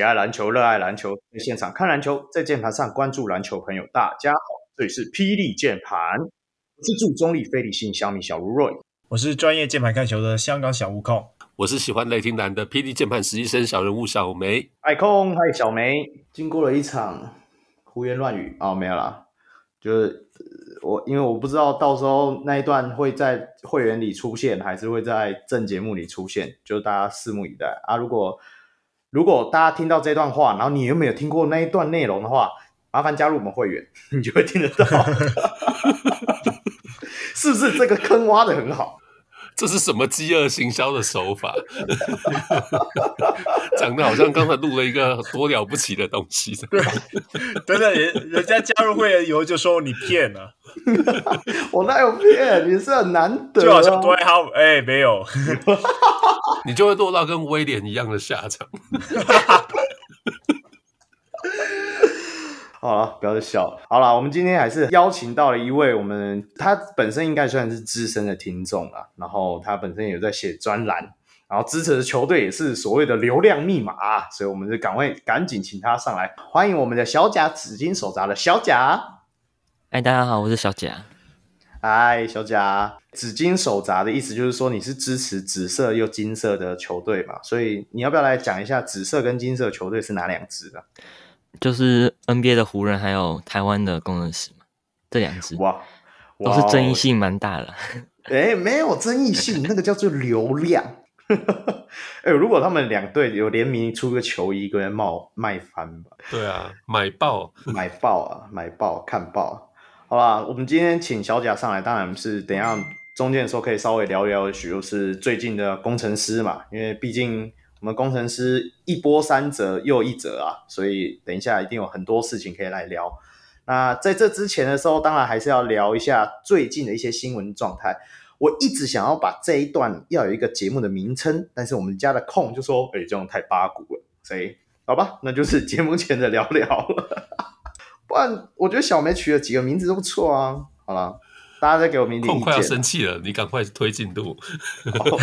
喜爱篮球、热爱篮球，在现场看篮球，在键盘上关注篮球朋友，大家好，这里是霹雳键盘，我是驻中立非理性小米小吴 Roy，我是专业键盘看球的香港小悟空，我是喜欢雷霆男的霹雳键盘实习生小人物小梅，爱空嗨小梅，经过了一场胡言乱语。哦，没有啦，就是。我因为我不知道到时候那一段会在会员里出现，还是会在正节目里出现，就大家拭目以待。啊！如果如果大家听到这段话，然后你又没有听过那一段内容的话，麻烦加入我们会员，你就会听得到，是不是这个坑挖的很好？这是什么饥饿行销的手法？讲的好像刚才录了一个多了不起的东西。对，等等，人人家加入会员以后就说你骗了，我哪有骗？你是很难得，就好像对好哎，没有，你就会落到跟威廉一样的下场。好了，不要再笑了。好了，我们今天还是邀请到了一位，我们他本身应该算是资深的听众了，然后他本身也有在写专栏，然后支持的球队也是所谓的流量密码，所以我们就赶快赶紧请他上来，欢迎我们的小贾紫金手札的小贾。哎，大家好，我是小贾。嗨，小贾，紫金手札的意思就是说你是支持紫色又金色的球队嘛，所以你要不要来讲一下紫色跟金色球队是哪两支的？就是 NBA 的湖人，还有台湾的工程师嘛，这两支哇，都是争议性蛮大的。哎，没有争议性，那个叫做流量。哎，如果他们两队有联名出个球衣，跟人冒卖翻吧？对啊，买爆，买爆啊，买爆，看爆。好吧，我们今天请小贾上来，当然是等一下中间的时候可以稍微聊一聊，就是最近的工程师嘛，因为毕竟。我们工程师一波三折又一折啊，所以等一下一定有很多事情可以来聊。那在这之前的时候，当然还是要聊一下最近的一些新闻状态。我一直想要把这一段要有一个节目的名称，但是我们家的控就说：“哎，这样太八股了。”所以好吧，那就是节目前的聊聊了。不然我觉得小梅取了几个名字都不错啊。好了。大家再给我明天控快要生气了，你赶快推进度。哦、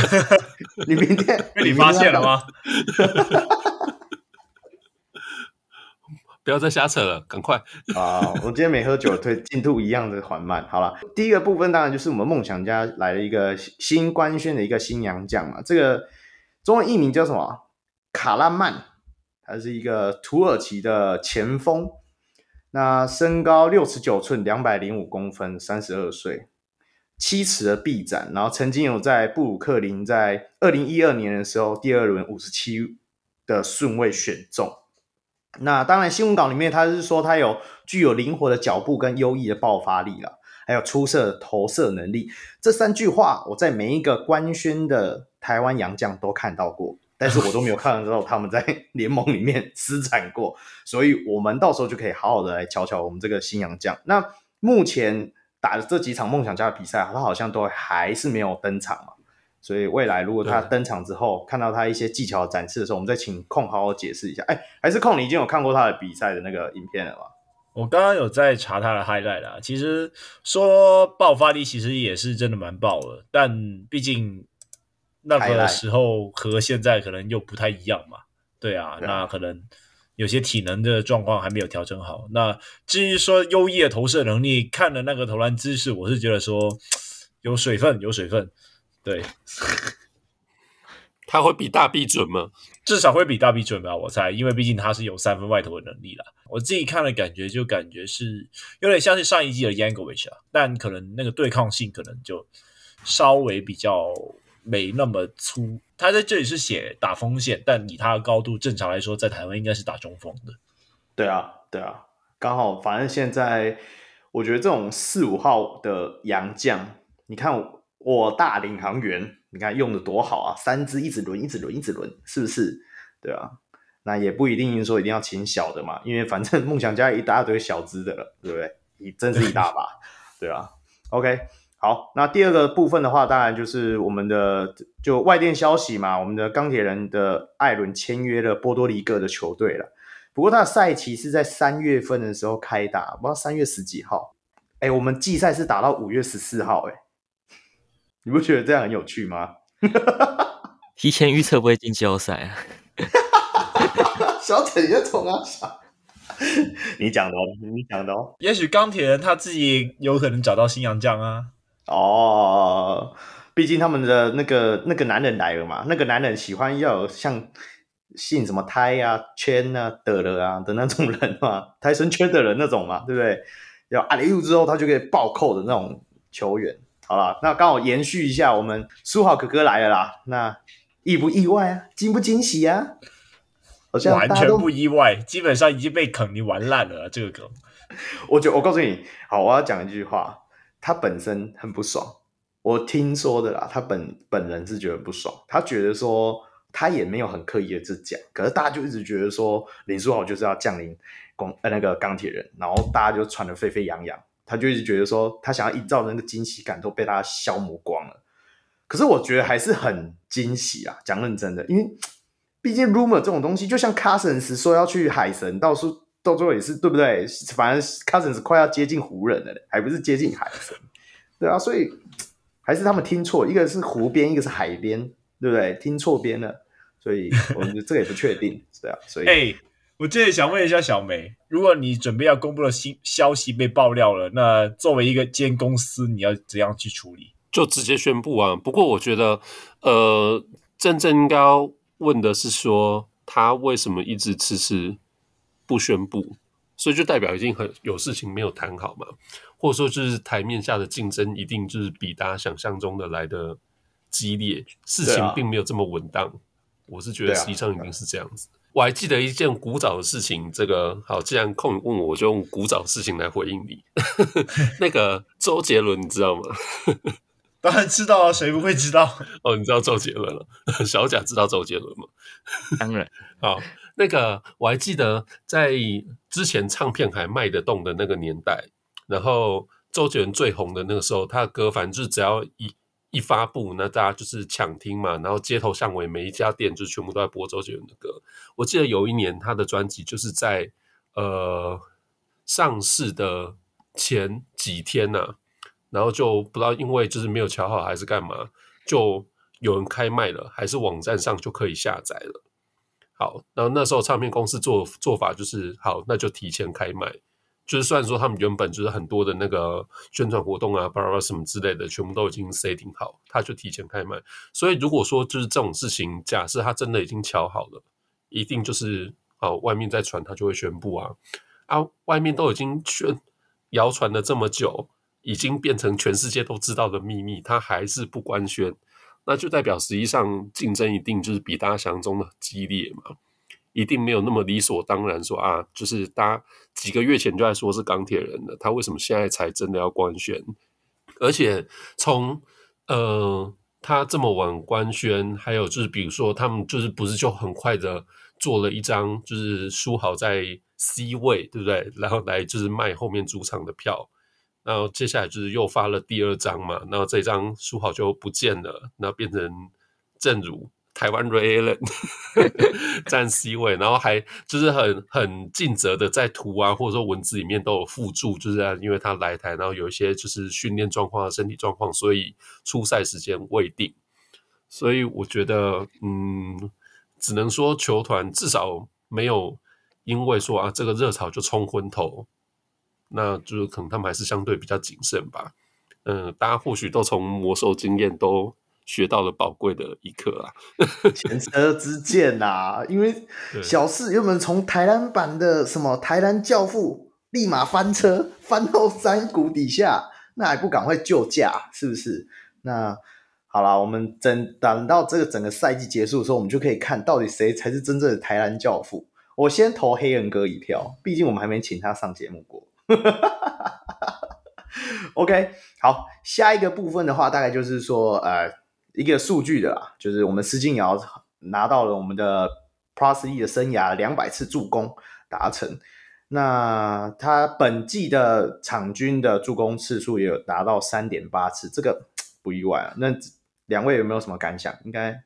你明天 被你发现了吗？不要再瞎扯了，赶快啊！我今天没喝酒，推进度一样的缓慢。好了，第一个部分当然就是我们梦想家来了一个新官宣的一个新洋将嘛。这个中文译名叫什么？卡拉曼，他是一个土耳其的前锋。那身高六十九寸，两百零五公分，三十二岁，七尺的臂展，然后曾经有在布鲁克林在二零一二年的时候第二轮五十七的顺位选中。那当然新闻稿里面他是说他有具有灵活的脚步跟优异的爆发力了，还有出色的投射能力。这三句话我在每一个官宣的台湾洋将都看到过。但是我都没有看到他们在 联盟里面施展过，所以我们到时候就可以好好的来瞧瞧我们这个新洋将。那目前打的这几场梦想家的比赛，他好像都还是没有登场嘛。所以未来如果他登场之后，看到他一些技巧展示的时候，我们再请控好好解释一下。哎，还是控，你已经有看过他的比赛的那个影片了吗？我刚刚有在查他的 highlight 啦。其实说爆发力，其实也是真的蛮爆的，但毕竟。那个时候和现在可能又不太一样嘛，对啊，那可能有些体能的状况还没有调整好。那至于说优异的投射能力，看了那个投篮姿势，我是觉得说有水分，有水分。对，他会比大 B 准吗？至少会比大 B 准吧，我猜，因为毕竟他是有三分外投的能力啦。我自己看了感觉就感觉是有点像是上一季的 Yankovic 啊，但可能那个对抗性可能就稍微比较。没那么粗，他在这里是写打锋线，但以他的高度，正常来说，在台湾应该是打中锋的。对啊，对啊，刚好，反正现在我觉得这种四五号的洋将，你看我，大领航员，你看用的多好啊，三支一直轮，一直轮，一直轮，是不是？对啊，那也不一定说一定要请小的嘛，因为反正梦想家一大堆小支的了，对不对？一真是一大把，对啊。OK。好，那第二个部分的话，当然就是我们的就外电消息嘛，我们的钢铁人的艾伦签约了波多黎各的球队了。不过他的赛期是在三月份的时候开打，不知道三月十几号。哎，我们季赛是打到五月十四号，哎，你不觉得这样很有趣吗？提前预测不会进季后赛啊？小铁也从啊想，你讲的哦，你讲的哦。也许钢铁人他自己有可能找到新洋将啊。哦，毕竟他们的那个那个男人来了嘛，那个男人喜欢要有像信什么胎啊、圈啊、的了啊的那种人嘛，胎生圈的人那种嘛，对不对？要阿里路之后，他就可以暴扣的那种球员。好了，那刚好延续一下，我们苏豪哥哥来了啦。那意不意外啊？惊不惊喜啊？好像完全不意外，基本上已经被肯尼玩烂了。这个梗，我就我告诉你，好，我要讲一句话，他本身很不爽。我听说的啦，他本本人是觉得不爽，他觉得说他也没有很刻意的去讲，可是大家就一直觉得说林书豪就是要降临。光呃那个钢铁人，然后大家就传得沸沸扬扬，他就一直觉得说他想要营造的那个惊喜感都被他消磨光了。可是我觉得还是很惊喜啊，讲认真的，因为毕竟 rumor 这种东西，就像 Cousins 说要去海神，到处到最后也是对不对？反正 Cousins 快要接近湖人了，还不是接近海神，对啊，所以还是他们听错，一个是湖边，一个是海边，对不对？听错边了，所以我们这个也不确定，对啊，所以。Hey. 我这里想问一下小梅，如果你准备要公布的新消息被爆料了，那作为一个间公司，你要怎样去处理？就直接宣布啊。不过我觉得，呃，真正应该要问的是说，他为什么一直迟迟不宣布？所以就代表已经很有事情没有谈好嘛，或者说就是台面下的竞争一定就是比大家想象中的来的激烈，事情并没有这么稳当。啊、我是觉得实际上已经是这样子。我还记得一件古早的事情，这个好，既然空问我，我就用古早的事情来回应你。那个周杰伦，你知道吗？当然知道啊，谁不会知道？哦，你知道周杰伦了？小贾知道周杰伦吗？当然。好，那个我还记得在之前唱片还卖得动的那个年代，然后周杰伦最红的那个时候，他的歌反正就只要一。一发布，那大家就是抢听嘛，然后街头巷尾每一家店就全部都在播周杰伦的歌。我记得有一年他的专辑就是在呃上市的前几天呐、然后就不知道因为就是没有乔好还是干嘛，就有人开卖了，还是网站上就可以下载了。好，然后那时候唱片公司做做法就是好，那就提前开卖。就是虽然说他们原本就是很多的那个宣传活动啊，巴拉巴拉什么之类的，全部都已经 setting 好，他就提前开卖。所以如果说就是这种事情，假设他真的已经瞧好了，一定就是啊，外面在传他就会宣布啊啊，外面都已经宣谣传了这么久，已经变成全世界都知道的秘密，他还是不官宣，那就代表实际上竞争一定就是比大家想象中的激烈嘛。一定没有那么理所当然说啊，就是大家几个月前就在说是钢铁人了，他为什么现在才真的要官宣？而且从呃他这么晚官宣，还有就是比如说他们就是不是就很快的做了一张就是书豪在 C 位，对不对？然后来就是卖后面主场的票，然后接下来就是又发了第二张嘛，然后这张书豪就不见了，那变成正如。台湾 Ray Allen 站 C 位，然后还就是很很尽责的在图啊，或者说文字里面都有附注，就是啊因为他来台，然后有一些就是训练状况、身体状况，所以出赛时间未定。所以我觉得，嗯，只能说球团至少没有因为说啊这个热潮就冲昏头，那就是可能他们还是相对比较谨慎吧。嗯，大家或许都从魔兽经验都。学到了宝贵的一课啊，前车之鉴呐、啊，因为小四原本从台南版的什么台南教父立马翻车，翻到山谷底下，那还不赶快救驾，是不是？那好了，我们等等到这个整个赛季结束的时候，我们就可以看到底谁才是真正的台南教父。我先投黑人哥一票，毕竟我们还没请他上节目过。OK，好，下一个部分的话，大概就是说，呃。一个数据的啦，就是我们施晋尧拿到了我们的 Plus E 的生涯两百次助攻达成，那他本季的场均的助攻次数也有达到三点八次，这个 不意外啊。那两位有没有什么感想？应该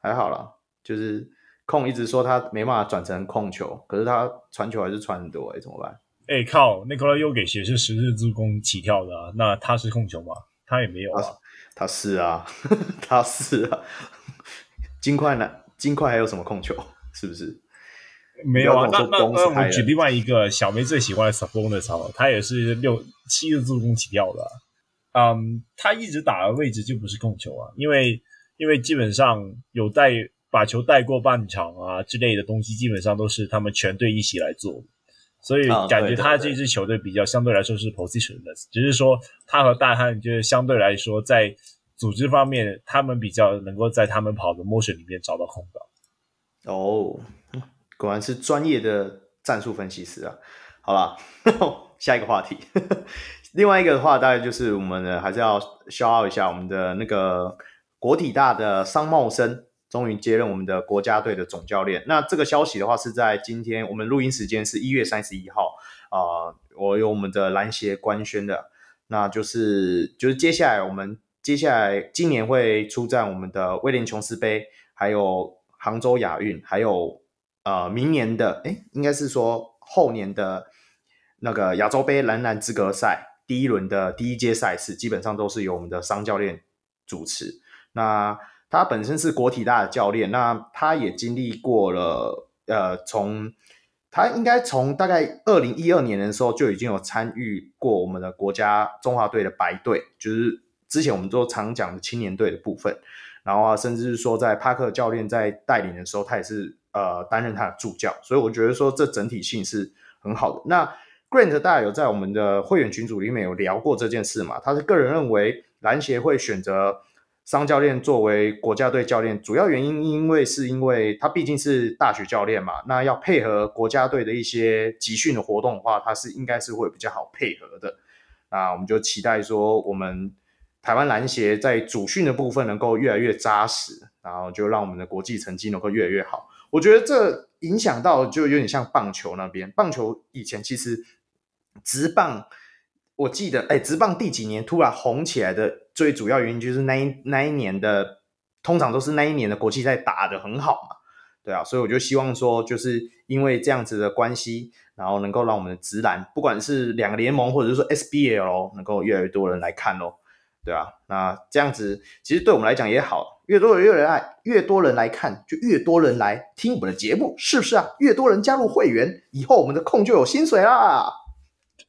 还好啦，就是控一直说他没办法转成控球，可是他传球还是传很多，哎，怎么办？哎、欸、靠，那个又给学是十字助攻起跳的啊，那他是控球吗？他也没有啊，他是啊，他是啊，金块呢？金块还有什么控球？是不是？没有啊，那那那我们举另外一个小梅最喜欢的 Sabonis，他也是六七个助攻起跳的，啊，嗯，他一直打的位置就不是控球啊，因为因为基本上有带把球带过半场啊之类的东西，基本上都是他们全队一起来做，所以感觉他这支球队比较相对来说是 positionless，只是说他和大汉就是相对来说在组织方面，他们比较能够在他们跑的 motion 里面找到空档。哦。果然是专业的战术分析师啊！好了，下一个话题。另外一个的话，大概就是我们呢，还是要 shout out 一下我们的那个国体大的商茂生，终于接任我们的国家队的总教练。那这个消息的话，是在今天我们录音时间是一月三十一号啊、呃，我有我们的篮协官宣的，那就是就是接下来我们接下来今年会出战我们的威廉琼斯杯，还有杭州亚运，还有。呃，明年的诶，应该是说后年的那个亚洲杯男篮资格赛第一轮的第一阶赛事，基本上都是由我们的桑教练主持。那他本身是国体大的教练，那他也经历过了，呃，从他应该从大概二零一二年的时候就已经有参与过我们的国家中华队的白队，就是之前我们都常讲的青年队的部分。然后啊，甚至是说在帕克教练在带领的时候，他也是。呃，担任他的助教，所以我觉得说这整体性是很好的。那 Grant 大有在我们的会员群组里面有聊过这件事嘛？他是个人认为篮协会选择张教练作为国家队教练，主要原因因为是因为他毕竟是大学教练嘛，那要配合国家队的一些集训的活动的话，他是应该是会比较好配合的。那我们就期待说，我们台湾篮协在主训的部分能够越来越扎实，然后就让我们的国际成绩能够越来越好。我觉得这影响到就有点像棒球那边，棒球以前其实直棒，我记得哎，直棒第几年突然红起来的最主要原因就是那一那一年的，通常都是那一年的国际赛打得很好嘛，对啊，所以我就希望说，就是因为这样子的关系，然后能够让我们的直篮，不管是两个联盟或者是说 SBL，能够越来越多人来看咯。对啊，那这样子其实对我们来讲也好，越多人越热爱，越多人来看，就越多人来听我们的节目，是不是啊？越多人加入会员，以后我们的控就有薪水啦。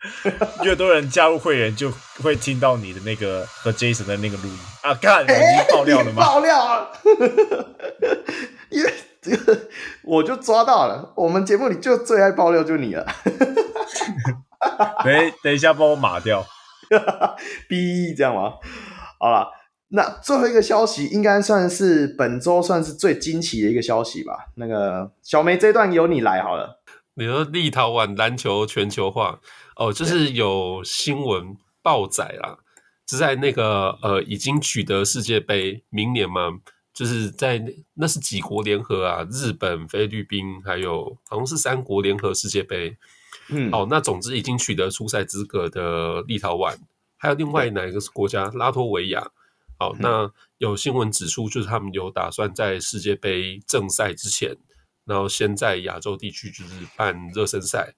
越多人加入会员，就会听到你的那个和 Jason 的那个录音啊！看，已经爆料了吗？爆料了，因为这个我就抓到了，我们节目里就最爱爆料就你了。等等一下，帮我码掉。逼这样吗？好了，那最后一个消息应该算是本周算是最惊奇的一个消息吧。那个小梅这段由你来好了。你说立陶宛篮球全球化哦，就是有新闻报载啦，是在那个呃已经取得世界杯，明年嘛，就是在那，是几国联合啊？日本、菲律宾，还有好像是三国联合世界杯。嗯，哦，那总之已经取得出赛资格的立陶宛，还有另外哪一个国家？拉脱维亚。哦，那有新闻指出，就是他们有打算在世界杯正赛之前，然后先在亚洲地区就是办热身赛、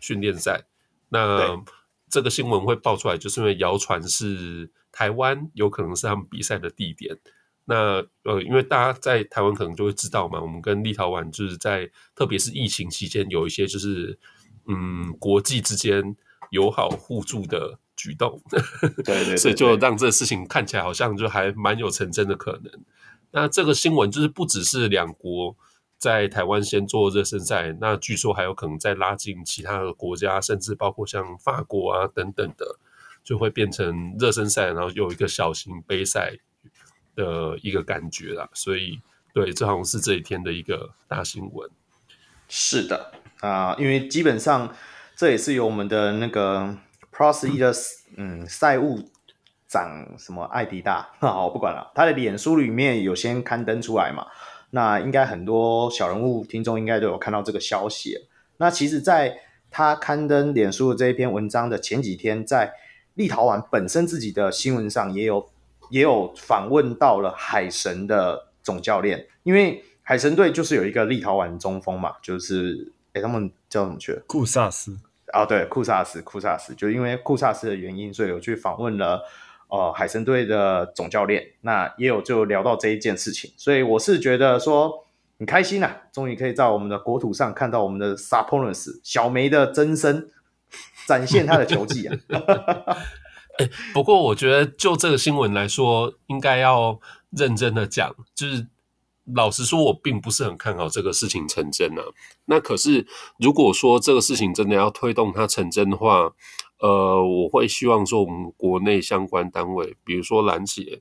训练赛。那这个新闻会爆出来，就是因为谣传是台湾有可能是他们比赛的地点。那呃，因为大家在台湾可能就会知道嘛，我们跟立陶宛就是在特别是疫情期间有一些就是。嗯，国际之间友好互助的举动，对对，对，所以就让这个事情看起来好像就还蛮有成真的可能。那这个新闻就是不只是两国在台湾先做热身赛，那据说还有可能再拉进其他的国家，甚至包括像法国啊等等的，就会变成热身赛，然后有一个小型杯赛的一个感觉啦。所以，对，这好像是这一天的一个大新闻。是的。啊、因为基本上这也是由我们的那个 Pros E 的嗯赛务长什么艾迪大，好，我不管了，他的脸书里面有先刊登出来嘛，那应该很多小人物听众应该都有看到这个消息。那其实，在他刊登脸书的这一篇文章的前几天，在立陶宛本身自己的新闻上也有也有访问到了海神的总教练，因为海神队就是有一个立陶宛中锋嘛，就是。哎，他们叫什么去了？库萨斯哦，对，库萨斯，库萨斯，就因为库萨斯的原因，所以我去访问了呃海神队的总教练，那也有就聊到这一件事情，所以我是觉得说很开心啊，终于可以在我们的国土上看到我们的 Sabonis 小梅的真身，展现他的球技啊。不过我觉得就这个新闻来说，应该要认真的讲，就是。老实说，我并不是很看好这个事情成真啊。那可是，如果说这个事情真的要推动它成真的话，呃，我会希望说，我们国内相关单位，比如说篮协，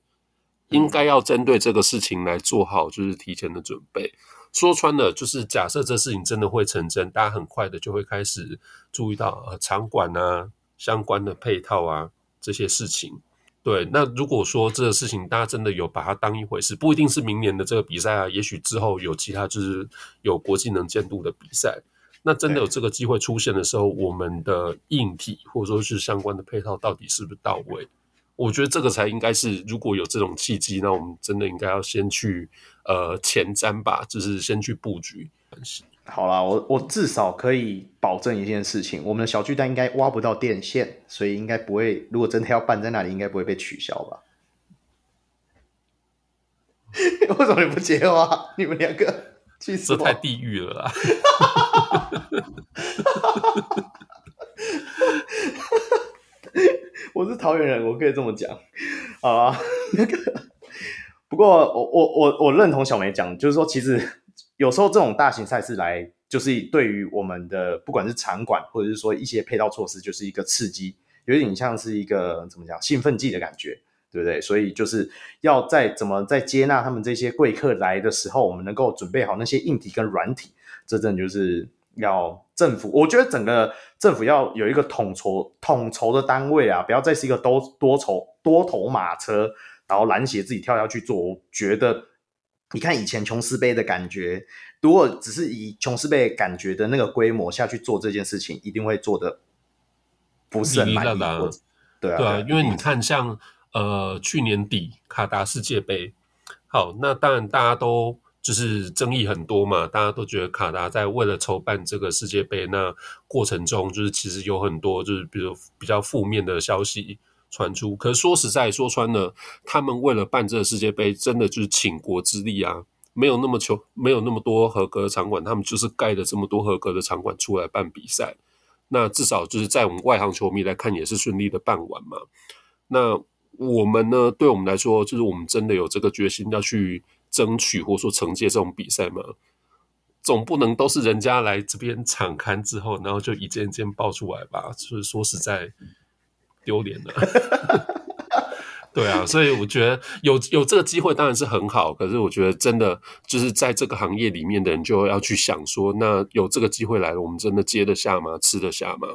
应该要针对这个事情来做好就是提前的准备。说穿了，就是假设这事情真的会成真，大家很快的就会开始注意到呃场馆啊相关的配套啊这些事情。对，那如果说这个事情大家真的有把它当一回事，不一定是明年的这个比赛啊，也许之后有其他就是有国际能见度的比赛，那真的有这个机会出现的时候，我们的硬体或者说是相关的配套到底是不是到位？我觉得这个才应该是，如果有这种契机，那我们真的应该要先去呃前瞻吧，就是先去布局。好啦，我我至少可以保证一件事情，我们的小巨蛋应该挖不到电线，所以应该不会。如果真的要办在那里，应该不会被取消吧？为什么你不接话？你们两个去死！这太地狱了啦！我是桃园人，我可以这么讲啊。那个，不过我我我我认同小梅讲，就是说其实。有时候这种大型赛事来，就是对于我们的不管是场馆或者是说一些配套措施，就是一个刺激，有点像是一个怎么讲兴奋剂的感觉，对不对？所以就是要在怎么在接纳他们这些贵客来的时候，我们能够准备好那些硬体跟软体，这真的就是要政府。我觉得整个政府要有一个统筹统筹的单位啊，不要再是一个多多筹多头马车，然后篮协自己跳下去做。我觉得。你看以前琼斯杯的感觉，如果只是以琼斯杯感觉的那个规模下去做这件事情，一定会做的不是很满意。对啊，对啊，因为你看像，像呃去年底卡达世界杯，好，那当然大家都就是争议很多嘛，大家都觉得卡达在为了筹办这个世界杯，那过程中就是其实有很多就是比如比较负面的消息。传出，可是说实在说穿了，他们为了办这个世界杯，真的就是倾国之力啊，没有那么球，没有那么多合格的场馆，他们就是盖了这么多合格的场馆出来办比赛。那至少就是在我们外行球迷来看，也是顺利的办完嘛。那我们呢，对我们来说，就是我们真的有这个决心要去争取，或者说承接这种比赛吗？总不能都是人家来这边场勘之后，然后就一件一件爆出来吧？就是说实在。丢脸了，对啊，所以我觉得有有这个机会当然是很好，可是我觉得真的就是在这个行业里面的人就要去想说，那有这个机会来了，我们真的接得下吗？吃得下吗？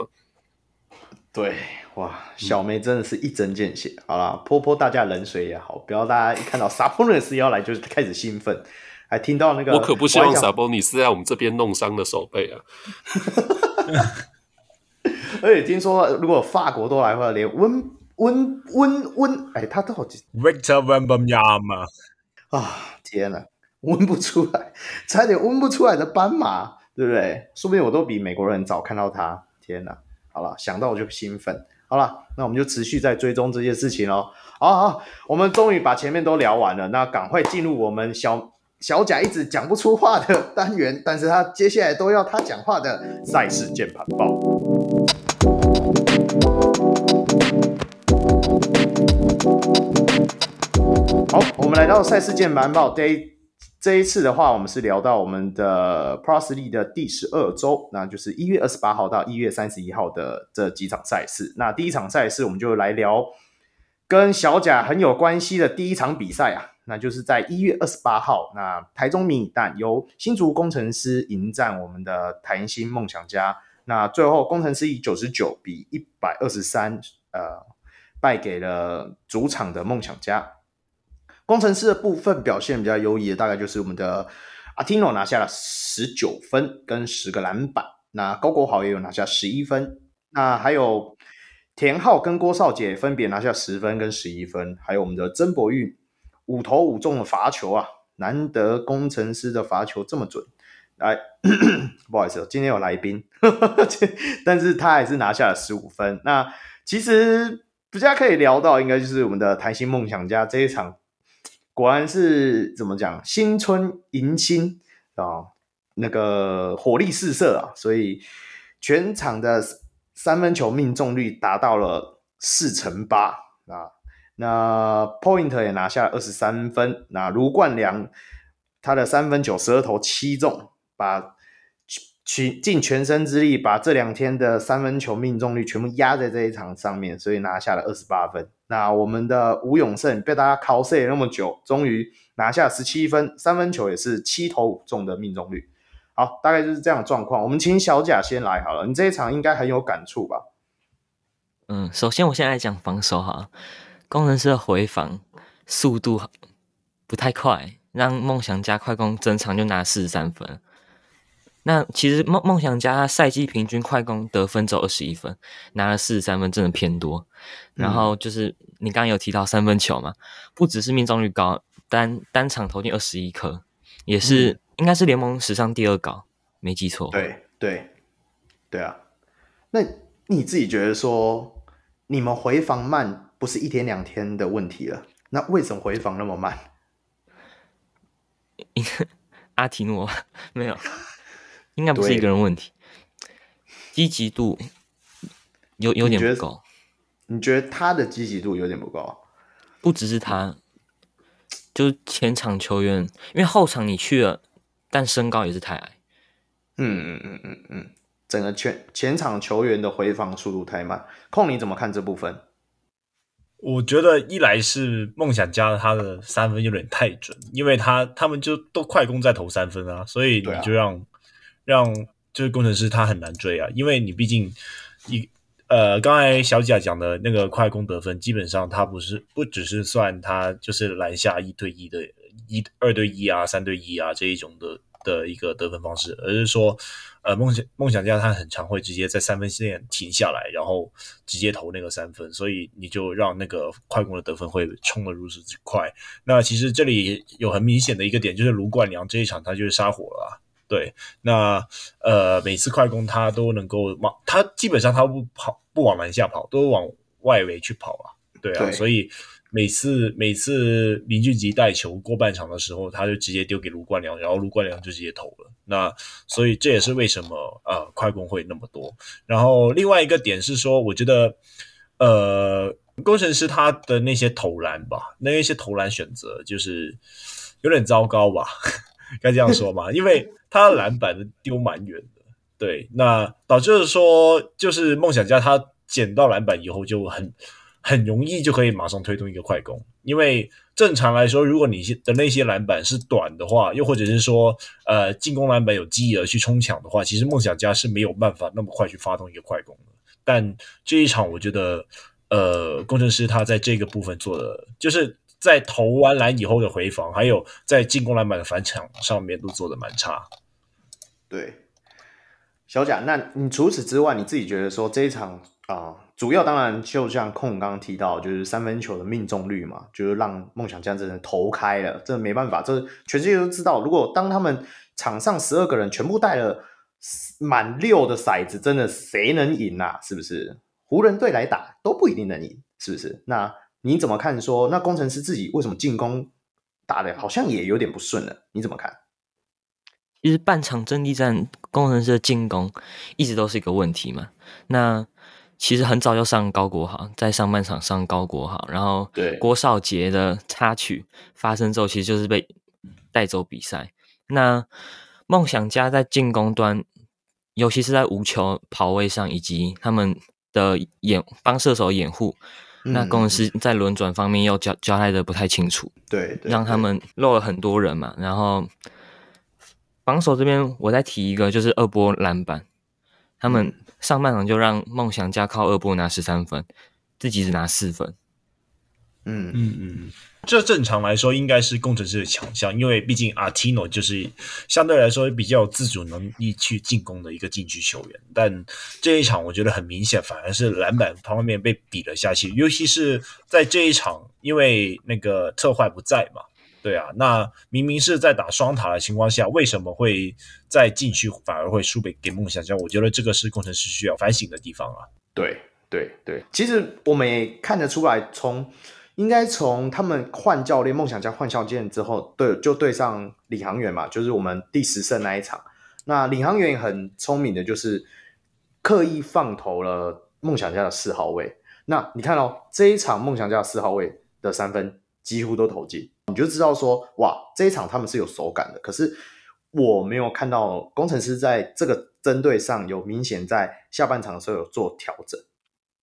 对，哇，小梅真的是一针见血。嗯、好啦，泼泼大家冷水也好，不要大家一看到 Sabonis 要来就开始兴奋，还听到那个，我可不希望 Sabonis 在我们这边弄伤了手背啊。而且听说，如果法国都来的话，连温温温温，哎，他到底 Victor Wembanyama 啊！天哪，温不出来，差点温不出来的斑马，对不对？说不定我都比美国人早看到他。天哪！好了，想到我就兴奋。好了，那我们就持续在追踪这件事情哦。好好，我们终于把前面都聊完了，那赶快进入我们小小贾一直讲不出话的单元，但是他接下来都要他讲话的赛事键盘报。好，我们来到赛事键盘报。day 这一次的话，我们是聊到我们的 ProSLi 的第十二周，那就是一月二十八号到一月三十一号的这几场赛事。那第一场赛事，我们就来聊跟小贾很有关系的第一场比赛啊，那就是在一月二十八号，那台中迷你蛋由新竹工程师迎战我们的台新梦想家。那最后工程师以九十九比一百二十三，呃，败给了主场的梦想家。工程师的部分表现比较优异的，大概就是我们的阿提诺拿下了十九分跟十个篮板，那高国豪也有拿下十一分，那还有田浩跟郭少杰分别拿下十分跟十一分，还有我们的曾博玉五投五中的罚球啊，难得工程师的罚球这么准，哎，不好意思，今天有来宾，但是他还是拿下了十五分。那其实比较可以聊到，应该就是我们的台新梦想家这一场，果然是怎么讲，新春迎新啊，那个火力四射啊，所以全场的三分球命中率达到了四成八啊。那 Point 也拿下二十三分，那卢冠良他的三分球十二投七中，把尽尽全身之力把这两天的三分球命中率全部压在这一场上面，所以拿下了二十八分。那我们的吴永胜被大家考碎那么久，终于拿下十七分，三分球也是七投五中的命中率。好，大概就是这样的状况。我们请小贾先来好了，你这一场应该很有感触吧？嗯，首先我现在来讲防守哈。工程师的回防速度不太快，让梦想家快攻整场就拿四十三分。那其实梦梦想家赛季平均快攻得分只有二十一分，拿了四十三分，真的偏多。然后就是你刚刚有提到三分球嘛，不只是命中率高，单单场投进二十一颗，也是、嗯、应该是联盟史上第二高，没记错。对对对啊，那你自己觉得说你们回防慢？不是一天两天的问题了，那为什么回防那么慢？阿提诺没有，应该不是一个人问题，积极度有有点不够。你觉得他的积极度有点不够？不只是他，就是前场球员，因为后场你去了，但身高也是太矮。嗯嗯嗯嗯嗯，整个前前场球员的回防速度太慢。控你怎么看这部分？我觉得一来是梦想家他的三分有点太准，因为他他们就都快攻在投三分啊，所以你就让、啊、让就是工程师他很难追啊，因为你毕竟一呃刚才小贾讲的那个快攻得分，基本上他不是不只是算他就是篮下一对一的一二对一啊三对一啊这一种的的一个得分方式，而是说。呃，梦想梦想家他很常会直接在三分线停下来，然后直接投那个三分，所以你就让那个快攻的得分会冲得如此之快。那其实这里有很明显的一个点，就是卢冠良这一场他就是杀火了啊。对，那呃每次快攻他都能够往，他基本上他不跑不往篮下跑，都往外围去跑啊。对啊，对所以。每次每次林俊杰带球过半场的时候，他就直接丢给卢冠良，然后卢冠良就直接投了。那所以这也是为什么呃快攻会那么多。然后另外一个点是说，我觉得呃工程师他的那些投篮吧，那一些投篮选择就是有点糟糕吧，该这样说嘛，因为他篮板丢蛮远的，对，那导致说就是梦想家他捡到篮板以后就很。很容易就可以马上推动一个快攻，因为正常来说，如果你的那些篮板是短的话，又或者是说，呃，进攻篮板有机而去冲抢的话，其实梦想家是没有办法那么快去发动一个快攻的。但这一场，我觉得，呃，工程师他在这个部分做的，就是在投完篮以后的回防，还有在进攻篮板的反抢上面都做的蛮差。对，小贾，那你除此之外，你自己觉得说这一场啊？主要当然就像控刚刚提到，就是三分球的命中率嘛，就是让梦想家真的投开了，这没办法，这全世界都知道。如果当他们场上十二个人全部带了满六的骰子，真的谁能赢啊？是不是？湖人队来打都不一定能赢，是不是？那你怎么看说？说那工程师自己为什么进攻打的好像也有点不顺了？你怎么看？其实半场阵地战，工程师的进攻一直都是一个问题嘛。那其实很早就上高国豪，在上半场上高国豪，然后郭少杰的插曲发生之后，其实就是被带走比赛。那梦想家在进攻端，尤其是在无球跑位上，以及他们的掩帮射手掩护，嗯、那工程师在轮转方面又交交代的不太清楚，对，让他们漏了很多人嘛。然后防守这边，我再提一个，就是二波篮板，他们。上半场就让梦想家靠二波拿十三分，自己只拿四分。嗯嗯嗯，这正常来说应该是工程师的强项，因为毕竟阿提诺就是相对来说比较有自主能力去进攻的一个禁区球员。但这一场我觉得很明显，反而是篮板方面被比了下去，尤其是在这一场，因为那个特坏不在嘛。对啊，那明明是在打双塔的情况下，为什么会在禁区反而会输给给梦想家？我觉得这个是工程师需要反省的地方啊。对对对，其实我们也看得出来，从应该从他们换教练，梦想家换教练之后，对，就对上领航员嘛，就是我们第十胜那一场。那领航员很聪明的，就是刻意放投了梦想家的四号位。那你看哦，这一场梦想家的四号位的三分几乎都投进，你就知道说，哇，这一场他们是有手感的。可是我没有看到工程师在这个针对上有明显在下半场的时候有做调整，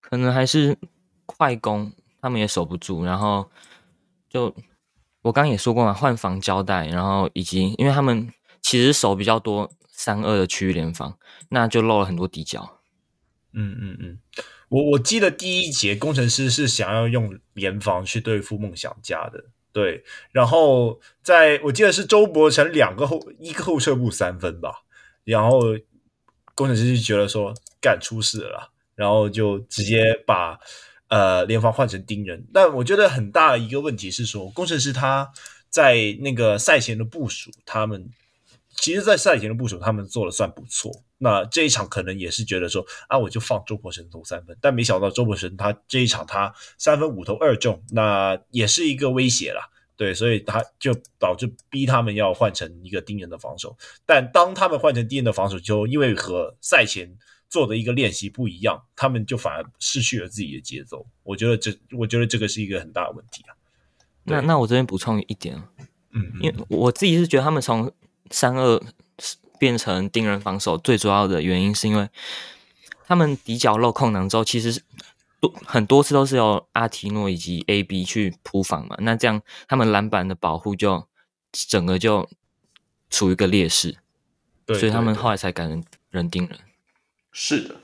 可能还是快攻他们也守不住，然后就我刚也说过嘛，换防交代，然后以及因为他们其实守比较多三二的区域联防，那就漏了很多底角。嗯嗯嗯。我我记得第一节工程师是想要用联防去对付梦想家的，对，然后在我记得是周伯成两个后一个后撤步三分吧，然后工程师就觉得说干出事了，然后就直接把呃联防换成盯人，但我觉得很大的一个问题是说工程师他在那个赛前的部署，他们。其实，在赛前的部署，他们做的算不错。那这一场可能也是觉得说，啊，我就放周伯成投三分，但没想到周伯成他这一场他三分五投二中，那也是一个威胁啦。对，所以他就导致逼他们要换成一个盯人的防守。但当他们换成盯人的防守之后，因为和赛前做的一个练习不一样，他们就反而失去了自己的节奏。我觉得这，我觉得这个是一个很大的问题啊。那那我这边补充一点，嗯，因为我自己是觉得他们从三二变成盯人防守，最主要的原因是因为他们底角漏空档之后，其实多很多次都是由阿提诺以及 AB 去扑防嘛。那这样他们篮板的保护就整个就处于一个劣势，对，所以他们后来才改成人盯人。是的，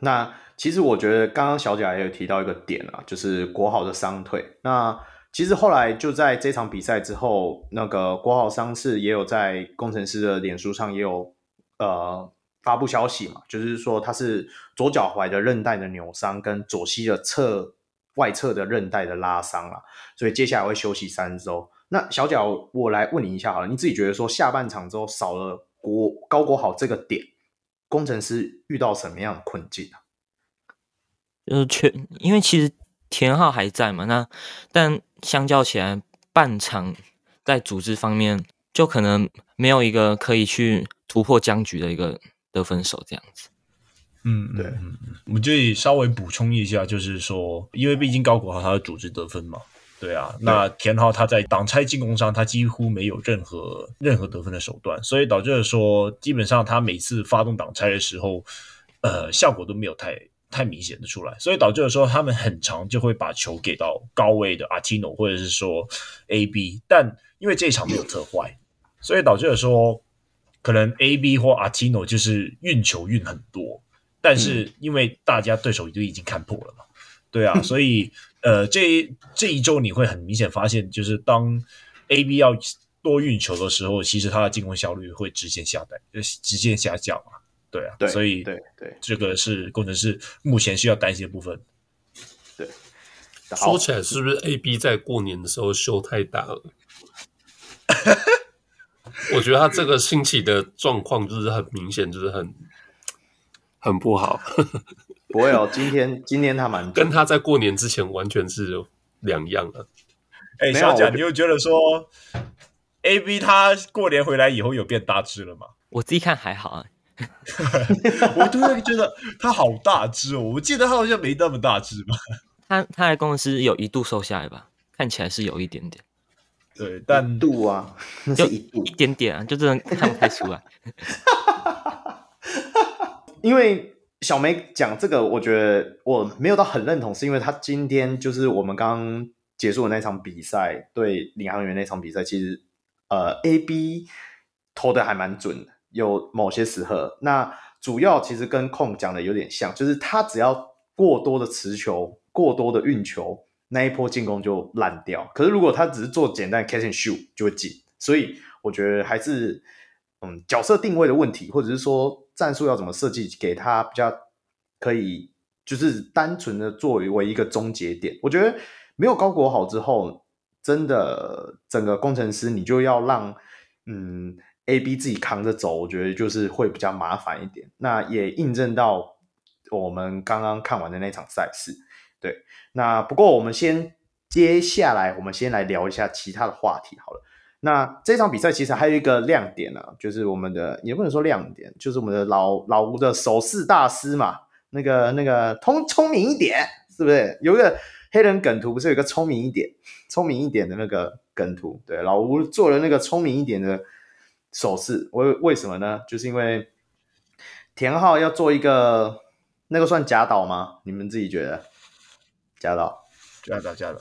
那其实我觉得刚刚小贾也有提到一个点啊，就是国豪的伤退。那其实后来就在这场比赛之后，那个国豪伤势也有在工程师的脸书上也有呃发布消息嘛，就是说他是左脚踝的韧带的扭伤跟左膝的侧外侧的韧带的拉伤啊，所以接下来会休息三周。那小贾，我来问你一下好了，你自己觉得说下半场之后少了国高国豪这个点，工程师遇到什么样的困境啊？就是全，因为其实田浩还在嘛，那但。相较起来，半场在组织方面就可能没有一个可以去突破僵局的一个得分手这样子。嗯，对，嗯，我们就稍微补充一下，就是说，因为毕竟高国豪他的组织得分嘛，对啊，那田浩他在挡拆进攻上他几乎没有任何任何得分的手段，所以导致了说，基本上他每次发动挡拆的时候，呃，效果都没有太。太明显的出来，所以导致了说他们很长就会把球给到高位的阿提诺或者是说 AB，但因为这一场没有特坏，所以导致了说可能 AB 或阿提诺就是运球运很多，但是因为大家对手就已经看破了嘛，对啊，所以呃这这一周你会很明显发现，就是当 AB 要多运球的时候，其实他的进攻效率会直线下降，就直线下降嘛。对啊，对，所以对对，这个是工程师目前需要担心的部分。对，说起来是不是 AB 在过年的时候秀太大了？我觉得他这个兴起的状况就是很明显，就是很很不好。不会哦，今天今天他蛮 跟他在过年之前完全是两样的。哎、欸，小贾，你又觉得说 AB 他过年回来以后有变大只了吗？我自己看还好啊。我突然觉得他好大只哦，我记得他好像没那么大只吧。他他在公司有一度瘦下来吧，看起来是有一点点。对，但度啊，就一一点点啊，就真的看不太出来。因为小梅讲这个，我觉得我没有到很认同，是因为他今天就是我们刚结束的那场比赛，对领航员那场比赛，其实呃 A B 投的还蛮准的。有某些时刻，那主要其实跟控讲的有点像，就是他只要过多的持球、过多的运球，那一波进攻就烂掉。可是如果他只是做简单的 catch and shoot，就会进。所以我觉得还是嗯角色定位的问题，或者是说战术要怎么设计，给他比较可以就是单纯的作为为一个终结点。我觉得没有高国好之后，真的整个工程师你就要让嗯 A、B 自己扛着走，我觉得就是会比较麻烦一点。那也印证到我们刚刚看完的那场赛事。对，那不过我们先接下来我们先来聊一下其他的话题好了。那这场比赛其实还有一个亮点呢、就是我们的也不能说亮点，就是我们的老老吴的手势大师嘛，那个那个聪聪明一点，是不是？有一个黑人梗图，不是有一个聪明一点、聪明一点的那个梗图？对，老吴做了那个聪明一点的手势，为为什么呢？就是因为田浩要做一个那个算假岛吗？你们自己觉得？假岛？假岛？假岛？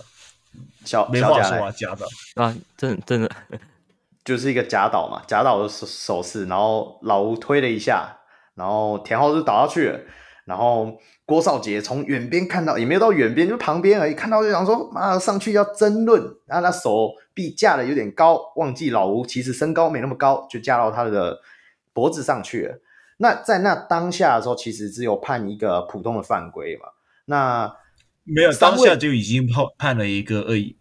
小没话说啊，假的啊，真的真的 就是一个假倒嘛，假倒的手手势，然后老吴推了一下，然后田浩就倒下去了，然后郭少杰从远边看到，也没有到远边，就旁边而已，看到就想说，妈上去要争论，然后他手臂架的有点高，忘记老吴其实身高没那么高，就架到他的脖子上去了。那在那当下的时候，其实只有判一个普通的犯规嘛，那。没有，当下就已经判判了一个恶意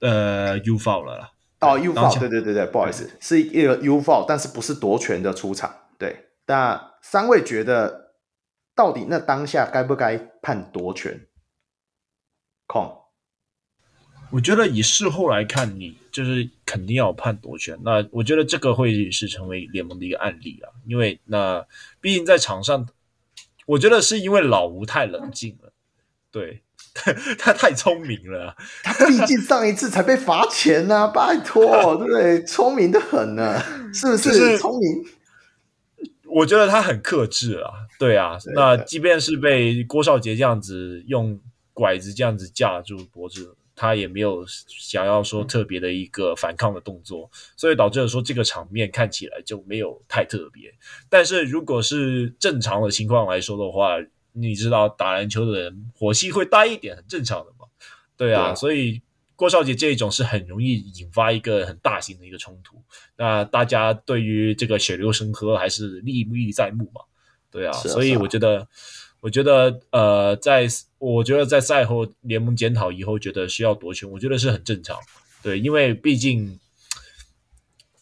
呃 U foul 了啦。哦，U foul，对对对对，不好意思，是一个 U foul，但是不是夺权的出场。对，那三位觉得到底那当下该不该判夺权？控，我觉得以事后来看，你就是肯定要判夺权。那我觉得这个会是成为联盟的一个案例啊，因为那毕竟在场上，我觉得是因为老吴太冷静了，对。他太聪明了，他毕竟上一次才被罚钱呢，拜托，对不对？聪明的很呢，是不是？就是聪明。我觉得他很克制啊，对啊。那即便是被郭少杰这样子用拐子这样子架住脖子，他也没有想要说特别的一个反抗的动作，所以导致了说这个场面看起来就没有太特别。但是如果是正常的情况来说的话，你知道打篮球的人火气会大一点，很正常的嘛。对啊，对所以郭少杰这一种是很容易引发一个很大型的一个冲突。那大家对于这个血流成河还是历历在目嘛。对啊，啊所以我觉得，我觉得呃，在我觉得在赛后联盟检讨以后，觉得需要夺权，我觉得是很正常。对，因为毕竟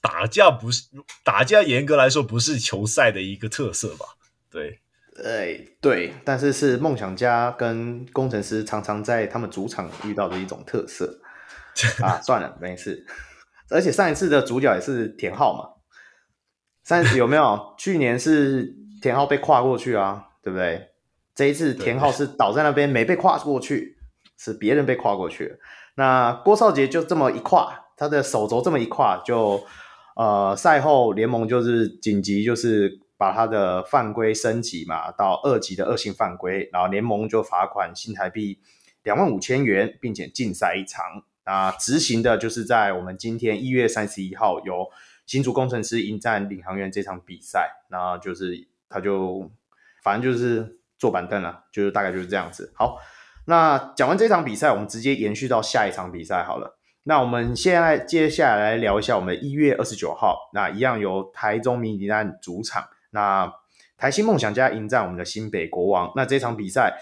打架不是打架，严格来说不是球赛的一个特色吧？对。哎，对，但是是梦想家跟工程师常常在他们主场遇到的一种特色 啊。算了，没事。而且上一次的主角也是田浩嘛。上一次有没有？去年是田浩被跨过去啊，对不对？这一次田浩是倒在那边没被跨过去，是别人被跨过去了。那郭少杰就这么一跨，他的手肘这么一跨，就呃赛后联盟就是紧急就是。把他的犯规升级嘛，到二级的恶性犯规，然后联盟就罚款新台币两万五千元，并且禁赛一场。那执行的就是在我们今天一月三十一号由新竹工程师迎战领航员这场比赛。那就是他就反正就是坐板凳了，就是大概就是这样子。好，那讲完这场比赛，我们直接延续到下一场比赛好了。那我们现在接下来来聊一下我们一月二十九号，那一样由台中迷你蛋主场。那台新梦想家迎战我们的新北国王。那这场比赛，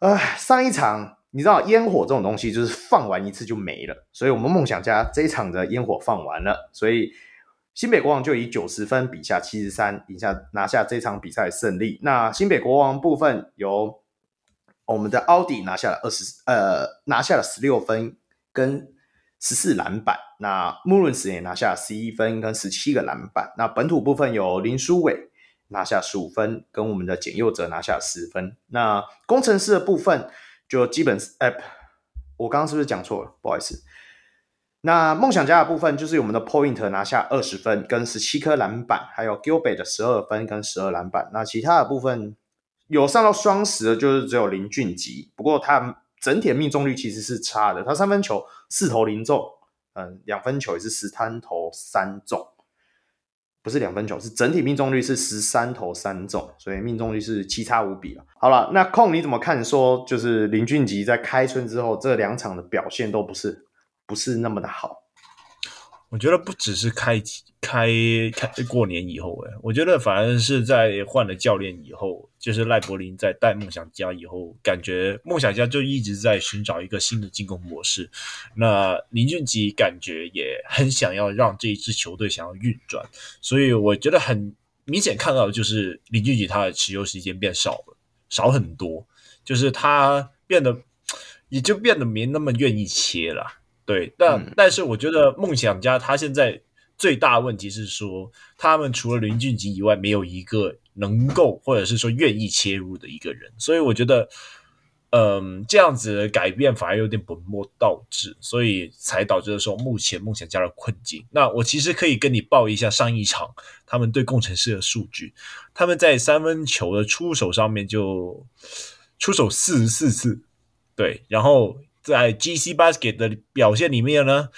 呃，上一场你知道烟火这种东西就是放完一次就没了，所以我们梦想家这一场的烟火放完了，所以新北国王就以九十分比下七十三，赢下拿下这场比赛的胜利。那新北国王部分由我们的奥迪拿下了二十，呃，拿下了十六分跟十四篮板。那穆伦斯也拿下十一分跟十七个篮板。那本土部分有林书伟拿下十五分，跟我们的简佑哲拿下十分。那工程师的部分就基本，哎，我刚刚是不是讲错了？不好意思。那梦想家的部分就是我们的 Point 拿下二十分跟十七颗篮板，还有 Gilbert 的十二分跟十二篮板。那其他的部分有上到双十的，就是只有林俊吉。不过他整体的命中率其实是差的，他三分球四投零中。嗯，两分球也是十三投三中，不是两分球，是整体命中率是十三投三中，所以命中率是奇差无比了。好了，那控你怎么看？说就是林俊杰在开春之后这两场的表现都不是不是那么的好。我觉得不只是开开开过年以后，哎，我觉得反而是在换了教练以后，就是赖柏林在带梦想家以后，感觉梦想家就一直在寻找一个新的进攻模式。那林俊杰感觉也很想要让这一支球队想要运转，所以我觉得很明显看到的就是林俊杰他的持有时间变少了，少很多，就是他变得也就变得没那么愿意切了。对，但、嗯、但是我觉得梦想家他现在。最大的问题是说，他们除了林俊杰以外，没有一个能够或者是说愿意切入的一个人，所以我觉得，嗯，这样子的改变反而有点本末倒置，所以才导致了说目前梦想家的困境。那我其实可以跟你报一下上一场他们对工程师的数据，他们在三分球的出手上面就出手四十四次，对，然后在 GC Basket 的表现里面呢。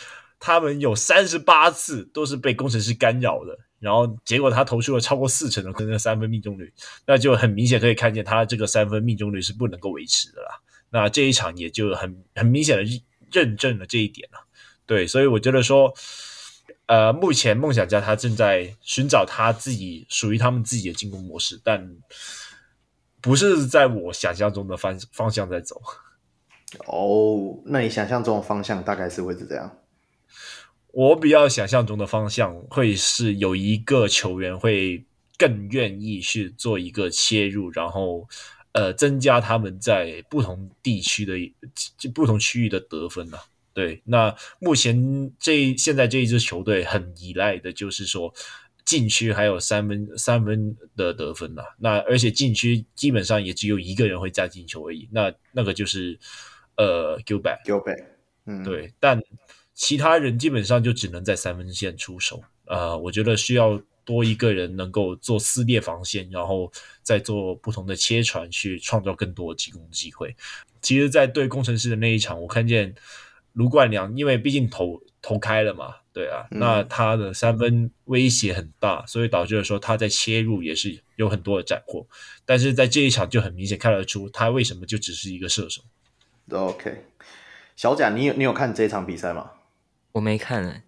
他们有三十八次都是被工程师干扰的，然后结果他投出了超过四成的可能三分命中率，那就很明显可以看见他这个三分命中率是不能够维持的啦。那这一场也就很很明显的认证了这一点了。对，所以我觉得说，呃，目前梦想家他正在寻找他自己属于他们自己的进攻模式，但不是在我想象中的方方向在走。哦，那你想象中的方向大概是会是这样？我比较想象中的方向会是有一个球员会更愿意去做一个切入，然后呃增加他们在不同地区的不同区域的得分呐、啊。对，那目前这现在这一支球队很依赖的就是说禁区还有三分三分的得分呐、啊。那而且禁区基本上也只有一个人会加进球而已，那那个就是呃 Gilbert Gilbert，嗯，对，但。其他人基本上就只能在三分线出手，呃，我觉得需要多一个人能够做撕裂防线，然后再做不同的切传，去创造更多的进攻机会。其实，在对工程师的那一场，我看见卢冠良，因为毕竟投投开了嘛，对啊，嗯、那他的三分威胁很大，所以导致了说他在切入也是有很多的斩获。但是在这一场就很明显看得出，他为什么就只是一个射手。OK，小贾，你有你有看这场比赛吗？我没看呢，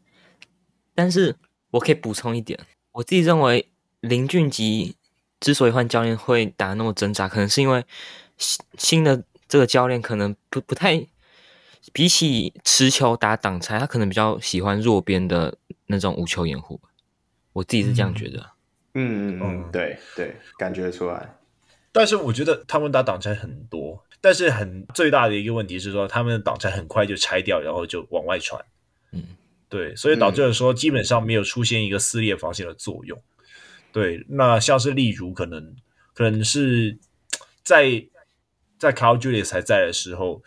但是我可以补充一点，我自己认为林俊杰之所以换教练会打那么挣扎，可能是因为新新的这个教练可能不不太比起持球打挡拆，他可能比较喜欢弱边的那种无球掩护。我自己是这样觉得。嗯嗯嗯，对对，感觉出来。但是我觉得他们打挡拆很多，但是很最大的一个问题是说，他们的挡拆很快就拆掉，然后就往外传。嗯，对，所以导致了说基本上没有出现一个撕裂防线的作用。对，那像是例如可能可能是在在 Carl Julius 还在的时候，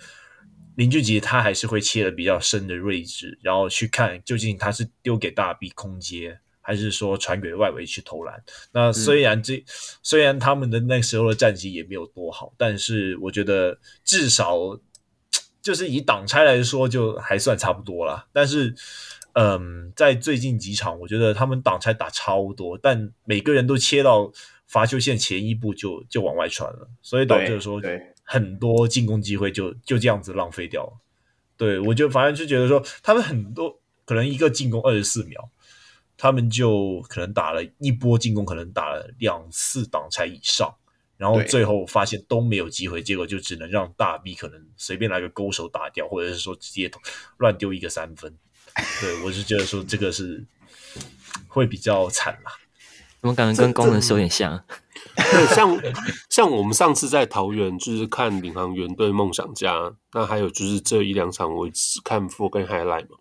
林俊杰他还是会切的比较深的位置，然后去看究竟他是丢给大 B 空接，还是说传给外围去投篮。那虽然这、嗯、虽然他们的那时候的战绩也没有多好，但是我觉得至少。就是以挡拆来说，就还算差不多了。但是，嗯，在最近几场，我觉得他们挡拆打超多，但每个人都切到罚球线前一步就就往外传了，所以导致说很多进攻机会就就这样子浪费掉了。对，我就反正就觉得说，他们很多可能一个进攻二十四秒，他们就可能打了一波进攻，可能打了两次挡拆以上。然后最后发现都没有机会，结果就只能让大 B 可能随便来个勾手打掉，或者是说直接乱丢一个三分。对，我是觉得说这个是会比较惨啦。我感觉跟攻城狮有点像。对，像像我们上次在桃园就是看领航员对梦想家，那还有就是这一两场我只看 full 跟 highlight 嘛，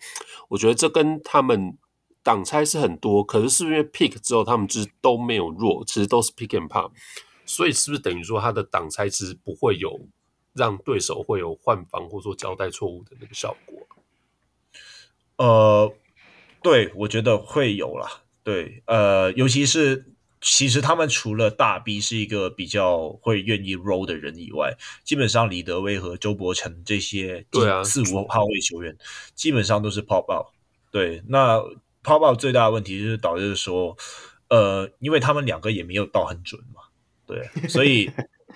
我觉得这跟他们挡拆是很多，可是是因为 pick 之后他们就是都没有弱，其实都是 pick and pop。所以是不是等于说他的挡拆其实不会有让对手会有换防或者说交代错误的那个效果？呃，对，我觉得会有啦。对，呃，尤其是其实他们除了大 B 是一个比较会愿意 roll 的人以外，基本上李德威和周伯成这些对啊四五号位球员基本上都是 pop out。对，那 pop out 最大的问题就是导致说，呃，因为他们两个也没有到很准嘛。对，所以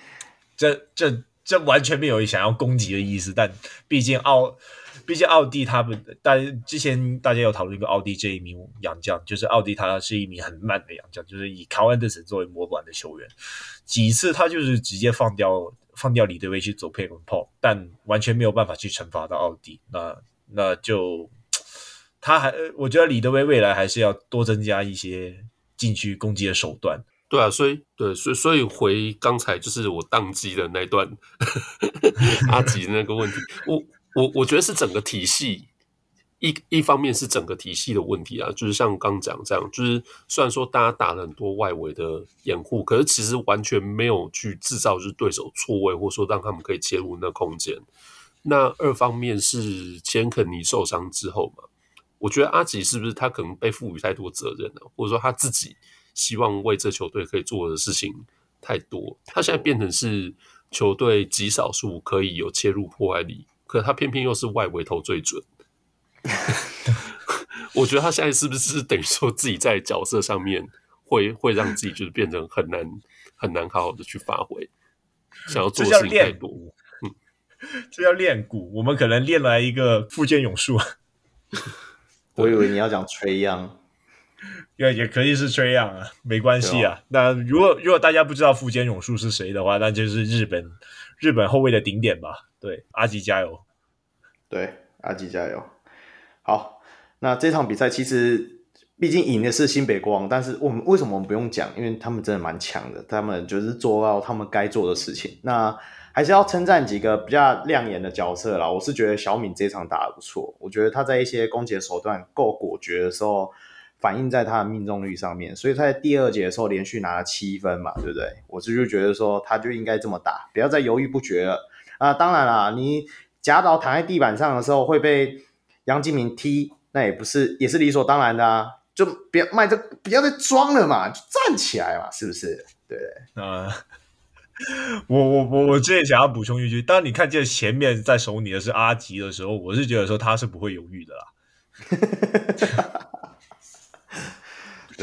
这这这完全没有想要攻击的意思，但毕竟奥毕竟奥迪他们，大之前大家有讨论过奥迪这一名洋将，就是奥迪他是一名很慢的洋将，就是以卡万德森作为模板的球员，几次他就是直接放掉放掉李德威去走 pick and pop，但完全没有办法去惩罚到奥迪，那那就他还我觉得李德威未来还是要多增加一些禁区攻击的手段。对啊，所以对，所以所以回刚才就是我宕机的那段阿吉那个问题，我我我觉得是整个体系一一方面是整个体系的问题啊，就是像刚讲这样，就是虽然说大家打了很多外围的掩护，可是其实完全没有去制造就是对手错位，或者说让他们可以切入那空间。那二方面是钱肯尼受伤之后嘛，我觉得阿吉是不是他可能被赋予太多责任了，或者说他自己。希望为这球队可以做的事情太多，他现在变成是球队极少数可以有切入破坏力，可他偏偏又是外围投最准。我觉得他现在是不是等于说自己在角色上面会会让自己就是变成很难很难好好的去发挥，想要做的事情太多。嗯，这叫练鼓，我们可能练来一个富坚勇术。我以为你要讲吹样。也也可以是这样啊，没关系啊。那如果如果大家不知道富坚勇树是谁的话，那就是日本日本后卫的顶点吧。对，阿吉加油！对，阿吉加油！好，那这场比赛其实毕竟赢的是新北国王，但是我们为什么我们不用讲？因为他们真的蛮强的，他们就是做到他们该做的事情。那还是要称赞几个比较亮眼的角色啦。我是觉得小敏这场打的不错，我觉得他在一些攻击手段够果决的时候。反映在他的命中率上面，所以他在第二节的时候连续拿了七分嘛，对不对？我这就觉得说他就应该这么打，不要再犹豫不决了啊！当然啦，你夹到躺在地板上的时候会被杨金明踢，那也不是也是理所当然的啊！就不要卖这，不要再装了嘛，就站起来嘛，是不是？对不对？啊，我我我我这里想要补充一句，当你看见前面在守你的是阿吉的时候，我是觉得说他是不会犹豫的啦。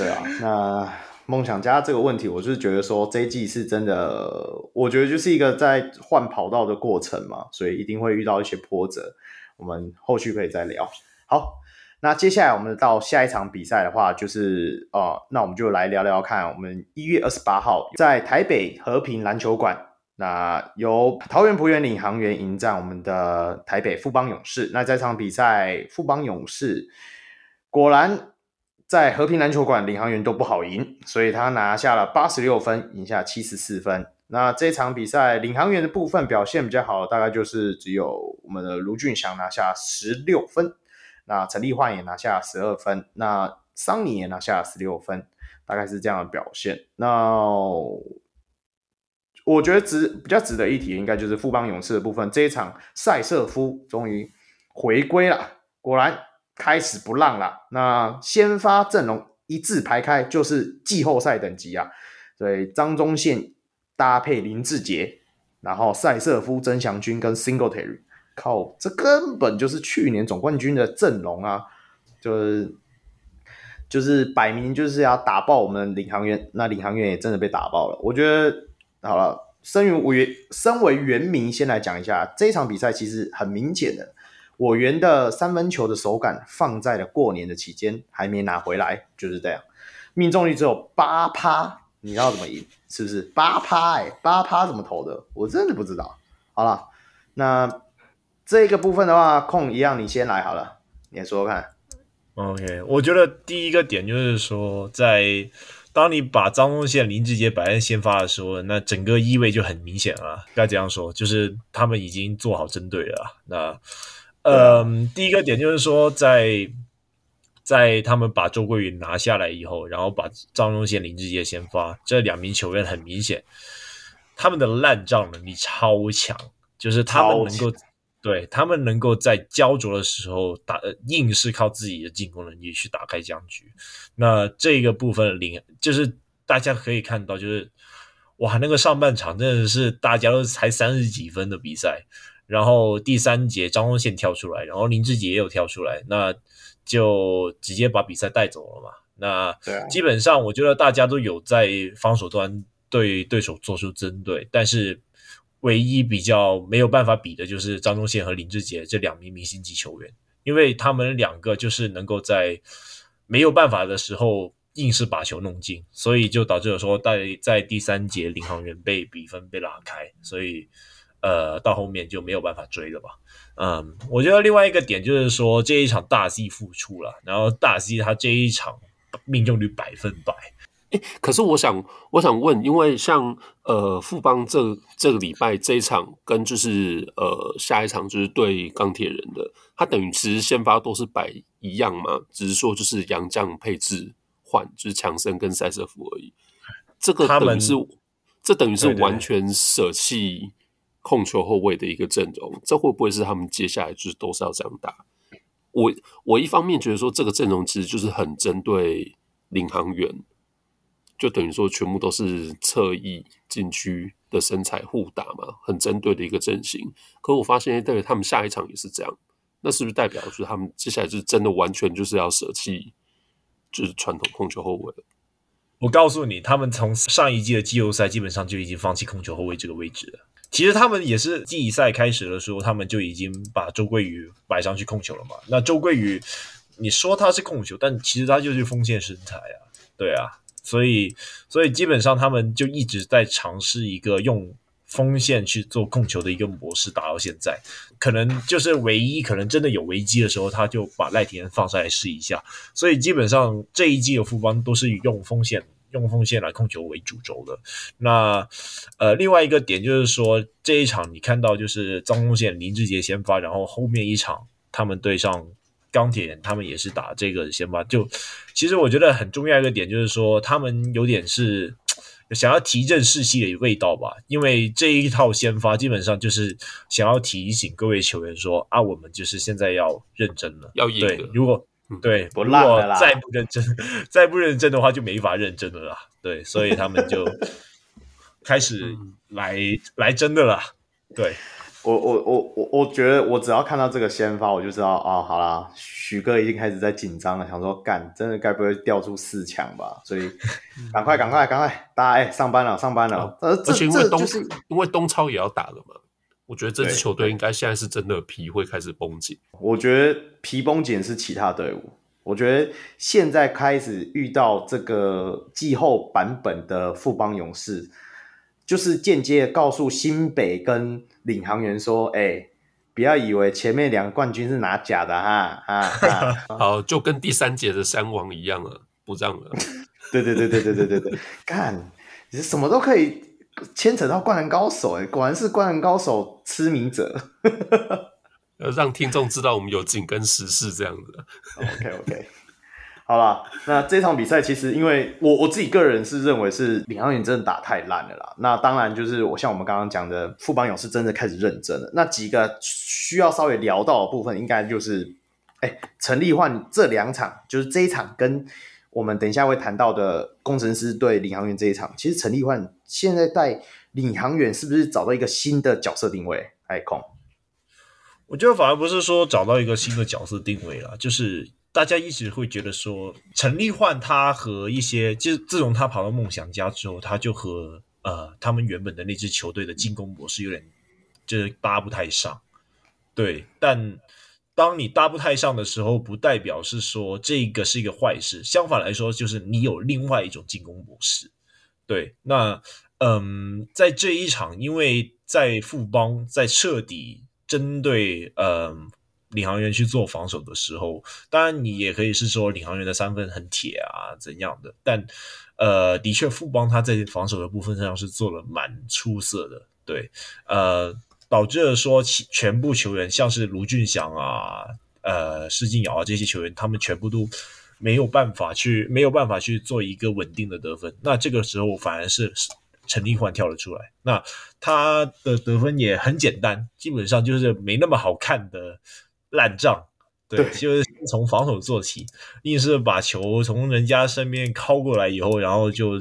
对啊，那梦想家这个问题，我就是觉得说这一季是真的，我觉得就是一个在换跑道的过程嘛，所以一定会遇到一些波折。我们后续可以再聊。好，那接下来我们到下一场比赛的话，就是呃，那我们就来聊聊看，我们一月二十八号在台北和平篮球馆，那由桃园璞园领航员迎战我们的台北富邦勇士。那这场比赛，富邦勇士果然。在和平篮球馆，领航员都不好赢，所以他拿下了八十六分，赢下七十四分。那这场比赛，领航员的部分表现比较好，大概就是只有我们的卢俊祥拿下十六分，那陈立焕也拿下十二分，那桑尼也拿下十六分，大概是这样的表现。那我觉得值比较值得一提，应该就是富邦勇士的部分，这一场赛瑟夫终于回归了，果然。开始不让了，那先发阵容一字排开就是季后赛等级啊！所以张宗宪搭配林志杰，然后赛瑟夫、曾祥军跟 Singletary，靠，这根本就是去年总冠军的阵容啊！就是就是摆明就是要打爆我们领航员，那领航员也真的被打爆了。我觉得好了，身为身为原名，先来讲一下这场比赛，其实很明显的。我圆的三分球的手感放在了过年的期间，还没拿回来，就是这样。命中率只有八趴，你知道怎么赢？是不是八趴？哎，八趴怎么投的？我真的不知道。好了，那这个部分的话，控一样，你先来好了，你来说说看。OK，我觉得第一个点就是说，在当你把张宗宪、林志杰摆在先发的时候，那整个意味就很明显了。该怎样说，就是他们已经做好针对了。那嗯，第一个点就是说在，在在他们把周桂云拿下来以后，然后把张宗宪、林志杰先发，这两名球员很明显，他们的烂账能力超强，就是他们能够对他们能够在焦灼的时候打，硬是靠自己的进攻能力去打开僵局。那这个部分领就是大家可以看到，就是哇，那个上半场真的是大家都才三十几分的比赛。然后第三节张宗宪跳出来，然后林志杰也有跳出来，那就直接把比赛带走了嘛。那基本上我觉得大家都有在防守端对对手做出针对，但是唯一比较没有办法比的就是张宗宪和林志杰这两名明星级球员，因为他们两个就是能够在没有办法的时候硬是把球弄进，所以就导致了说在在第三节领航员被比分被拉开，所以呃到后面就没有办法追了吧。嗯，我觉得另外一个点就是说这一场大 C 复出了，然后大 C 他这一场命中率百分百。诶，可是我想，我想问，因为像呃富邦这这个礼拜这一场跟就是呃下一场就是对钢铁人的，他等于其实先发都是摆一样嘛，只是说就是杨将配置换，就是强森跟塞瑟夫而已。这个等于是这等于是完全舍弃控球后卫的一个阵容，这会不会是他们接下来就是都是要这样打？我我一方面觉得说这个阵容其实就是很针对领航员。就等于说，全部都是侧翼禁区的身材互打嘛，很针对的一个阵型。可我发现，代表他们下一场也是这样，那是不是代表就是他们接下来就真的完全就是要舍弃，就是传统控球后卫了？我告诉你，他们从上一季的季后赛基本上就已经放弃控球后卫这个位置了。其实他们也是季赛开始的时候，他们就已经把周桂宇摆上去控球了嘛。那周桂宇，你说他是控球，但其实他就是锋线身材啊，对啊。所以，所以基本上他们就一直在尝试一个用锋线去做控球的一个模式，打到现在，可能就是唯一可能真的有危机的时候，他就把赖廷放上来试一下。所以基本上这一季的富邦都是用锋线、用锋线来控球为主轴的。那呃，另外一个点就是说，这一场你看到就是张宗宪、林志杰先发，然后后面一场他们对上。钢铁人他们也是打这个先发，就其实我觉得很重要一个点就是说，他们有点是 想要提振士气的味道吧，因为这一套先发基本上就是想要提醒各位球员说啊，我们就是现在要认真了，要赢。对，如果对，不如果再不认真，再不认真的话就没法认真了啦。对，所以他们就 开始来来真的了。对。我我我我我觉得我只要看到这个先发，我就知道啊、哦，好啦，许哥已经开始在紧张了，想说干，真的该不会掉出四强吧？所以 赶快赶快赶快，大家哎、欸，上班了上班了。呃，这因为东、就是、因为东超也要打了嘛，我觉得这支球队应该现在是真的皮会开始绷紧。我觉得皮绷紧是其他队伍，我觉得现在开始遇到这个季后版本的富邦勇士。就是间接告诉新北跟领航员说：“哎、欸，不要以为前面两个冠军是拿假的哈啊！”哈 好，就跟第三节的山王一样了，不让了。对对对对对对对对，干，你什么都可以牵扯到灌篮高手，哎，果然是灌篮高手痴迷者。呃让听众知道我们有紧跟时事这样子。OK OK。好了，那这场比赛其实，因为我我自己个人是认为是领航员真的打太烂了啦。那当然就是我像我们刚刚讲的，富邦勇士真的开始认真了。那几个需要稍微聊到的部分，应该就是，哎，陈立焕这两场，就是这一场跟我们等一下会谈到的工程师对领航员这一场，其实陈立焕现在带领航员是不是找到一个新的角色定位？哎，空，我觉得反而不是说找到一个新的角色定位了，就是。大家一直会觉得说，陈立焕他和一些，就自从他跑到梦想家之后，他就和呃他们原本的那支球队的进攻模式有点就是搭不太上。对，但当你搭不太上的时候，不代表是说这个是一个坏事，相反来说，就是你有另外一种进攻模式。对，那嗯，在这一场，因为在富邦在彻底针对嗯。领航员去做防守的时候，当然你也可以是说领航员的三分很铁啊怎样的，但呃，的确富邦他在防守的部分上是做了蛮出色的，对，呃，导致了说全部球员像是卢俊祥啊、呃施晋尧啊这些球员，他们全部都没有办法去没有办法去做一个稳定的得分，那这个时候反而是陈立焕跳了出来，那他的得分也很简单，基本上就是没那么好看的。烂账，对，就是从防守做起，硬是把球从人家身边靠过来以后，然后就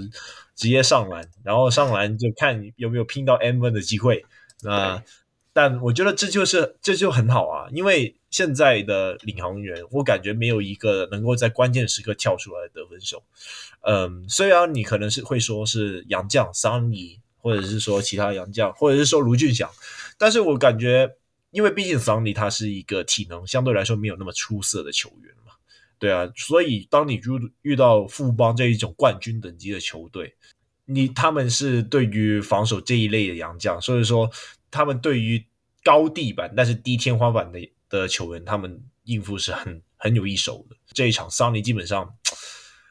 直接上篮，然后上篮就看有没有拼到 M 分的机会。那但我觉得这就是这就很好啊，因为现在的领航员，我感觉没有一个能够在关键时刻跳出来得分手。嗯，虽然你可能是会说是杨将桑尼或者是说其他杨将，或者是说卢俊翔。但是我感觉，因为毕竟桑尼他是一个体能相对来说没有那么出色的球员嘛，对啊，所以当你遇遇到富邦这一种冠军等级的球队，你他们是对于防守这一类的洋将，所以说他们对于高地板但是低天花板的的球员，他们应付是很很有一手的。这一场桑尼基本上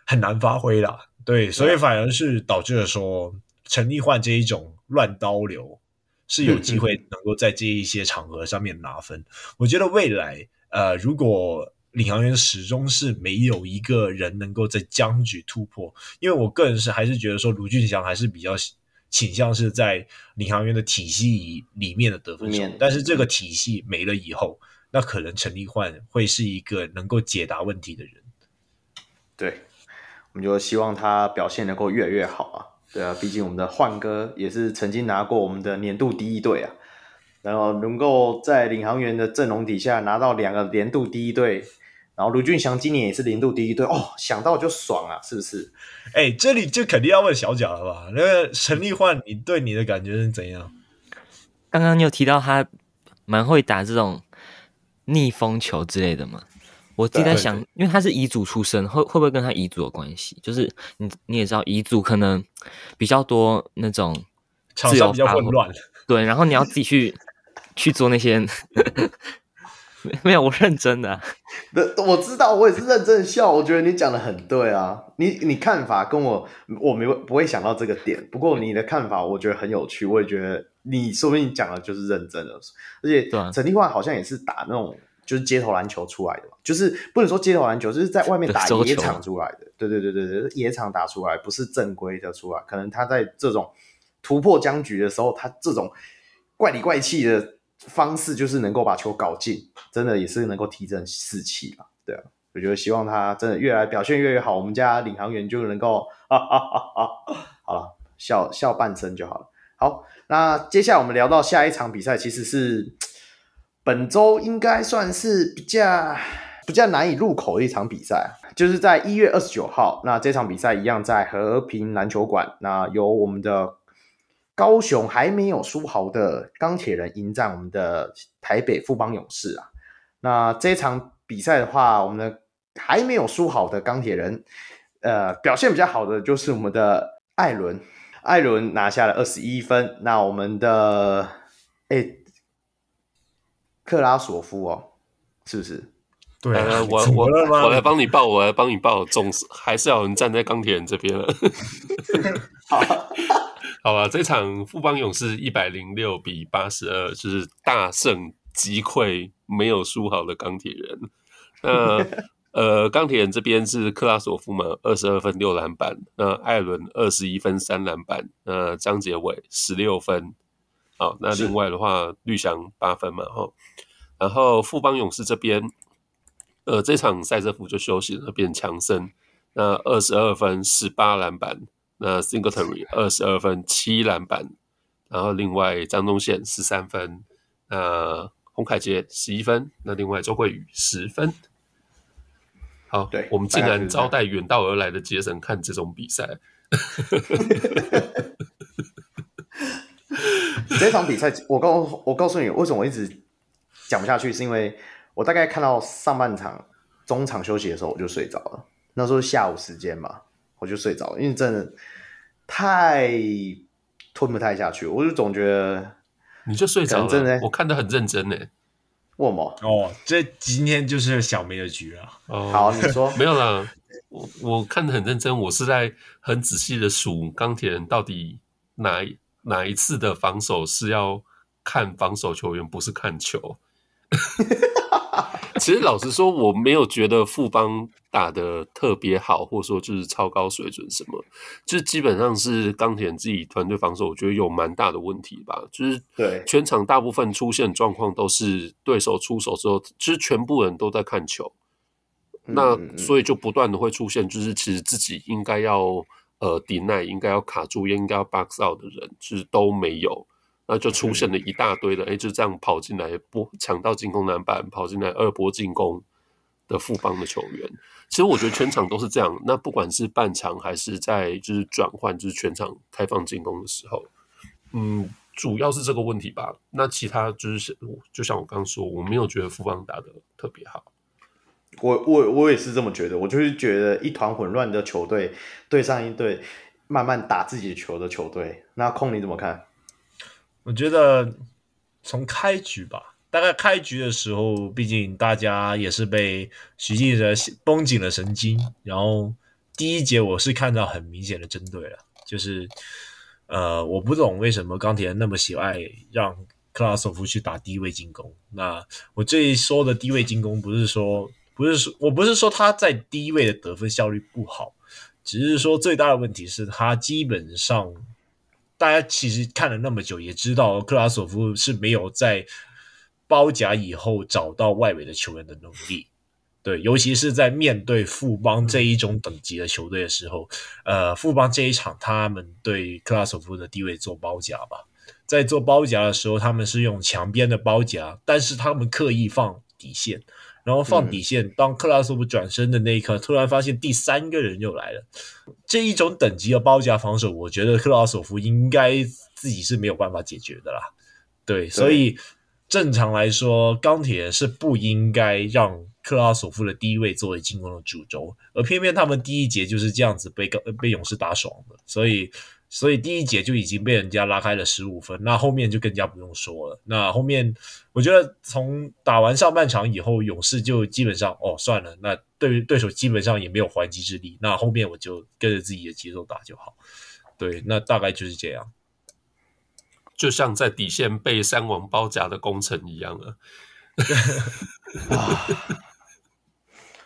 很难发挥啦，对，所以反而是导致了说陈立焕这一种乱刀流是有机 会能够在这一些场合上面拿分。我觉得未来呃，如果领航员始终是没有一个人能够在僵局突破，因为我个人是还是觉得说卢俊祥还是比较倾向是在领航员的体系里面的得分手，但是这个体系没了以后。那可能陈立焕会是一个能够解答问题的人，对，我们就希望他表现能够越来越好啊。对啊，毕竟我们的焕哥也是曾经拿过我们的年度第一队啊，然后能够在领航员的阵容底下拿到两个年度第一队，然后卢俊祥今年也是年度第一队哦，想到就爽啊，是不是？哎，这里就肯定要问小贾了吧？那个陈立焕，你对你的感觉是怎样？刚刚你有提到他蛮会打这种。逆风球之类的嘛，我自己在想，因为他是乙组出身，会会不会跟他乙组有关系？就是你你也知道，乙组可能比较多那种自由比较混乱，对，然后你要自己去 去做那些，没有，我认真的、啊，我知道，我也是认真的笑。我觉得你讲的很对啊，你你看法跟我我没不会想到这个点，不过你的看法我觉得很有趣，我也觉得。你说不定讲的就是认真的，而且陈立焕好像也是打那种就是街头篮球出来的嘛，就是不能说街头篮球，就是在外面打野场出来的。对对对对对，野场打出来不是正规的出来，可能他在这种突破僵局的时候，他这种怪里怪气的方式，就是能够把球搞进，真的也是能够提振士气吧？对啊，我觉得希望他真的越来表现越来越好，我们家领航员就能够哈哈哈哈，好了，笑笑半声就好了。好，那接下来我们聊到下一场比赛，其实是本周应该算是比较比较难以入口的一场比赛，就是在一月二十九号。那这场比赛一样在和平篮球馆，那由我们的高雄还没有输好的钢铁人迎战我们的台北富邦勇士啊。那这场比赛的话，我们的还没有输好的钢铁人，呃，表现比较好的就是我们的艾伦。艾伦拿下了二十一分，那我们的哎、欸，克拉索夫哦，是不是？对啊，我我我来帮你报，我来帮你报，总是还是要有人站在钢铁人这边了。好，好吧，这场富邦勇士一百零六比八十二，就是大胜击溃没有输好的钢铁人。那。呃，钢铁人这边是克拉索夫嘛，二十二分六篮板。那艾伦二十一分三篮板。那张杰伟十六分。好，那另外的话，绿翔八分嘛，哈。然后富邦勇士这边，呃，这场赛车服就休息了，变强森。那二十二分十八篮板。那 Singletary 二十二分七篮板。然后另外张宗宪十三分。那洪凯杰十一分。那另外周慧宇十分。好，对，我们竟然招待远道而来的杰森看这种比赛。这场比赛，我告我告诉你，为什么我一直讲不下去，是因为我大概看到上半场中场休息的时候，我就睡着了。那时候下午时间嘛，我就睡着了，因为真的太吞不太下去，我就总觉得你就睡着了，真的，我看得很认真呢。哦，这今天就是小梅的局啊。哦，好，你说没有啦。我我看得很认真，我是在很仔细的数钢铁人到底哪哪一次的防守是要看防守球员，不是看球。其实老实说，我没有觉得富邦打得特别好，或者说就是超高水准什么，就基本上是钢铁人自己团队防守，我觉得有蛮大的问题吧。就是对全场大部分出现状况都是对手出手之后，其实全部人都在看球，那所以就不断的会出现，就是其实自己应该要呃 deny，应该要卡住，应该要 box out 的人，其实都没有。那就出现了一大堆的，哎、嗯，就这样跑进来，波抢到进攻篮板，跑进来二波进攻的富邦的球员。其实我觉得全场都是这样。那不管是半场还是在就是转换，就是全场开放进攻的时候，嗯，主要是这个问题吧。那其他就是，就像我刚刚说，我没有觉得富邦打的特别好。我我我也是这么觉得，我就是觉得一团混乱的球队对上一队慢慢打自己球的球队。那空你怎么看？我觉得从开局吧，大概开局的时候，毕竟大家也是被许晋哲绷紧了神经。然后第一节我是看到很明显的针对了，就是呃，我不懂为什么钢铁人那么喜爱让克拉索夫去打低位进攻。那我这一说的低位进攻，不是说。不是说，我不是说他在低位的得分效率不好，只是说最大的问题是他基本上，大家其实看了那么久，也知道克拉索夫是没有在包夹以后找到外围的球员的能力。对，尤其是在面对富邦这一种等级的球队的时候，呃，富邦这一场他们对克拉索夫的地位做包夹吧，在做包夹的时候，他们是用墙边的包夹，但是他们刻意放底线。然后放底线，当克拉索夫转身的那一刻，突然发现第三个人又来了。这一种等级的包夹防守，我觉得克拉索夫应该自己是没有办法解决的啦。对，对所以正常来说，钢铁是不应该让克拉索夫的低位作为进攻的主轴，而偏偏他们第一节就是这样子被被勇士打爽的，所以。所以第一节就已经被人家拉开了十五分，那后面就更加不用说了。那后面我觉得从打完上半场以后，勇士就基本上哦算了，那对于对手基本上也没有还击之力。那后面我就跟着自己的节奏打就好。对，那大概就是这样，就像在底线被三网包夹的工程一样了。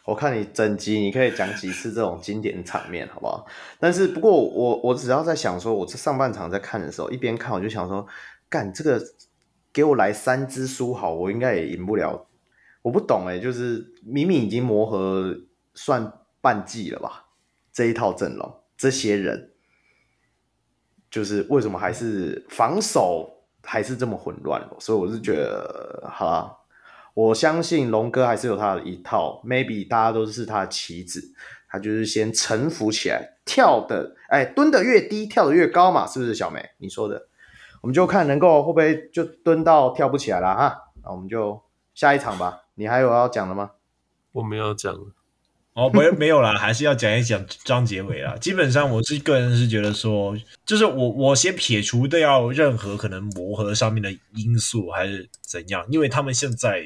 我看你整集你可以讲几次这种经典场面，好不好？但是不过我我只要在想说，我这上半场在看的时候，一边看我就想说，干这个给我来三支书好，我应该也赢不了。我不懂哎，就是明明已经磨合算半季了吧，这一套阵容，这些人，就是为什么还是防守还是这么混乱？所以我是觉得，好啦。我相信龙哥还是有他的一套，maybe 大家都是他的棋子，他就是先臣服起来，跳的，哎，蹲的越低，跳的越高嘛，是不是小梅？你说的，我们就看能够会不会就蹲到跳不起来了哈，那我们就下一场吧。你还有要讲的吗？我没有讲了。哦，没没有啦，还是要讲一讲张杰伟啦。基本上，我是个人是觉得说，就是我我先撇除掉任何可能磨合上面的因素，还是怎样，因为他们现在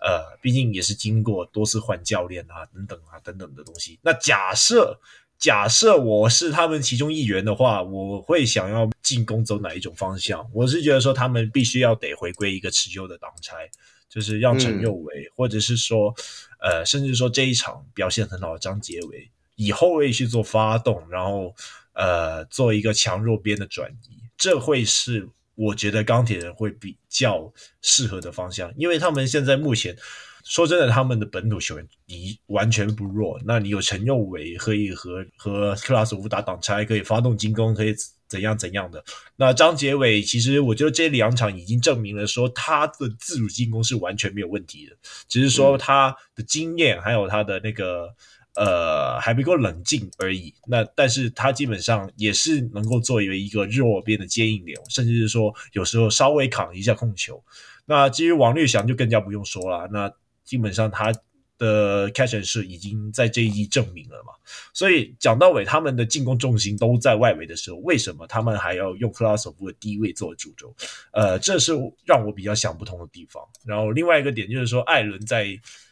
呃，毕竟也是经过多次换教练啊，等等啊，等等的东西。那假设假设我是他们其中一员的话，我会想要进攻走哪一种方向？我是觉得说，他们必须要得回归一个持久的挡拆。就是让陈佑维，嗯、或者是说，呃，甚至说这一场表现很好的张杰伟，以后卫去做发动，然后呃，做一个强弱边的转移，这会是我觉得钢铁人会比较适合的方向，因为他们现在目前说真的，他们的本土球员你完全不弱，那你有陈佑维可以和和克拉索夫打挡拆，可以发动进攻，可以。怎样怎样的？那张杰伟其实我觉得这两场已经证明了，说他的自主进攻是完全没有问题的，只是说他的经验还有他的那个呃还不够冷静而已。那但是他基本上也是能够作为一个弱边的接应点，甚至是说有时候稍微扛一下控球。那至于王律翔就更加不用说了，那基本上他。的 catch and shoot 已经在这一季证明了嘛，所以讲到尾，他们的进攻重心都在外围的时候，为什么他们还要用克拉索夫的低位做主轴？呃，这是让我比较想不通的地方。然后另外一个点就是说，艾伦在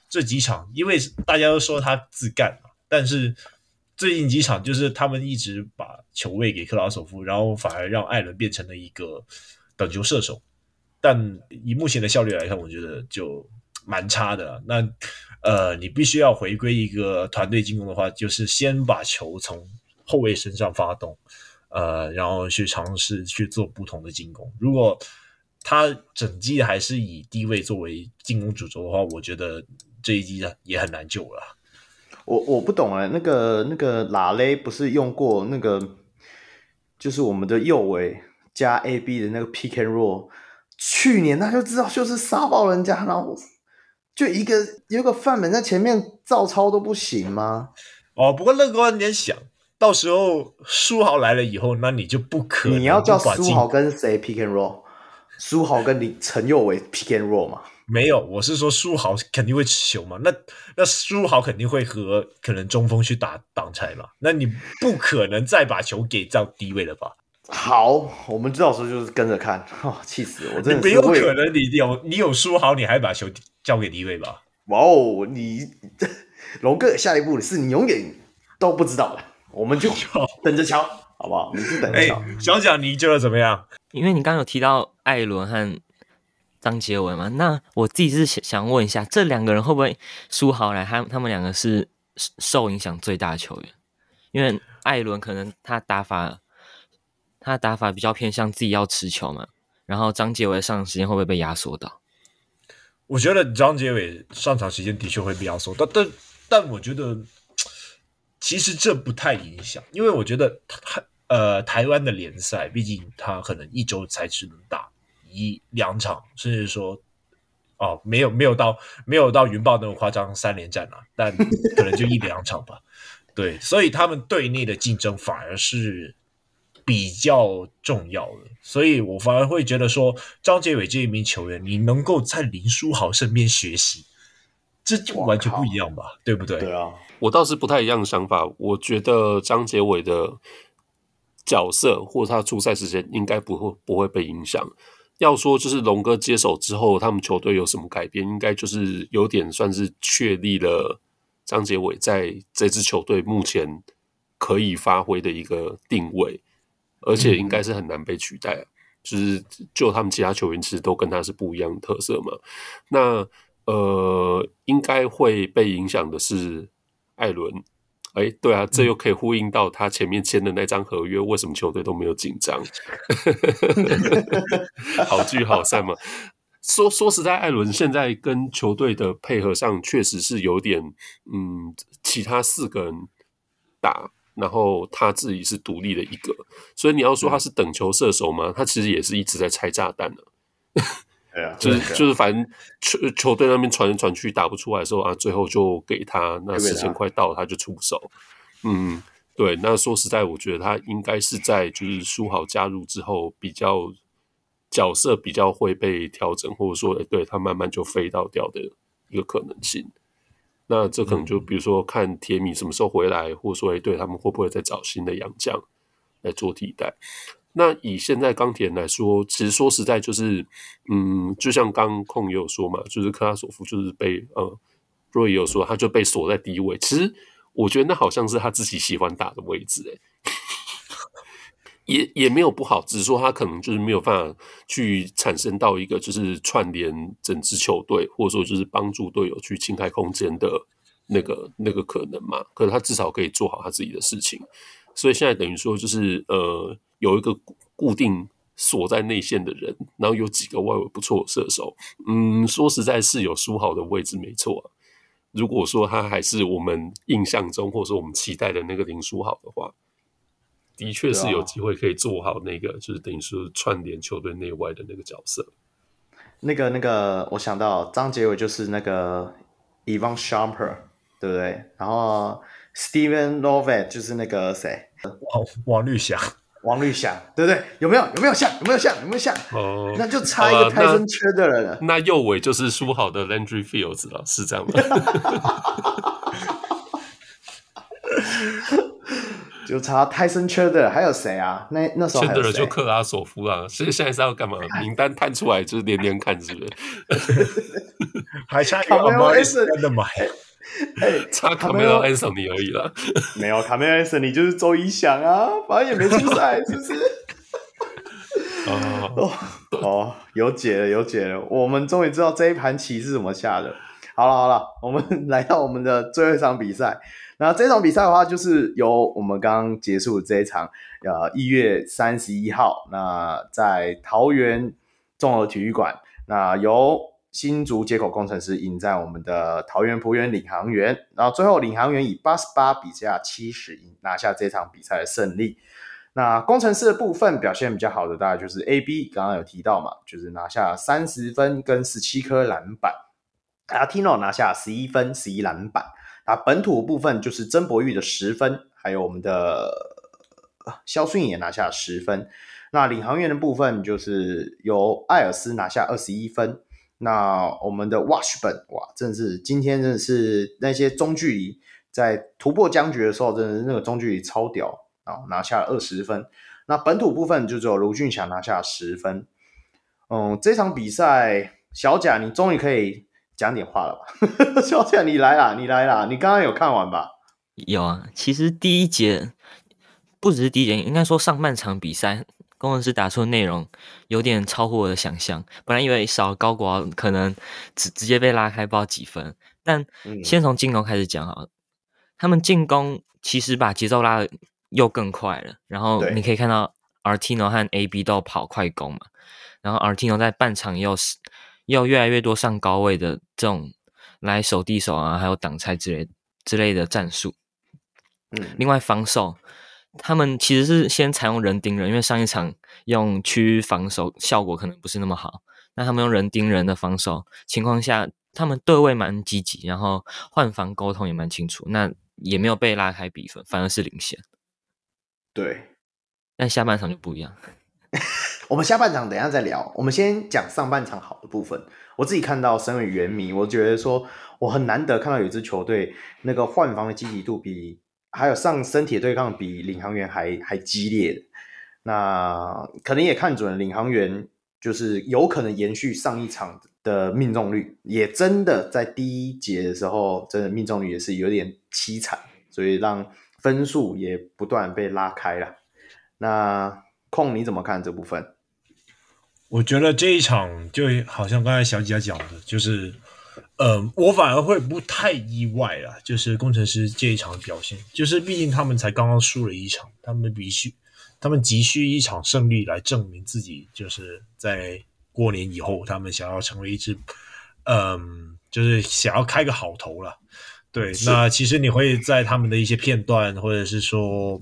这几场，因为大家都说他自干嘛，但是最近几场就是他们一直把球位给克拉索夫，然后反而让艾伦变成了一个等球射手，但以目前的效率来看，我觉得就蛮差的。那呃，你必须要回归一个团队进攻的话，就是先把球从后卫身上发动，呃，然后去尝试去做不同的进攻。如果他整季还是以低位作为进攻主轴的话，我觉得这一季也很难救了。我我不懂啊，那个那个拉雷不是用过那个，就是我们的右卫加 AB 的那个 PK roll，去年他就知道就是杀爆人家，然后。就一个有个范本在前面照抄都不行吗？哦，不过乐观点想，到时候书豪来了以后，那你就不可能。你要叫书豪跟谁 pick and roll？书豪跟你陈佑伟 pick and roll 吗？没有，我是说书豪肯定会持球嘛。那那书豪肯定会和可能中锋去打挡拆嘛。那你不可能再把球给这样低位了吧？好，我们到时候就是跟着看。哦，气死我！真的没有可能，你有你有输好，你还把球交给低位吧？哇哦，你龙哥下一步是你永远都不知道的，我们就 等着瞧，好不好？你就等着瞧。小蒋，你觉得怎么样？因为你刚刚有提到艾伦和张杰文嘛，那我自己是想想问一下，这两个人会不会输好来？他他们两个是受影响最大的球员，因为艾伦可能他打法。他打法比较偏向自己要持球嘛，然后张杰伟上场时间会不会被压缩到？我觉得张杰伟上场时间的确会被压缩到，但但我觉得其实这不太影响，因为我觉得他呃台湾的联赛，毕竟他可能一周才只能打一两场，甚至说哦没有没有到没有到云豹那么夸张三连战啊，但可能就一两场吧。对，所以他们队内的竞争反而是。比较重要的，所以我反而会觉得说，张杰伟这一名球员，你能够在林书豪身边学习，这就完全不一样吧，对不对？对啊，我倒是不太一样的想法。我觉得张杰伟的角色或者他出赛时间应该不会不会被影响。要说就是龙哥接手之后，他们球队有什么改变，应该就是有点算是确立了张杰伟在这支球队目前可以发挥的一个定位。而且应该是很难被取代啊，就是就他们其他球员其实都跟他是不一样的特色嘛。那呃，应该会被影响的是艾伦。哎，对啊，这又可以呼应到他前面签的那张合约，为什么球队都没有紧张？好聚好散嘛。说说实在，艾伦现在跟球队的配合上确实是有点，嗯，其他四个人打。然后他自己是独立的一个，所以你要说他是等球射手吗？他其实也是一直在拆炸弹的。对啊，就是就是反正球球队那边传来传去打不出来的时候啊，最后就给他。那时间快到了，他就出手。嗯，对。那说实在，我觉得他应该是在就是书豪加入之后，比较角色比较会被调整，或者说，哎，对他慢慢就飞到掉的一个可能性。那这可能就比如说看铁米什么时候回来，或者说对他们会不会再找新的洋将来做替代。那以现在钢铁人来说，其实说实在就是，嗯，就像刚控也有说嘛，就是克拉索夫就是被呃，若也有说他就被锁在低位。其实我觉得那好像是他自己喜欢打的位置，欸，也也没有不好，只是说他可能就是没有办法去产生到一个就是串联整支球队，或者说就是帮助队友去清开空间的那个那个可能嘛。可是他至少可以做好他自己的事情，所以现在等于说就是呃有一个固定锁在内线的人，然后有几个外围不错的射手。嗯，说实在是有输好的位置没错啊。如果说他还是我们印象中或者说我们期待的那个林书豪的话。的确是有机会可以做好那个，就是等于是串联球队内外的那个角色。那个那个，我想到张杰伟就是那个 Evan Shumpert，对不对？然后 Steven Lovett 就是那个谁？王王绿翔，王绿翔，对不对？有没有？有没有像？有没有像？有没有像？哦，那就差一个 Tyson Chandler 的人。那右尾就是输好的 Landry Fields 了，是这样吗？就差泰森·切德，还有谁啊？那那时候还有谁？就克拉索夫啊。所以现在是要干嘛？名单探出来就是连连看，是不是？还差卡梅隆·安的买，哎，差卡梅隆·安森尼而已了。没有卡梅隆·安森尼就是周一翔啊，反正也没出赛，是不是？哦哦，有解了，有解了。我们终于知道这一盘棋是怎么下的。好了好了，我们来到我们的最后一场比赛。那这场比赛的话，就是由我们刚刚结束这一场，呃，一月三十一号，那在桃园综合体育馆，那由新竹街口工程师迎战我们的桃园璞园领航员，然后最后领航员以八十八比下七十赢拿下这场比赛的胜利。那工程师的部分表现比较好的，大概就是 AB，刚刚有提到嘛，就是拿下三十分跟十七颗篮板，阿提诺拿下十一分十一篮板。啊，本土部分就是曾博玉的十分，还有我们的肖顺也拿下十分。那领航员的部分就是由艾尔斯拿下二十一分。那我们的 Washburn 哇，真的是今天真的是那些中距离在突破僵局的时候，真的是那个中距离超屌啊，拿下二十分。那本土部分就只有卢峻翔拿下十分。嗯，这场比赛，小贾你终于可以讲点话了吧？小倩你来啦，你来啦，你刚刚有看完吧？有啊，其实第一节不只是第一节，应该说上半场比赛。工程师打出的内容有点超乎我的想象，本来以为少高国豪可能直直接被拉开不知道几分，但先从进攻开始讲好了，嗯、他们进攻其实把节奏拉的又更快了，然后你可以看到 Artino 和 AB 都跑快攻嘛，然后 Artino 在半场又是又越来越多上高位的这种来守地守啊，还有挡拆之类之类的战术，嗯，另外防守。他们其实是先采用人盯人，因为上一场用区域防守效果可能不是那么好。那他们用人盯人的防守情况下，他们对位蛮积极，然后换防沟通也蛮清楚，那也没有被拉开比分，反而是领先。对，但下半场就不一样。我们下半场等一下再聊，我们先讲上半场好的部分。我自己看到身为原迷，我觉得说我很难得看到有一支球队那个换防的积极度比。还有上身体对抗比领航员还还激烈，那可能也看准了领航员，就是有可能延续上一场的命中率，也真的在第一节的时候，真的命中率也是有点凄惨，所以让分数也不断被拉开了。那控你怎么看这部分？我觉得这一场就好像刚才小姐讲的，就是。嗯，我反而会不太意外啦，就是工程师这一场的表现，就是毕竟他们才刚刚输了一场，他们必须，他们急需一场胜利来证明自己，就是在过年以后，他们想要成为一支，嗯，就是想要开个好头了。对，那其实你会在他们的一些片段，或者是说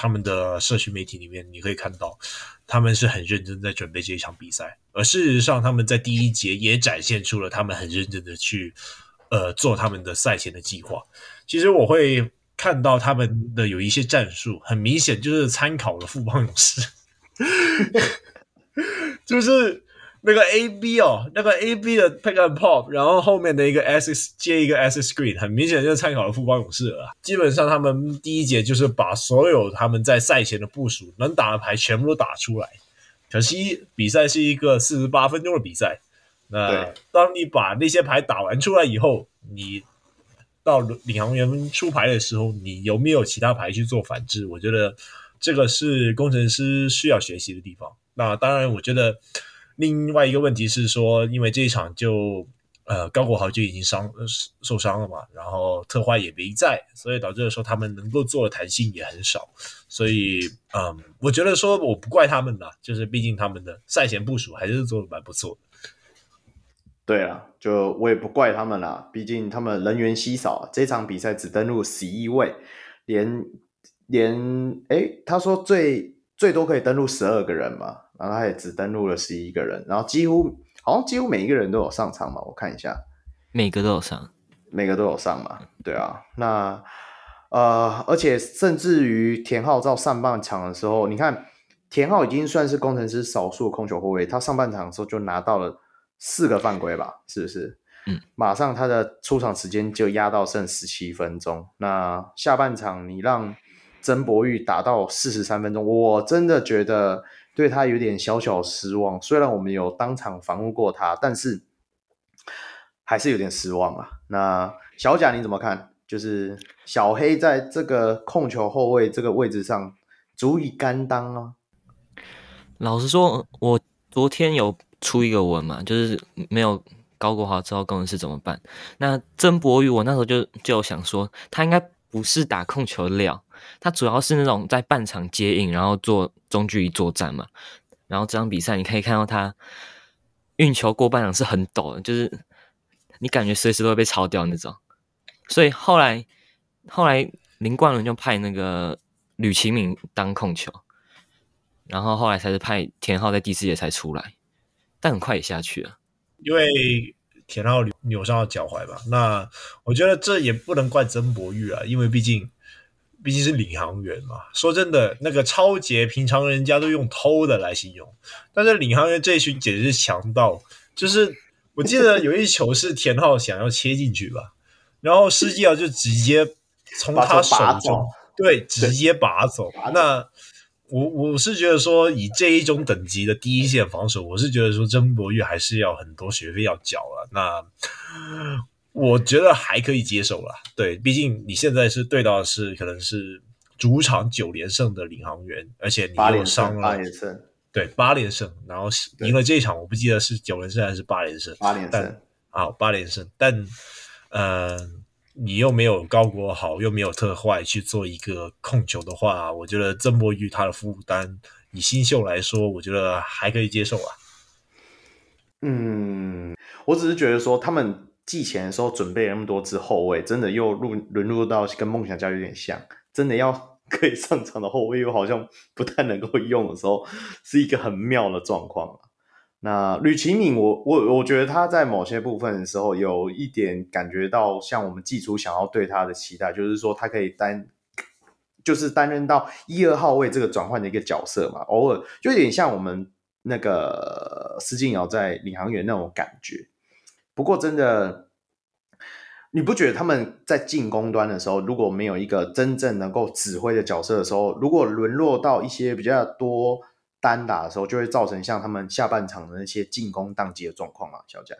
他们的社区媒体里面，你可以看到。他们是很认真在准备这一场比赛，而事实上，他们在第一节也展现出了他们很认真的去，呃，做他们的赛前的计划。其实我会看到他们的有一些战术，很明显就是参考了富邦勇士，就是。那个 A B 哦，那个 A B 的 pick and pop，然后后面的一个 S 接一个 S screen，很明显就是参考了富邦勇士了。基本上他们第一节就是把所有他们在赛前的部署能打的牌全部都打出来。可惜比赛是一个四十八分钟的比赛，那当你把那些牌打完出来以后，你到领航员出牌的时候，你有没有其他牌去做反制？我觉得这个是工程师需要学习的地方。那当然，我觉得。另外一个问题是说，因为这一场就呃高国豪就已经伤受伤了嘛，然后特坏也没在，所以导致说他们能够做的弹性也很少。所以嗯，我觉得说我不怪他们啦，就是毕竟他们的赛前部署还是做的蛮不错的。对啊，就我也不怪他们啦，毕竟他们人员稀少，这场比赛只登录十一位，连连诶他说最最多可以登录十二个人嘛。然后他也只登录了十一个人，然后几乎好像几乎每一个人都有上场嘛，我看一下，每个都有上，每个都有上嘛，对啊，那呃，而且甚至于田浩在上半场的时候，你看田浩已经算是工程师少数的控球后卫，他上半场的时候就拿到了四个犯规吧，是不是？嗯，马上他的出场时间就压到剩十七分钟，那下半场你让曾博玉打到四十三分钟，我真的觉得。对他有点小小失望，虽然我们有当场访问过他，但是还是有点失望啊。那小贾你怎么看？就是小黑在这个控球后卫这个位置上足以担当吗？老实说，我昨天有出一个文嘛，就是没有高国华之后，攻城狮怎么办？那曾博宇，我那时候就就想说，他应该不是打控球的料。他主要是那种在半场接应，然后做中距离作战嘛。然后这场比赛你可以看到他运球过半场是很陡的，就是你感觉随时都会被抄掉那种。所以后来后来林冠伦就派那个吕其敏当控球，然后后来才是派田浩在第四节才出来，但很快也下去了，因为田浩扭伤了脚踝吧。那我觉得这也不能怪曾博玉啊，因为毕竟。毕竟是领航员嘛。说真的，那个超杰平常人家都用偷的来形容，但是领航员这一群简直是强盗，就是我记得有一球是田浩想要切进去吧，然后施纪尧就直接从他手中对直接拔走。那我我是觉得说，以这一种等级的第一线防守，我是觉得说曾博玉还是要很多学费要缴了。那我觉得还可以接受了。对，毕竟你现在是对到的是可能是主场九连胜的领航员，而且你又伤了，八连胜，对，八连胜，然后赢了这一场，我不记得是九连胜还是八连胜，八连胜，啊，八连胜，但呃。你又没有高国豪，又没有特坏去做一个控球的话，我觉得曾博玉他的负担以新秀来说，我觉得还可以接受啊。嗯，我只是觉得说他们寄钱的时候准备那么多支后卫，真的又入沦落到跟梦想家有点像，真的要可以上场的后卫又好像不太能够用的时候，是一个很妙的状况。那吕启敏，我我我觉得他在某些部分的时候有一点感觉到，像我们寄出想要对他的期待，就是说他可以担，就是担任到一二号位这个转换的一个角色嘛，偶尔就有点像我们那个施晋尧在领航员那种感觉。不过真的，你不觉得他们在进攻端的时候，如果没有一个真正能够指挥的角色的时候，如果沦落到一些比较多。单打的时候就会造成像他们下半场的那些进攻宕机的状况啊，小贾。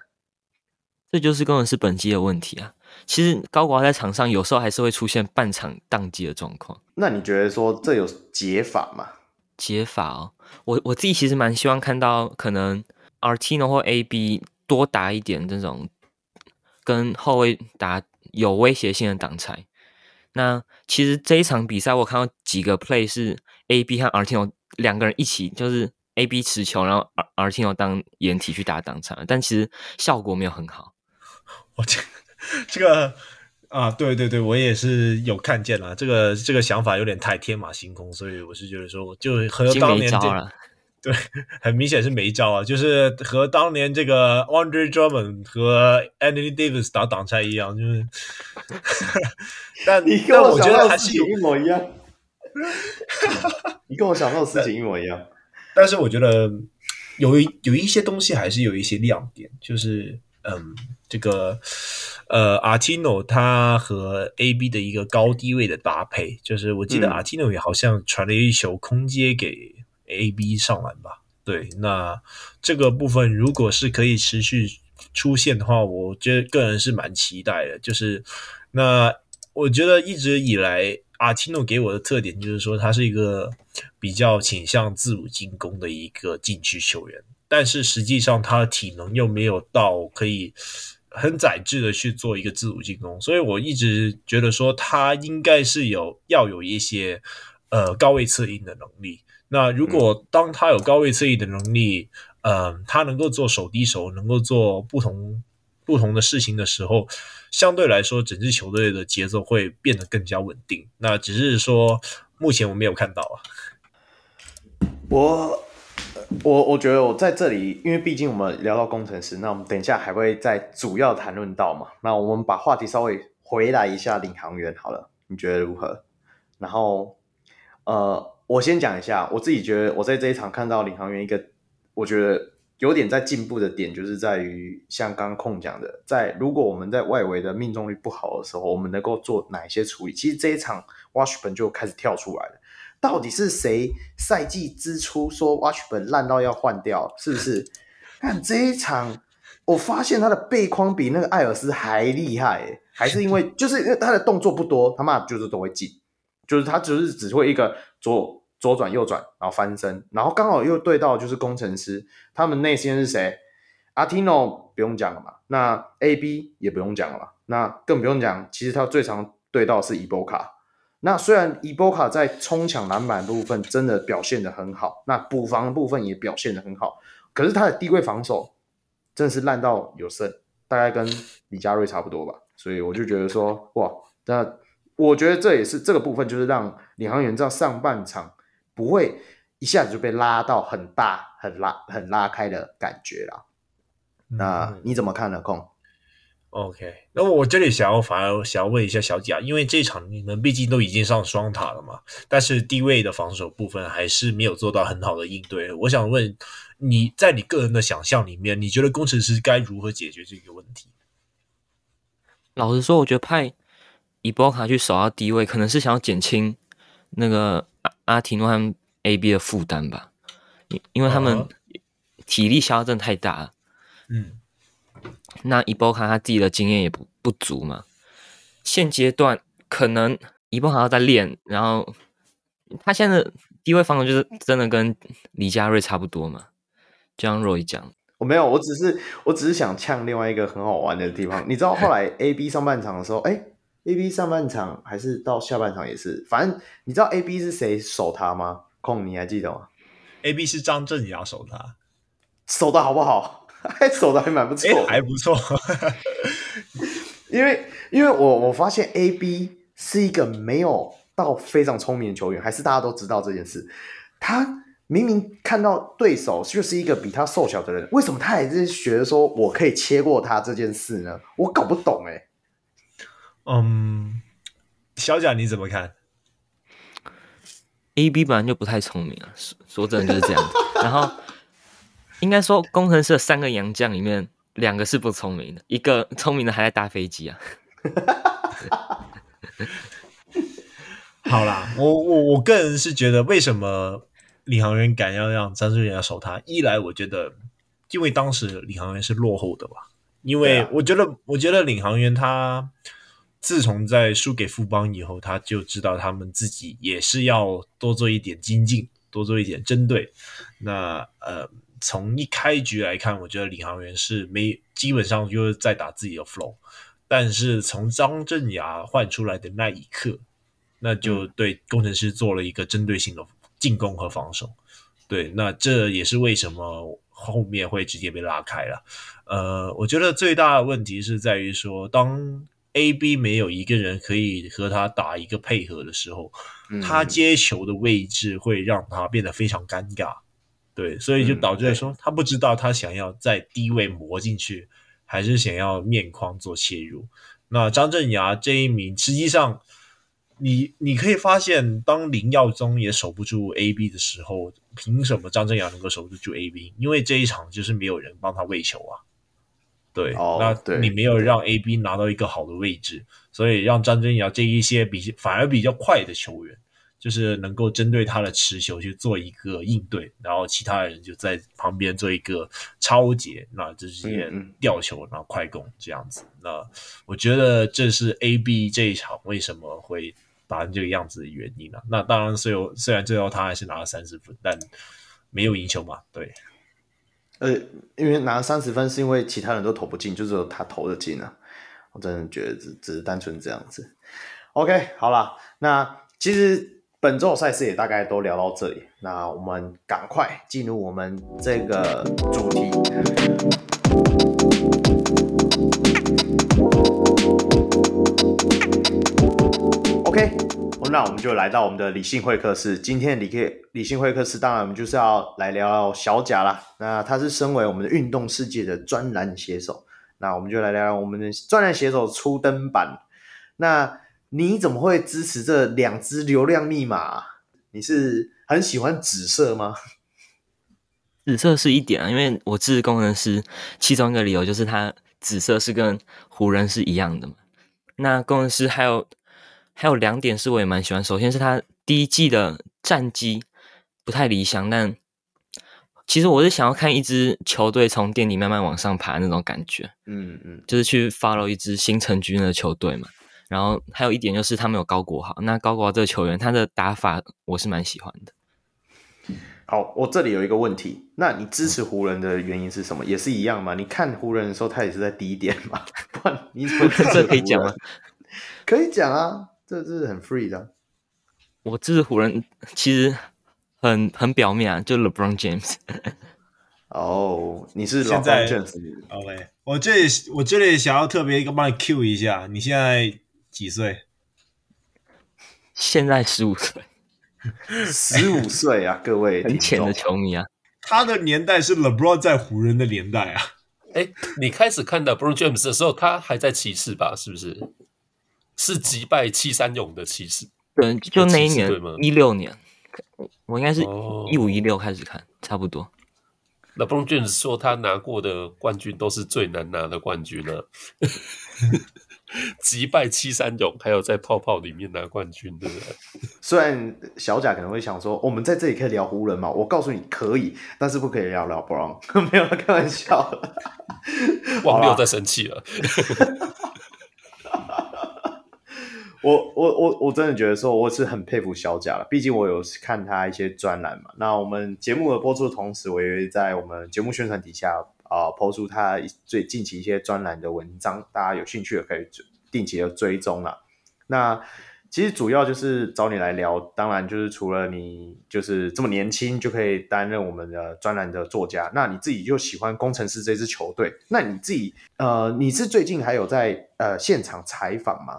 这就是工程师本机的问题啊。其实高国豪在场上有时候还是会出现半场宕机的状况。那你觉得说这有解法吗？解法哦，我我自己其实蛮希望看到可能 Artino 或 AB 多打一点这种跟后卫打有威胁性的挡拆。那其实这一场比赛我看到几个 play 是 AB 和 Artino。两个人一起就是 A B 持球，然后 Artino 当掩体去打挡拆，但其实效果没有很好。我这这个啊，对对对，我也是有看见了，这个这个想法有点太天马行空，所以我是觉得说，就和当年这对，很明显是没招啊，就是和当年这个 Andre Drummond 和 Anthony Davis 打挡拆一样，就是。但你跟我觉得还是有一模一样。你跟我想到的事情一模一样，但是我觉得有一有一些东西还是有一些亮点，就是嗯，这个呃，，Artino 他和 AB 的一个高低位的搭配，就是我记得 Artino 也好像传了一球空接给 AB 上篮吧？对，那这个部分如果是可以持续出现的话，我觉得个人是蛮期待的。就是那我觉得一直以来。阿提诺给我的特点就是说，他是一个比较倾向自主进攻的一个禁区球员，但是实际上他的体能又没有到可以很宰制的去做一个自主进攻，所以我一直觉得说他应该是有要有一些呃高位策应的能力。那如果当他有高位策应的能力，嗯、呃，他能够做手递手，能够做不同不同的事情的时候。相对来说，整支球队的节奏会变得更加稳定。那只是说，目前我没有看到啊。我我我觉得我在这里，因为毕竟我们聊到工程师，那我们等一下还会再主要谈论到嘛。那我们把话题稍微回来一下领航员好了，你觉得如何？然后呃，我先讲一下，我自己觉得我在这一场看到领航员一个，我觉得。有点在进步的点，就是在于像刚刚控讲的，在如果我们在外围的命中率不好的时候，我们能够做哪些处理？其实这一场 Washburn 就开始跳出来了。到底是谁赛季之初说 Washburn 烂到要换掉？是不是？看这一场，我发现他的背框比那个艾尔斯还厉害，欸，还是因为就是因为他的动作不多，他妈就是都会进，就是他只是只会一个左。左转右转，然后翻身，然后刚好又对到就是工程师，他们内线是谁？阿提诺不用讲了嘛，那 AB 也不用讲了嘛，那更不用讲，其实他最常对到是伊波卡。那虽然伊波卡在冲抢篮板部分真的表现得很好，那补防的部分也表现得很好，可是他的低位防守真是烂到有剩，大概跟李佳瑞差不多吧。所以我就觉得说，哇，那我觉得这也是这个部分，就是让领航员在上半场。不会一下子就被拉到很大、很拉、很拉开的感觉啦。那你怎么看呢，空？OK，那我这里想要反而想要问一下小贾，因为这场你们毕竟都已经上双塔了嘛，但是低位的防守部分还是没有做到很好的应对。我想问你在你个人的想象里面，你觉得工程师该如何解决这个问题？老实说，我觉得派伊波卡去守到低位，可能是想要减轻那个阿阿提诺和 AB 的负担吧，因因为他们体力消耗真的太大了。嗯。那伊波卡他自己的经验也不不足嘛，现阶段可能伊波卡要在练，然后他现在的低位防守就是真的跟李佳瑞差不多嘛，就像 Roy 讲，我没有，我只是我只是想呛另外一个很好玩的地方，你知道后来 AB 上半场的时候，哎，AB 上半场还是到下半场也是，反正你知道 AB 是谁守他吗？控你还记得吗？AB 是张镇雅守他，守的好不好？还守的还蛮不错，欸，还不错。因为因为我我发现 AB 是一个没有到非常聪明的球员，还是大家都知道这件事。他明明看到对手就是一个比他瘦小的人，为什么他还是觉得说我可以切过他这件事呢？我搞不懂哎，欸。嗯，小贾你怎么看？AB 本来就不太聪明啊，说说真的就是这样。然后。应该说，工程师的三个洋将里面，两个是不聪明的，一个聪明的还在搭飞机啊。好啦，我我我个人是觉得，为什么领航员敢要让张志远要守他？一来，我觉得因为当时领航员是落后的吧，因为我觉得，啊、我觉得领航员他自从在输给富邦以后，他就知道他们自己也是要多做一点精进，多做一点针对。那呃。从一开局来看，我觉得领航员是没基本上就是在打自己的 flow，但是从张镇雅换出来的那一刻，那就对工程师做了一个针对性的进攻和防守。对，那这也是为什么后面会直接被拉开了。呃，我觉得最大的问题是在于说，当 AB 没有一个人可以和他打一个配合的时候，他接球的位置会让他变得非常尴尬。对，所以就导致说，他不知道他想要在低位磨进去，还是想要面框做切入。那张镇衙这一名，实际上你你可以发现，当林耀宗也守不住 AB 的时候，凭什么张镇衙能够守得住 AB？因为这一场就是没有人帮他喂球啊。对，哦、那你没有让 AB 拿到一个好的位置，所以让张镇衙这一些比反而比较快的球员。就是能够针对他的持球去做一个应对，然后其他人就在旁边做一个超截，那这些吊球，然后快攻这样子。那我觉得这是 AB 这一场为什么会打成这个样子的原因啊？那当然，虽有虽然最后他还是拿了三十分，但没有赢球嘛。对，呃，因为拿三十分是因为其他人都投不进，就只有他投的进啊。我真的觉得只只是单纯这样子。OK，好了，那其实。本周赛事也大概都聊到这里，那我们赶快进入我们这个主题。那我们就来到我们的理性会客室。今天的理理性会客室，当然我们就是要来聊聊小贾啦。那他是身为我们的运动世界的专栏写手，那我们就来聊聊我们的专栏写手初登版。那你怎么会支持这两支流量密码？你是很喜欢紫色吗？紫色是一点啊，因为我支持工程师，其中一个理由就是它紫色是跟湖人是一样的嘛。那工程师还有还有两点是我也蛮喜欢，首先是他第一季的战绩不太理想，但其实我是想要看一支球队从垫底慢慢往上爬那种感觉，嗯嗯，就是去 follow 一支新成军的球队嘛。然后还有一点就是他们有高国豪，那高国豪这个球员他的打法我是蛮喜欢的。好，我这里有一个问题，那你支持湖人的原因是什么？也是一样吗？你看湖人的时候，他也是在低点嘛？不然你 这可以讲吗？可以讲啊，这这是很 free 的。我支持湖人其实很很表面啊，就 LeBron James。哦，你是 LeBron James。OK，我这里我这里想要特别一个帮你 cue 一下，你现在。几岁？现在十五岁，十五岁啊！各位 很浅的球迷啊，他的年代是 LeBron 在湖人的年代啊。哎，你开始看到 LeBron James 的时候，他还在骑士吧？是不是？是击败七三勇的骑士？对，就那一年，一六年，我应该是一五一六开始看，差不多。LeBron James 说他拿过的冠军都是最难拿的冠军了，击败七三勇，还有在泡泡里面拿冠军对不对。虽然小贾可能会想说，我们在这里可以聊湖人嘛？我告诉你可以，但是不可以聊 LeBron，没有开玩笑。王六在生气了。我我我我真的觉得说我是很佩服小贾了，毕竟我有看他一些专栏嘛。那我们节目的播出的同时，我也会在我们节目宣传底下啊，抛、出他最近期一些专栏的文章，大家有兴趣的可以定期的追踪了。那其实主要就是找你来聊，当然就是除了你就是这么年轻就可以担任我们的专栏的作家，那你自己又喜欢工程师这支球队，那你自己呃你是最近还有在呃现场采访吗？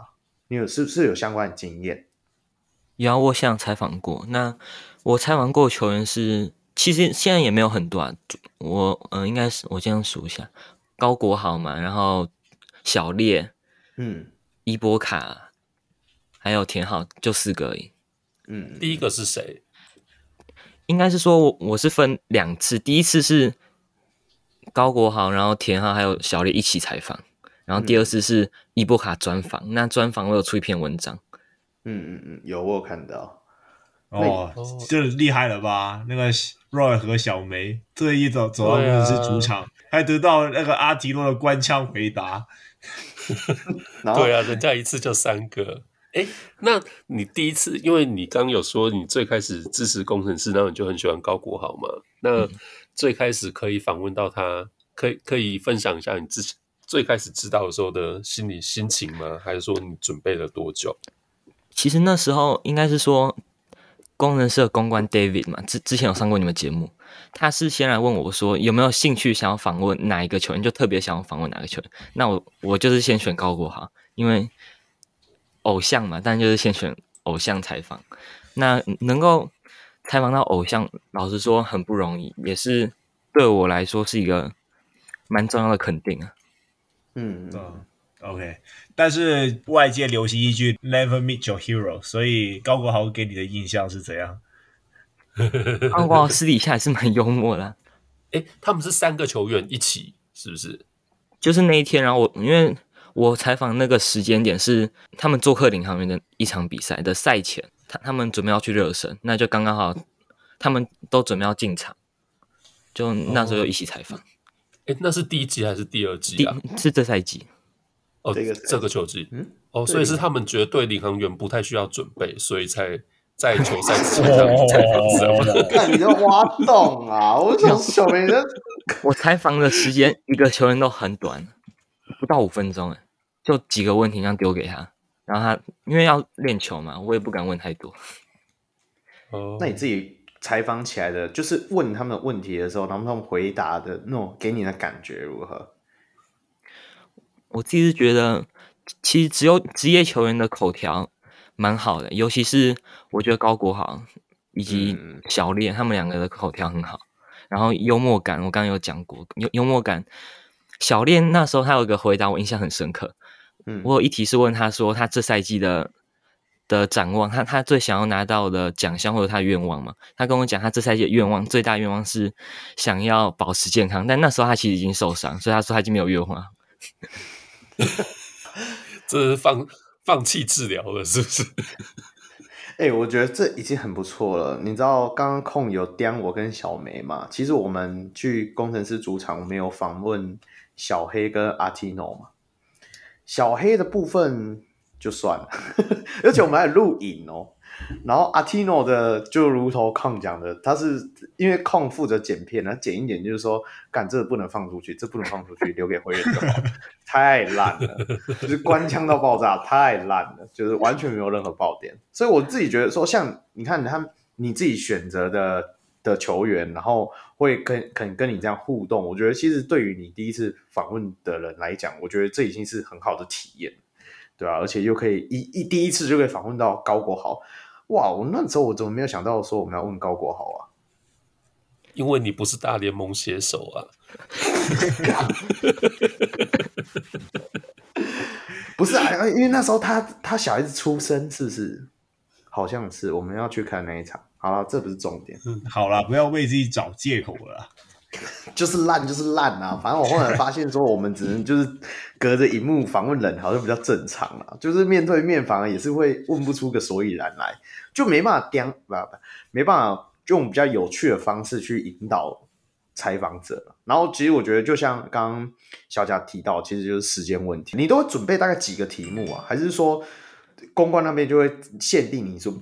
你有是不是有相关的经验？有，我想采访过。那我采访过球员是，其实现在也没有很多啊。我嗯、呃，应该是我这样数一下：高国豪嘛，然后小烈，嗯，伊波卡，还有田浩，就四个而已。嗯，第一个是谁？应该是说我我是分两次，第一次是高国豪，然后田浩还有小烈一起采访。然后第二次是伊波卡专访，嗯、那专访我有出一篇文章，嗯嗯嗯，有我有看到，哦，就厉害了吧？那个 Roy 和小梅这一走走到攻城狮主场，啊、还得到那个阿提诺的官腔回答，对啊，人家一次就三个。哎，那你第一次，因为你刚刚有说你最开始支持工程师，然后你就很喜欢高国豪嘛？那最开始可以访问到他，可以可以分享一下你之前。最开始知道的时候的心理心情吗？还是说你准备了多久？其实那时候应该是说，工人社公关 David 嘛，之之前有上过你们节目，他是先来问我说有没有兴趣想要访问哪一个球员，就特别想要访问哪个球员。那我我就是先选高国豪，因为偶像嘛，但就是先选偶像采访。那能够采访到偶像，老实说很不容易，也是对我来说是一个蛮重要的肯定啊。嗯嗯，OK，但是外界流行一句 “Never meet your hero”，所以高国豪给你的印象是怎样？高国豪私底下还是蛮幽默的。哎，他们是三个球员一起，是不是？就是那一天，然后我因为我采访那个时间点是他们做客领航员的一场比赛的赛前，他他们准备要去热身，那就刚刚好，他们都准备要进场，就那时候就一起采访。哦哎，那是第一季还是第二季啊？是这赛季哦，这个这个球季，嗯，哦，所以是他们觉得对领航员不太需要准备，所以才在球赛之前 采访。看你的挖洞啊！我想小梅的，我采访的时间一个球员都很短，不到五分钟，哎，就几个问题这样丢给他，然后他因为要练球嘛，我也不敢问太多。哦，那你自己。采访起来的，就是问他们问题的时候，然后他们回答的那种，给你的感觉如何？我自己是觉得，其实只有职业球员的口条蛮好的，尤其是我觉得高国豪以及小烈、嗯、他们两个的口条很好，然后幽默感，我刚刚有讲过，幽幽默感。小练那时候他有一个回答，我印象很深刻。嗯，我有一题是问他说，他这赛季的。的展望，他他最想要拿到的奖项或者他的愿望嘛？他跟我讲，他这赛季的愿望最大愿望是想要保持健康，但那时候他其实已经受伤，所以他说他已经没有愿望。这是放放弃治疗了，是不是？哎、欸，我觉得这已经很不错了。你知道刚刚控有颠我跟小梅嘛？其实我们去工程师主场，我们有访问小黑跟阿提诺嘛？小黑的部分。就算了，而且我们还录影哦。然后阿提诺的就如同康讲的，他是因为康负责剪片，他剪一剪就是说，干这个不能放出去，这不能放出去，留给会员就好。太烂了，就是官腔到爆炸，太烂了，就是完全没有任何爆点。所以我自己觉得说，像你看他你自己选择的的球员，然后会跟肯跟你这样互动，我觉得其实对于你第一次访问的人来讲，我觉得这已经是很好的体验。对啊，而且又可以一一第一次就可以访问到高国豪，哇！我那时候我怎么没有想到说我们要问高国豪啊？因为你不是大联盟写手啊。不是啊，因为那时候他他小孩子出生是不是？好像是，我们要去看那一场。好了，这不是重点。嗯，好了，不要为自己找借口了。就是烂，就是烂啊！反正我后来发现说，我们只能就是隔着荧幕访问人，好像比较正常了。就是面对面，反而也是会问不出个所以然来，就没办法颠，不不，没办法用比较有趣的方式去引导采访者。然后，其实我觉得，就像刚刚小贾提到，其实就是时间问题。你都会准备大概几个题目啊？还是说公关那边就会限定你说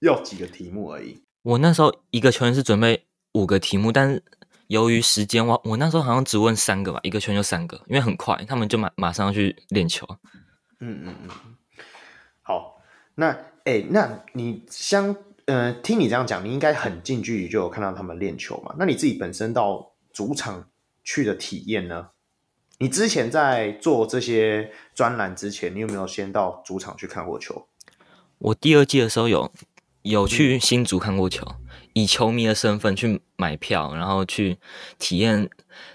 要几个题目而已？我那时候一个球员是准备五个题目，但是。由于时间，我我那时候好像只问三个吧，一个圈就三个，因为很快，他们就马马上要去练球。嗯嗯嗯。好，那哎、欸，那你相呃，听你这样讲，你应该很近距离就有看到他们练球嘛？那你自己本身到主场去的体验呢？你之前在做这些专栏之前，你有没有先到主场去看过球？我第二季的时候有有去新竹看过球。嗯以球迷的身份去买票，然后去体验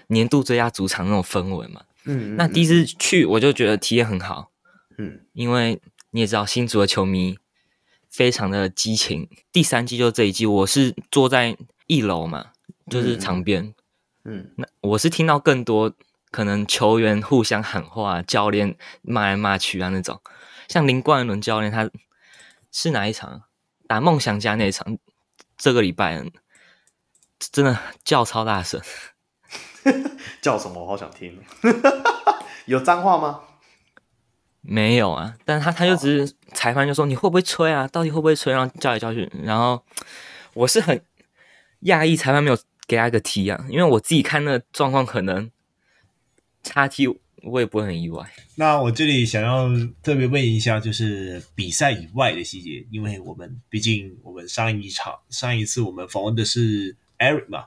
年度最佳主场那种氛围嘛。嗯，那第一次去我就觉得体验很好。嗯，因为你也知道新竹的球迷非常的激情。第三季就这一季，我是坐在一楼嘛，就是场边。嗯，那我是听到更多可能球员互相喊话，教练骂来骂去啊那种。像林冠伦教练，他是哪一场？打梦想家那一场。这个礼拜真的叫超大声，叫什么？我好想听。有脏话吗？没有啊，但他他就只是裁判就说，你会不会吹啊？到底会不会吹？然后叫来叫去，然后我是很讶异裁判没有给他一个 T 啊，因为我自己看那个状况可能差 T。我也不会很意外。那我这里想要特别问一下，就是比赛以外的细节，因为我们毕竟我们上一场上一次我们访问的是 Eric 嘛，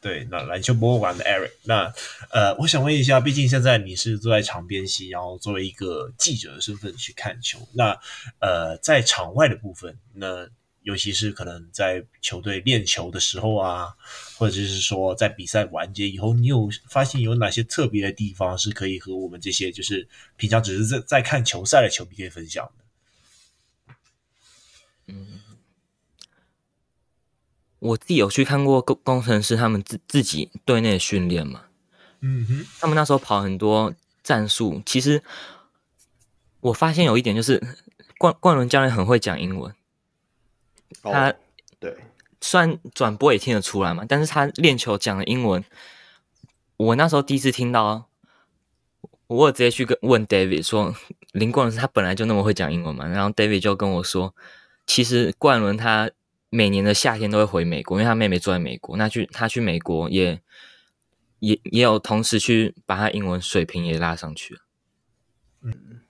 对，那篮球博物馆的 Eric。那呃，我想问一下，毕竟现在你是坐在场边席，然后作为一个记者的身份去看球，那呃，在场外的部分，那。尤其是可能在球队练球的时候啊，或者是说在比赛完结以后，你有发现有哪些特别的地方是可以和我们这些就是平常只是在在看球赛的球迷可以分享的？嗯，我自己有去看过工工程师他们自自己队内的训练嘛，嗯哼，他们那时候跑很多战术，其实我发现有一点就是冠冠伦教练很会讲英文。他对，虽然转播也听得出来嘛，但是他练球讲的英文，我那时候第一次听到，我有直接去跟问 David 说，林冠伦他本来就那么会讲英文嘛？然后 David 就跟我说，其实冠伦他每年的夏天都会回美国，因为他妹妹住在美国，那去他去美国也也也有同时去把他英文水平也拉上去了。嗯，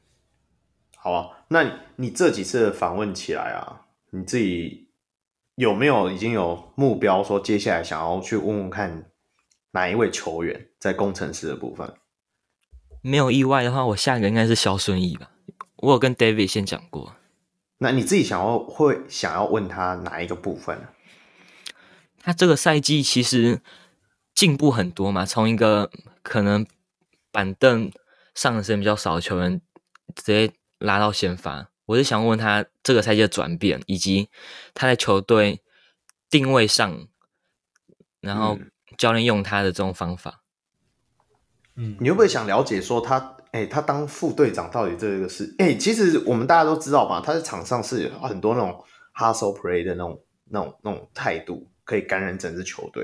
好啊，那你，你这几次访问起来啊？你自己有没有已经有目标，说接下来想要去问问看哪一位球员在工程师的部分？没有意外的话，我下一个应该是肖顺义吧。我有跟 David 先讲过。那你自己想要会想要问他哪一个部分？他这个赛季其实进步很多嘛，从一个可能板凳上的时间比较少的球员，直接拉到先发。我是想问他这个赛季的转变，以及他在球队定位上，然后教练用他的这种方法。嗯，你会不会想了解说他，哎、欸，他当副队长到底这个是？哎、欸，其实我们大家都知道吧，他在场上是很多那种 hustle play 的那种、那种、那种态度，可以感染整支球队。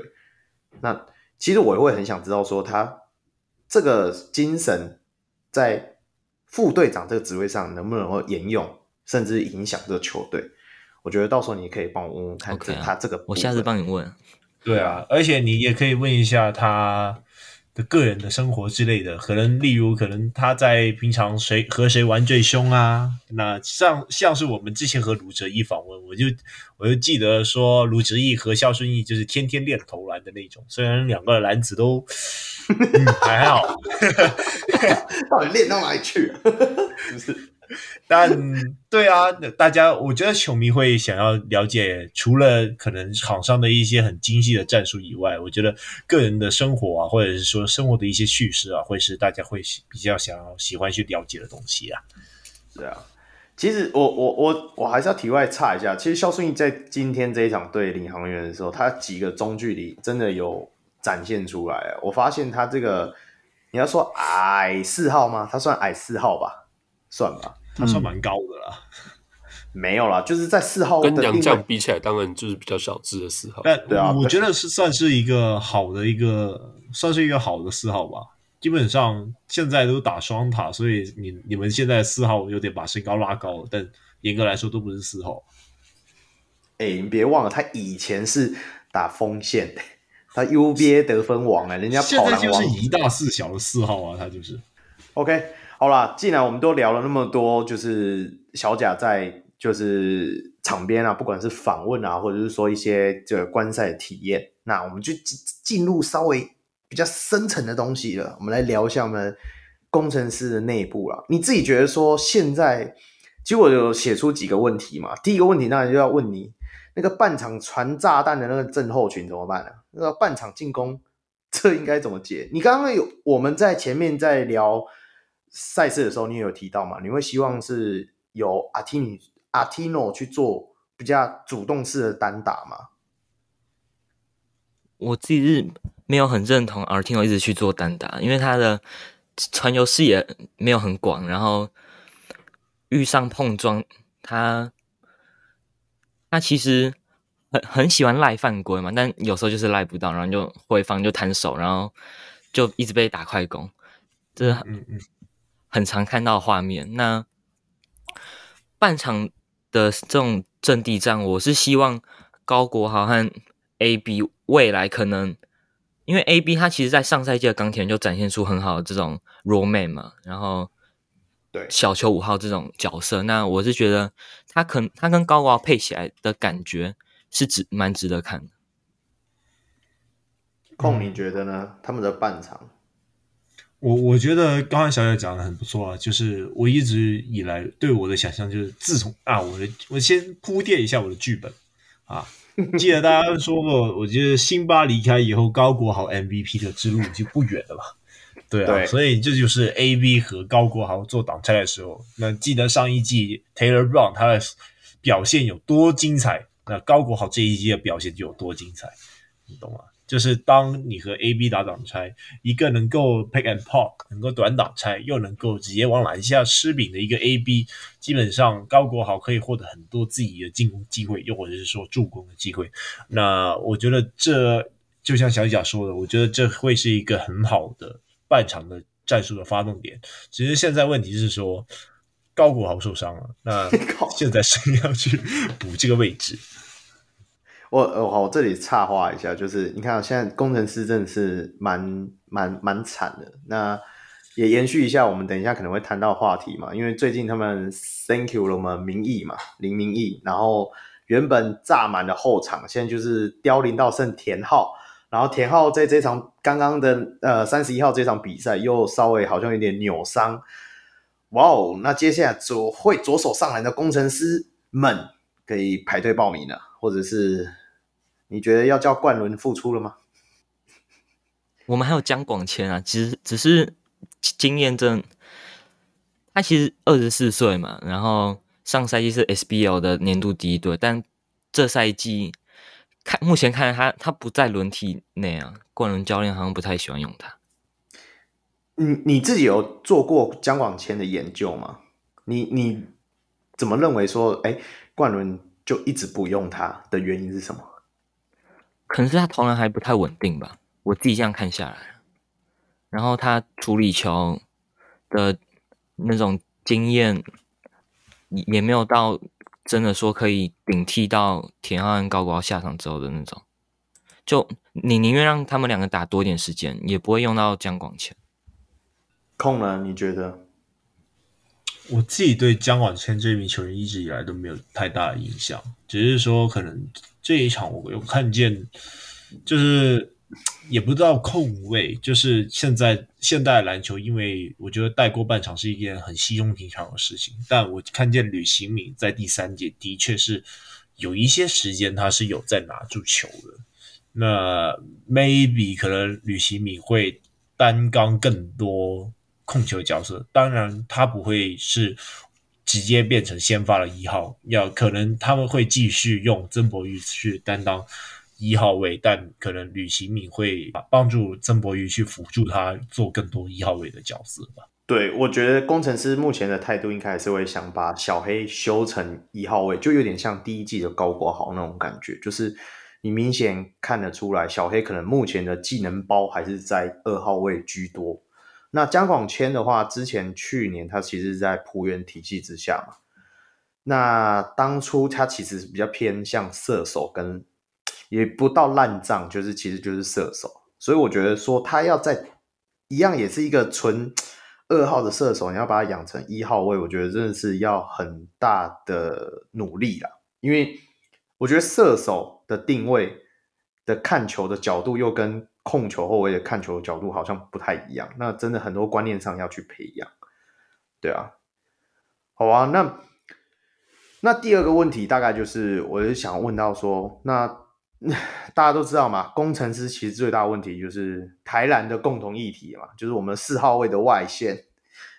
那其实我也会很想知道说，他这个精神在。副队长这个职位上能不能够沿用，甚至影响这个球队？我觉得到时候你可以帮我问问看，他这个、okay 啊，我下次帮你问。对啊，而且你也可以问一下他的个人的生活之类的，可能例如可能他在平常谁和谁玩最凶啊？那像像是我们之前和卢哲义访问，我就我就记得说卢哲义和肖顺义就是天天练投篮的那种，虽然两个篮子都。嗯、还好，到底练到哪里去？是 不是？但对啊，大家我觉得球迷会想要了解，除了可能场上的一些很精细的战术以外，我觉得个人的生活啊，或者是说生活的一些趣事啊，会是大家会比较想要喜欢去了解的东西啊。对啊，其实我我我我还是要题外插一下，其实肖顺义在今天这一场对领航员的时候，他几个中距离真的有展现出来。我发现他这个，你要说矮四号吗？他算矮四号吧，算吧。他算蛮高的啦，嗯，没有啦，就是在四号跟杨将比起来，当然就是比较小只的四号。但对啊，我觉得是算是一个好的一个，算是一个好的四号吧。基本上现在都打双塔，所以你你们现在四号有点把身高拉高了，但严格来说都不是四号。哎，你别忘了，他以前是打锋线的，他 UBA 得分王哎，人家跑篮就是一大四小的四号啊，他就是 OK。好啦，既然我们都聊了那么多，就是小贾在就是场边啊，不管是访问啊，或者是说一些这个观赛的体验，那我们就进进入稍微比较深层的东西了。我们来聊一下我们工程师的内部啦。你自己觉得说现在，其实我有写出几个问题嘛。第一个问题当然就要问你，那个半场传炸弹的那个症候群怎么办呢？那半场进攻这应该怎么解？你刚刚有我们在前面在聊。赛事的时候，你也有提到嘛？你会希望是由阿提尼阿提诺去做比较主动式的单打吗？我自己是没有很认同阿提诺一直去做单打，因为他的传球视野没有很广，然后遇上碰撞，他他其实很很喜欢赖犯规嘛，但有时候就是赖不到，然后就回防就摊手，然后就一直被打快攻，这嗯嗯。很常看到画面。那半场的这种阵地战，我是希望高国豪和 AB 未来可能，因为 AB 他其实在上赛季的钢铁人就展现出很好的这种 role man 嘛，然后对小球五号这种角色，那我是觉得他可能他跟高国豪配起来的感觉是值蛮值得看的。控，你觉得呢？他们的半场？我我觉得刚才小野讲的很不错啊，就是我一直以来对我的想象就是，自从啊，我的我先铺垫一下我的剧本啊，记得大家说过，我觉得辛巴离开以后，高国豪 MVP 的之路就不远了嘛，对啊，对，所以这就是 AB 和高国豪做挡拆的时候，那记得上一季 Taylor Brown 他的表现有多精彩，那高国豪这一季的表现就有多精彩，你懂吗？就是当你和 AB 打挡拆，一个能够 pick and pop，能够短挡拆，又能够直接往篮下吃饼的一个 AB，基本上高国豪可以获得很多自己的进攻机会，又或者是说助攻的机会。那我觉得这就像小贾说的，我觉得这会是一个很好的半场的战术的发动点。只是现在问题是说高国豪受伤了，那 现在谁要去补这个位置？我我好，我这里插话一下，就是你看，现在工程师真的是蛮蛮蛮惨的。那也延续一下，我们等一下可能会谈到话题嘛，因为最近他们 Thank you 了我们名义嘛，林明义，然后原本炸满的后场，现在就是凋零到剩田浩，然后田浩在这场刚刚的呃三十一号这场比赛又稍微好像有点扭伤。哇哦，那接下来左会左手上篮的工程师们可以排队报名了。或者是你觉得要叫冠伦复出了吗？我们还有江广谦啊，其实只是经验证，他其实二十四岁嘛，然后上赛季是 SBL 的年度第一队，但这赛季看目前看他他不在轮替内啊，冠伦教练好像不太喜欢用他。你你自己有做过江广谦的研究吗？你你怎么认为说，哎，冠伦？就一直不用他的原因是什么？可能是他投篮还不太稳定吧，我自己这样看下来。然后他处理球的那种经验也没有到真的说可以顶替到田浩跟高国下场之后的那种。就你宁愿让他们两个打多一点时间，也不会用到江广谦。控了，你觉得？我自己对江广谦这名球员一直以来都没有太大的印象，只是说可能这一场我有看见，就是 也不知道控位，就是现在现代篮球，因为我觉得带过半场是一件很稀松平常的事情。但我看见吕行敏在第三节的确是有一些时间他是有在拿住球的。那 maybe 可能吕行敏会担纲更多控球角色，当然他不会是直接变成先发的一号，要可能他们会继续用曾博玉去担当。一号位，但可能吕行敏会帮助曾博宇去辅助他做更多一号位的角色吧。对，我觉得工程师目前的态度应该还是会想把小黑修成一号位，就有点像第一季的高国豪那种感觉，就是你明显看得出来，小黑可能目前的技能包还是在二号位居多。那江广谦的话，之前去年他其实是在璞园体系之下嘛，那当初他其实是比较偏向射手跟。也不到烂账，就是其实就是射手，所以我觉得说他要在一样也是一个纯二号的射手，你要把他养成一号位，我觉得真的是要很大的努力啦。因为我觉得射手的定位的看球的角度又跟控球后卫的看球的角度好像不太一样，那真的很多观念上要去培养。对啊，好啊，那那第二个问题大概就是，我就想问到说那。大家都知道嘛，工程师其实最大问题就是台篮的共同议题嘛，就是我们四号位的外线。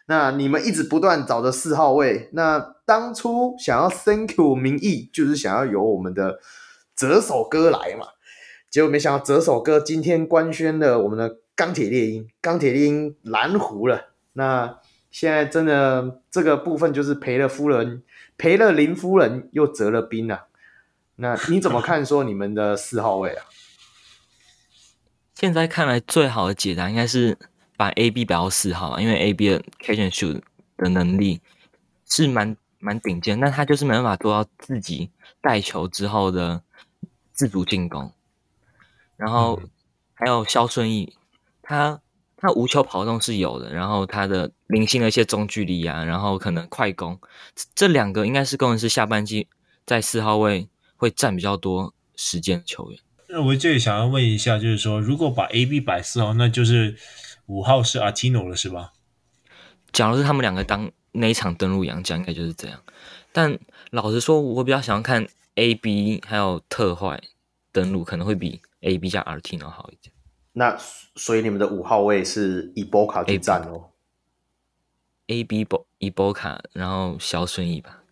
那你们一直不断找着四号位，那当初想要 Thank you 名义，就是想要由我们的折手哥来嘛，结果没想到折手哥今天官宣了我们的钢铁猎鹰，钢铁猎鹰蓝狐了。那现在真的这个部分就是赔了夫人，赔了林夫人又折了兵啊。那你怎么看？说你们的四号位啊？现在看来最好的解答应该是把 AB 摆到四号，因为 AB 的 catch and shoot 的能力是蛮蛮顶尖，但他就是没办法做到自己带球之后的自主进攻。然后还有肖顺义，他他无球跑动是有的，然后他的零星的一些中距离啊，然后可能快攻，这两个应该是工程师下半季在四号位。会占比较多时间的球员。那我这里想要问一下，就是说，如果把 A B 摆四号，那就是五号是阿提诺了，是吧？假如是他们两个当那一场登陆洋将，应该就是这样。但老实说，我比较想要看 A B 还有特坏登陆，可能会比 A B 加 R T 能好一点。那所以你们的五号位是伊波卡去占哦？A B 波伊波卡，然后小顺义吧。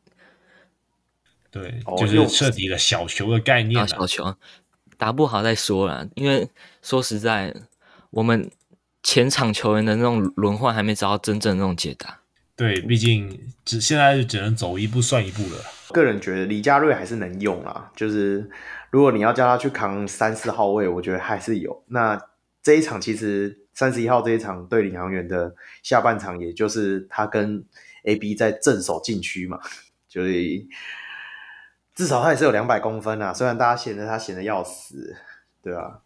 对，就是彻底的小球的概念，啊。小球打不好再说了，因为说实在，我们前场球员的那种轮换还没找到真正的那种解答。对，毕竟只现在就只能走一步算一步了。个人觉得李佳瑞还是能用啦，就是如果你要叫他去扛三四号位，我觉得还是有。那这一场其实三十一号这一场对领航员的下半场，也就是他跟 AB 在正守禁区嘛，所以。至少他也是有两百公分啊，虽然大家嫌得他嫌得要死，对啊。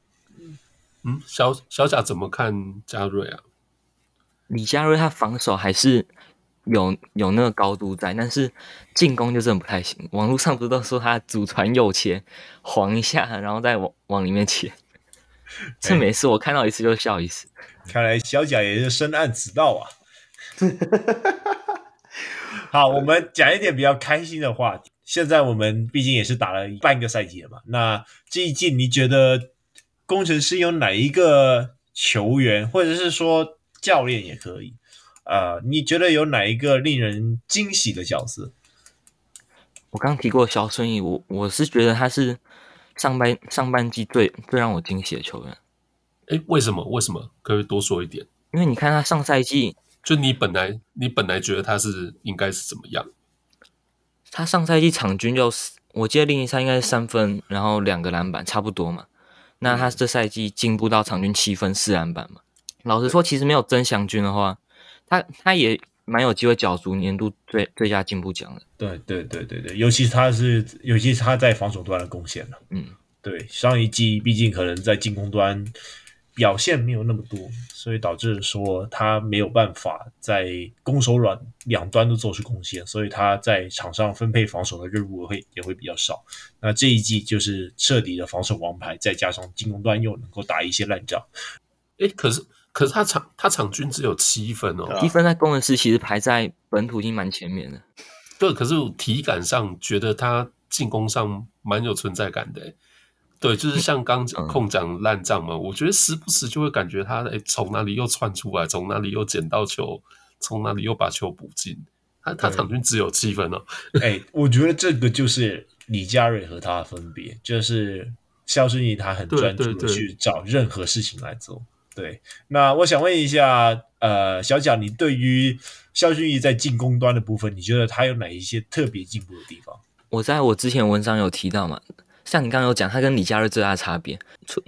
嗯，小小贾怎么看佳瑞啊？李佳瑞他防守还是有有那个高度在，但是进攻就真的不太行。网络上不是都说他祖传右切，晃一下然后再往往里面切，这每次我看到一次就笑一次。看来小贾也是深谙此道啊。好，我们讲一点比较开心的话题。现在我们毕竟也是打了半个赛季了嘛，那这一季你觉得工程师有哪一个球员，或者是说教练也可以，呃，你觉得有哪一个令人惊喜的角色？我刚提过萧顺义，我我是觉得他是上半上半季最最让我惊喜的球员。哎，为什么？为什么？可以多说一点？因为你看他上赛季，就你本来你本来觉得他是应该是怎么样？他上赛季场均就，我记得另一赛应该是三分，然后两个篮板，差不多嘛。那他这赛季进步到场均七分四篮板嘛。老实说，其实没有曾祥军的话，他他也蛮有机会角逐年度最最佳进步奖的。对对对对对，尤其是他是，尤其是他在防守端的贡献了。嗯，对，上一季毕竟可能在进攻端表现没有那么多，所以导致说他没有办法在攻守两两端都做出贡献，所以他在场上分配防守的任务会也会比较少。那这一季就是彻底的防守王牌，再加上进攻端又能够打一些烂仗。哎，可是可是他场他场均只有七分哦，一分在攻城狮其实排在本土已经蛮前面的。对，可是我体感上觉得他进攻上蛮有存在感的。对，就是像刚控讲烂账嘛，嗯、我觉得时不时就会感觉他诶从哪里又窜出来，从哪里又捡到球，从哪里又把球补进。他他场均只有七分哦。哎，我觉得这个就是李佳瑞和他的分别，就是肖顺义他很专注的去找任何事情来做。对，对，对，对，那我想问一下，呃，小贾，你对于萧顺议在进攻端的部分，你觉得他有哪一些特别进步的地方？我在我之前文章有提到嘛。像你刚刚有讲，他跟李佳瑞最大的差别，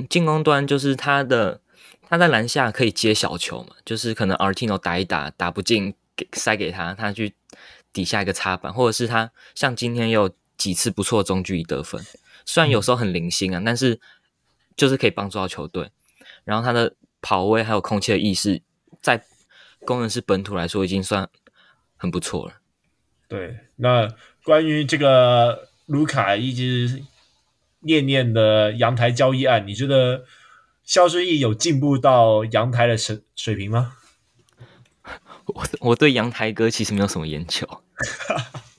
进攻端就是他的他在篮下可以接小球嘛，就是可能 Artino 打一打打不进，给塞给他，他去底下一个插板，或者是他像今天有几次不错的中距离得分，虽然有时候很零星啊，但是就是可以帮助到球队。然后他的跑位还有空气的意识，在攻城狮本土来说已经算很不错了。对，那关于这个卢卡一直。念念的阳台交易案，你觉得肖顺义有进步到阳台的水水平吗？我我对阳台哥其实没有什么研究，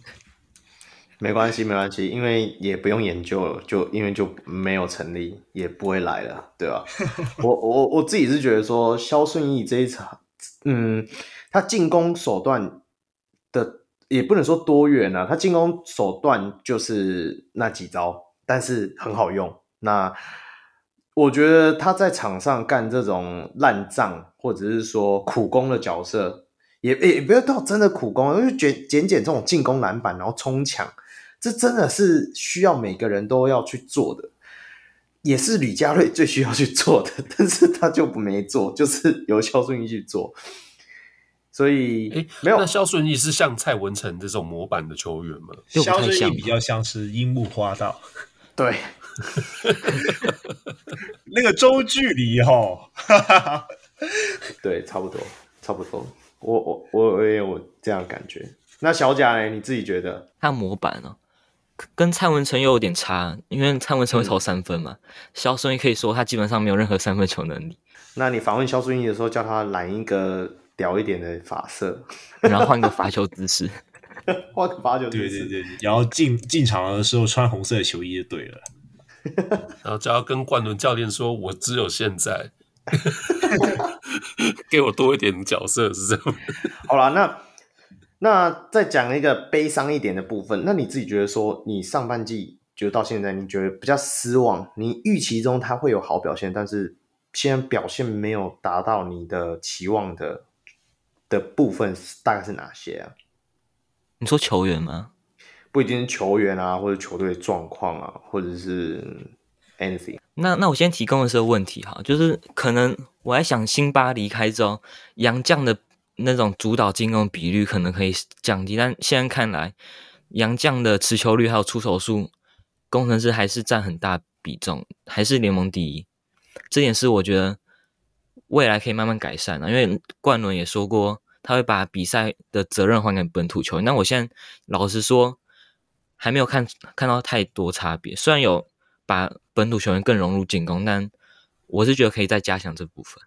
没关系没关系，因为也不用研究了，就因为就没有成立，也不会来了，对吧？我我我自己是觉得说肖顺义这一场，嗯，他进攻手段的也不能说多元啊，他进攻手段就是那几招。但是很好用。那我觉得他在场上干这种烂仗，或者是说苦工的角色，也也不要到真的苦工，因为捡捡捡这种进攻篮板，然后冲抢，这真的是需要每个人都要去做的，也是吕家瑞最需要去做的，但是他就没做，就是由肖顺义去做。所以，哎，没有。那肖顺义是像蔡文成这种模板的球员吗？肖顺义比较像是樱木花道。对，那个周距离哈，对，差不多，差不多。我我我我也有这样感觉。那小贾呢？你自己觉得？他模板哦，跟蔡文成又有点差，因为蔡文成会投三分嘛。肖顺议可以说他基本上没有任何三分球能力。那你访问肖顺议的时候，叫他染一个屌一点的发色，然后换个罚球姿势。换个罚球姿势对对对，然后进进场的时候穿红色的球衣就对了，然后就要跟冠伦教练说：“我只有现在，给我多一点角色是这样。”好了，那那再讲一个悲伤一点的部分。那你自己觉得说，你上半季就到现在，你觉得比较失望？你预期中他会有好表现，但是现在表现没有达到你的期望的的部分，大概是哪些啊？你说球员吗？不一定是球员啊，或者球队状况啊，或者是 anything。那那我先提供的是个问题哈，就是可能我在想，辛巴离开之后，杨绛的那种主导进攻比率可能可以降低，但现在看来，杨绛的持球率还有出手数，工程师还是占很大比重，还是联盟第一。这点是我觉得未来可以慢慢改善的，因为冠伦也说过。他会把比赛的责任还给本土球员。那我现在老实说，还没有看看到太多差别。虽然有把本土球员更融入进攻，但我是觉得可以再加强这部分。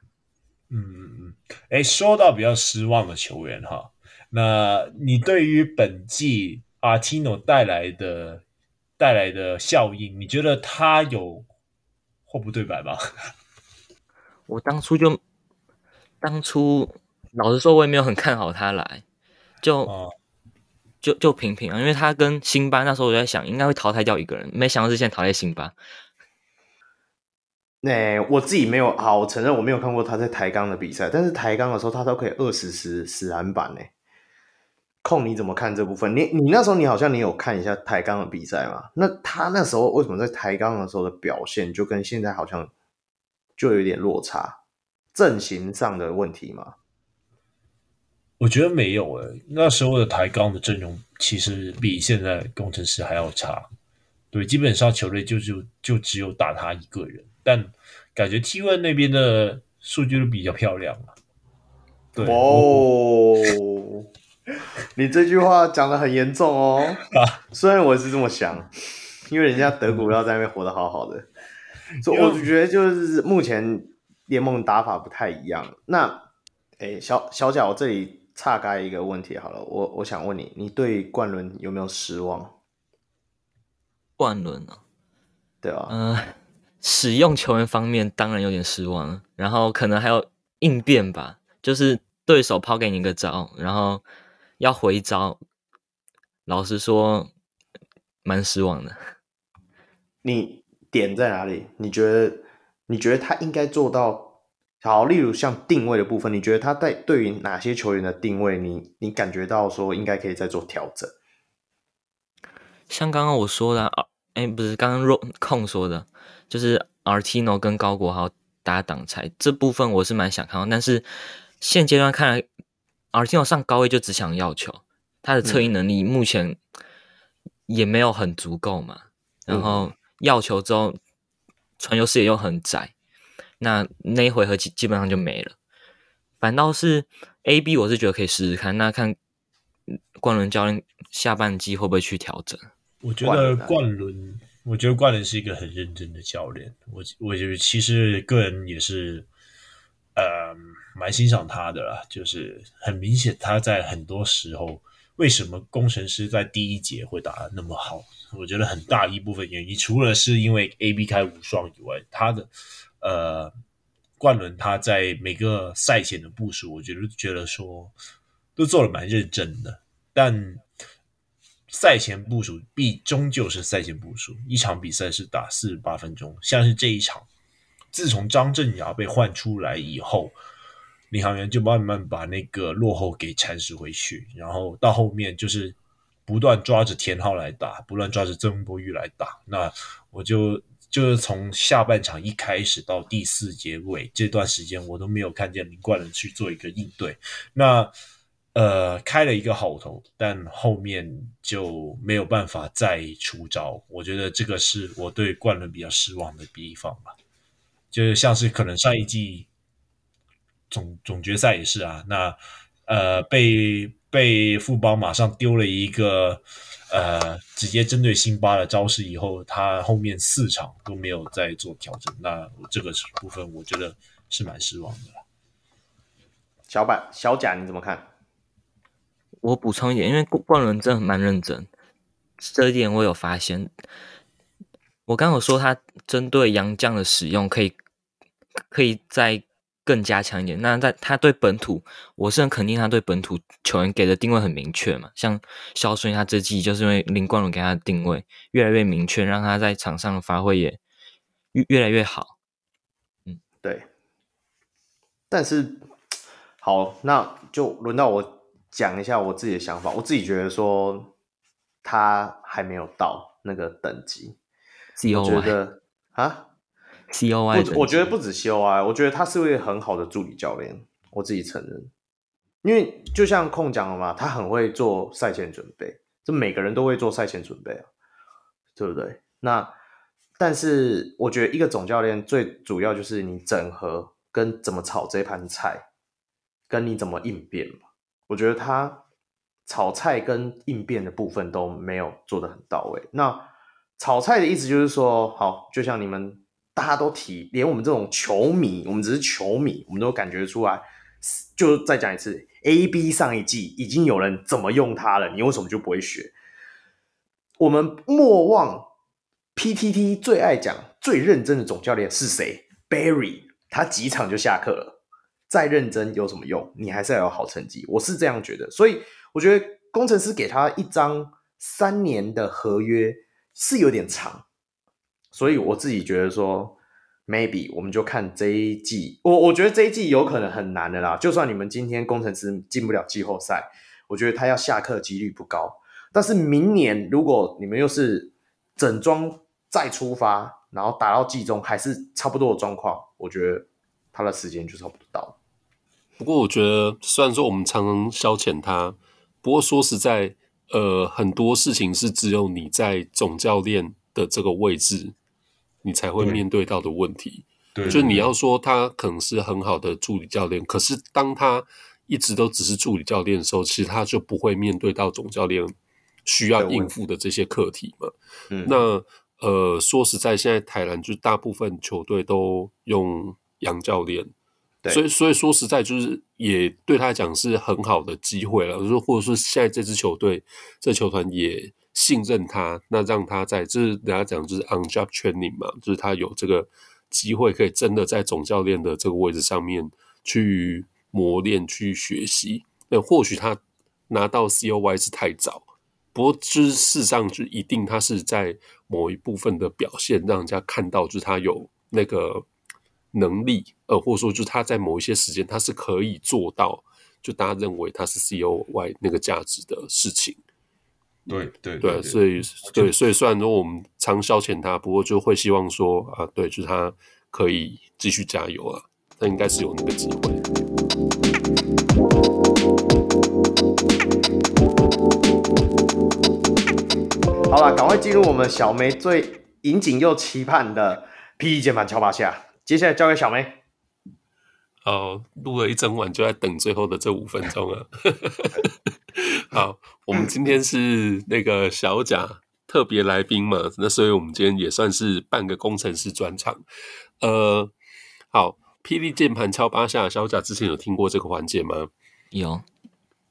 嗯嗯嗯。哎，说到比较失望的球员哈，那你对于本季阿提诺带来的带来的效应，你觉得他有货不对版吗？我当初就当初。老实说，我也没有很看好他来，就、哦、就就平平啊，因为他跟辛巴那时候我在想，应该会淘汰掉一个人，没想到是现在淘汰辛巴。那、我自己没有，好，我承认我没有看过他在台钢的比赛，但是台钢的时候他都可以二十十十篮板呢。控你怎么看这部分？你你那时候你好像你有看一下台钢的比赛嘛？那他那时候为什么在台钢的时候的表现就跟现在好像就有点落差？阵型上的问题吗？我觉得没有诶，那时候的台钢的阵容其实比现在工程师还要差。对，基本上球队就就就只有打他一个人，但感觉 T1 那边的数据都比较漂亮嘛。对哦，你这句话讲的很严重哦。啊，虽然我是这么想，因为人家德古要在那边活得好好的，嗯、所以我觉得就是目前联盟打法不太一样。那，哎，小小贾，我这里岔开一个问题好了，我我想问你，你对冠伦有没有失望？冠伦啊，对啊，嗯、呃，使用球员方面当然有点失望，然后可能还有应变吧，就是对手抛给你一个招，然后要回招，老实说蛮失望的。你点在哪里？你觉得你觉得他应该做到好？例如像定位的部分，你觉得他在对于哪些球员的定位，你你感觉到说应该可以再做调整？像刚刚我说的，哎，不是刚刚若控说的，就是 Artino 跟高国豪打挡拆这部分，我是蛮想看到。但是现阶段看来，Artino 上高位就只想要球，他的策应能力目前也没有很足够嘛。嗯、然后要球之后，传球视野又很窄，那那一回合基基本上就没了。反倒是 AB，我是觉得可以试试看，那看冠伦教练下半季会不会去调整。我觉得冠伦，我觉得冠伦是一个很认真的教练。我我觉得其实个人也是，呃，蛮欣赏他的啦。就是很明显，他在很多时候，为什么工程师在第一节会打得那么好？我觉得很大一部分原因，除了是因为 AB 开无双以外，他的呃冠伦他在每个赛前的部署，我觉得觉得说都做的蛮认真的，但。赛前部署必终究是赛前部署，一场比赛是打四十八分钟。像是这一场，自从张镇衙被换出来以后，领航员就慢慢把那个落后给蚕食回去，然后到后面就是不断抓着田浩来打，不断抓着曾柏玉来打。那我就就是从下半场一开始到第四节尾这段时间，我都没有看见林冠伦去做一个应对。那呃，开了一个好头，但后面就没有办法再出招。我觉得这个是我对冠伦比较失望的地方吧。就是像是可能上一季总总决赛也是啊，那呃被被富邦马上丢了一个呃直接针对辛巴的招式以后，他后面四场都没有再做调整。那这个部分我觉得是蛮失望的。小板小贾你怎么看？我补充一点，因为冠伦真的蛮认真，这一点我有发现。我刚有说他针对杨将的使用可以可以再更加强一点。那在他对本土，我是很肯定他对本土球员给的定位很明确嘛。像肖顺，他这季就是因为林冠伦给他的定位越来越明确，让他在场上的发挥也越越来越好。嗯，对。但是好，那就轮到我。讲一下我自己的想法，我自己觉得说他还没有到那个等级。C O I 我觉得啊，C O I，我觉得不止 C O I，我觉得他是一个很好的助理教练，我自己承认。因为就像空讲了嘛，他很会做赛前准备，这每个人都会做赛前准备啊，对不对？那但是我觉得一个总教练最主要就是你整合跟怎么炒这盘菜，跟你怎么应变嘛。我觉得他炒菜跟应变的部分都没有做得很到位。那炒菜的意思就是说，好，就像你们大家都提，连我们这种球迷，我们只是球迷，我们都感觉出来。就再讲一次，A B 上一季已经有人怎么用它了，你为什么就不会学？我们莫忘 PTT 最爱讲、最认真的总教练是谁？Barry，他几场就下课了。再认真有什么用？你还是要有好成绩。我是这样觉得，所以我觉得工程师给他一张三年的合约是有点长，所以我自己觉得说，maybe 我们就看这一季。我我觉得这一季有可能很难的啦。就算你们今天工程师进不了季后赛，我觉得他要下课几率不高。但是明年如果你们又是整装再出发，然后打到季中还是差不多的状况，我觉得他的时间就差不多到了。不过我觉得，虽然说我们常常消遣他，不过说实在，呃，很多事情是只有你在总教练的这个位置，你才会面对到的问题。对，就你要说他可能是很好的助理教练，可是当他一直都只是助理教练的时候，其实他就不会面对到总教练需要应付的这些课题嘛。嗯，那呃，说实在，现在台篮就大部分球队都用杨教练。所以，所以说实在就是也对他来讲是很好的机会了。就或者说，现在这支球队、这球团也信任他，那让他在这是人家讲就是 on job training 嘛，就是他有这个机会可以真的在总教练的这个位置上面去磨练、去学习。那或许他拿到 COY 是太早，不过就是事实上就一定他是在某一部分的表现让人家看到，就是他有那个。能力，呃，或者说，就是他在某一些时间，他是可以做到，就大家认为他是 COY 那个价值的事情。对对对，所以对，所以虽然说我们常消遣他，不过就会希望说啊，对，就是他可以继续加油啊，他应该是有那个机会。好了，赶快进入我们小梅最引颈又期盼的 PTT 键盘敲八下。接下来交给小梅。哦，录了一整晚，就在等最后的这五分钟啊。好，我们今天是那个小贾特别来宾嘛，那所以我们今天也算是半个工程师专场。呃，好，PTT 键盘敲八下，小贾之前有听过这个环节吗？有。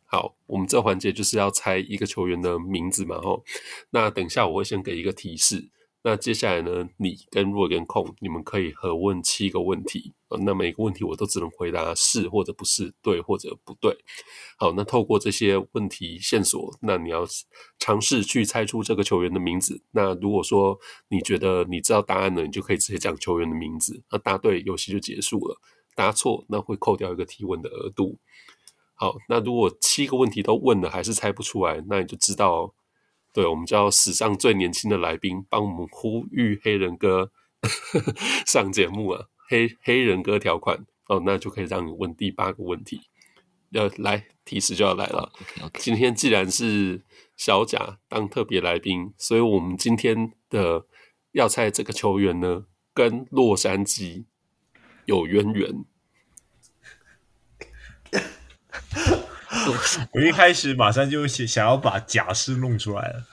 好，我们这环节就是要猜一个球员的名字嘛，吼。那等一下我会先给一个提示。那接下来呢，你跟若跟控，你们可以合问七个问题，那每个问题我都只能回答是或者不是，对或者不对。好，那透过这些问题线索，那你要尝试去猜出这个球员的名字。那如果说你觉得你知道答案了，你就可以直接讲球员的名字。那答对，游戏就结束了；答错，那会扣掉一个提问的额度。好，那如果七个问题都问了还是猜不出来，那你就知道。对，我们叫史上最年轻的来宾，帮我们呼吁黑人哥 上节目啊，黑黑人哥条款哦，那就可以让你问第八个问题。要来提示就要来了。Okay, okay. 今天既然是小贾当特别来宾，所以我们今天的要猜这个球员呢，跟洛杉矶有渊源。我一开始马上就想想要把假释弄出来了。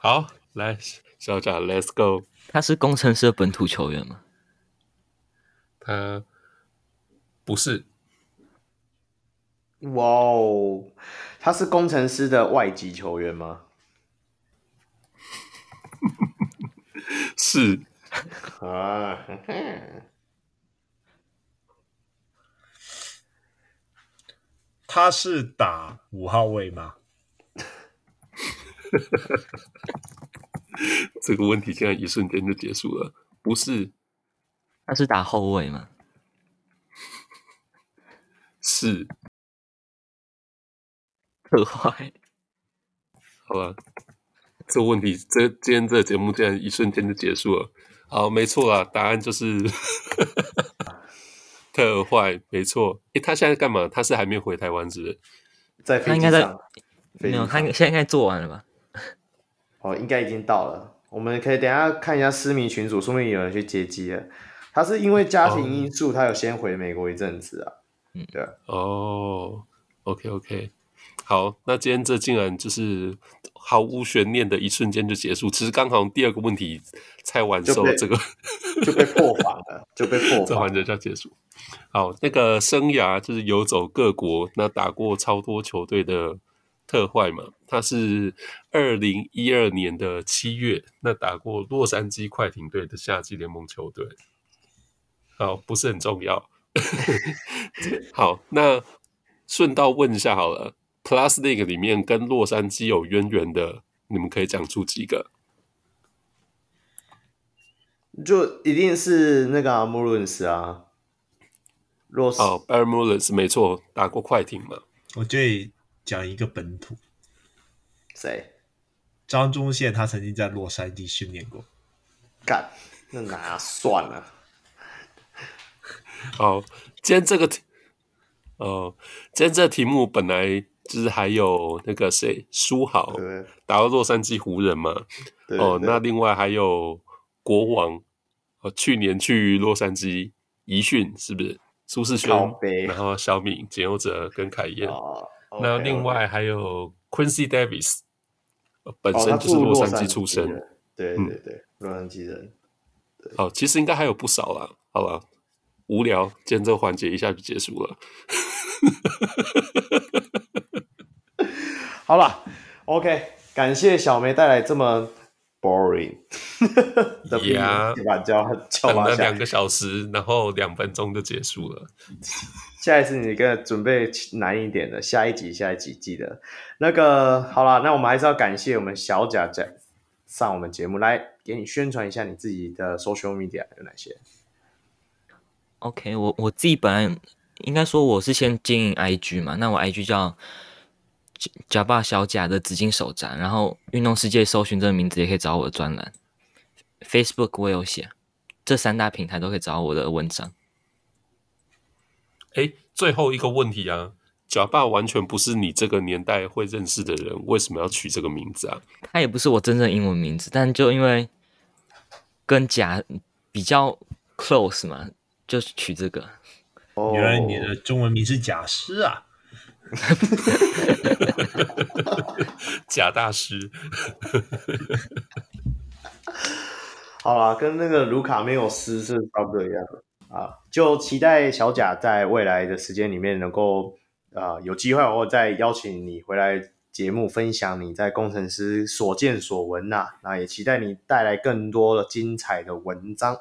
好，来小贾，Let's go。他是工程师的本土球员吗？他不是。哇哦，他是工程师的外籍球员吗？是啊。他是打五号位吗？这个问题竟然一瞬间就结束了。不是，他是打后卫吗？是，特坏。好吧，这个问题，这今天这个节目竟然一瞬间就结束了。好，没错啦，答案就是。特坏，没错。诶，他现在干嘛？他是还没有回台湾，是不是？在飞机上，他应该在没有，他现在应该做完了吧？哦，应该已经到了。我们可以等一下看一下私密群组，说不定有人去接机了。他是因为家庭因素，哦、他有先回美国一阵子啊。嗯，对。哦，OK，OK。好，那今天这竟然就是毫无悬念的一瞬间就结束。其实刚好第二个问题才完之后，这个 就被破防了，就被破防，这环节就要结束。好，那个生涯就是游走各国，那打过超多球队的特坏嘛。他是二零一二年的七月，那打过洛杉矶快艇队的夏季联盟球队。好，不是很重要。好，那顺道问一下好了。Plus League 里面跟洛杉矶有渊源的，你们可以讲出几个？就一定是那个穆伦斯啊，洛斯哦，Barry Mullins 没错，打过快艇嘛。我这里讲一个本土，谁？张忠宪，他曾经在洛杉矶训练过。干，那哪算了？好，今天这个题，哦，今天这个题目本来。就是还有那个谁书豪打到洛杉矶湖人嘛，哦，那另外还有国王，哦，去年去洛杉矶遗训是不是？苏世轩，然后小敏、简佑哲跟凯燕，哦、那另外还有 Quincy Davis，本身就是洛杉矶出生，对对对，洛杉矶人。好，其实应该还有不少啦。好了，无聊，今天这个环节一下就结束了。好了，OK，感谢小梅带来这么 boring 的比把叫叫完了两个小时，然后两分钟就结束了。下一次你跟准备难一点的，下一集下一集记得那个好了，那我们还是要感谢我们小贾在上我们节目，来给你宣传一下你自己的 social media 有哪些。OK，我我自己本来应该说我是先经营 IG 嘛，那我 IG 叫。假爸小贾的紫金手札，然后运动世界搜寻这个名字也可以找我的专栏，Facebook 我有写，这三大平台都可以找到我的文章。哎，最后一个问题啊，假爸完全不是你这个年代会认识的人，为什么要取这个名字啊？他也不是我真正英文名字，但就因为跟贾比较 close 嘛，就取这个。哦，原来你的中文名是贾师啊。贾大师，好啦，跟那个卢卡没有师是差不多一样的啊。就期待小贾在未来的时间里面能够啊有机会，我再邀请你回来节目分享你在工程师所见所闻呐、啊。那也期待你带来更多的精彩的文章。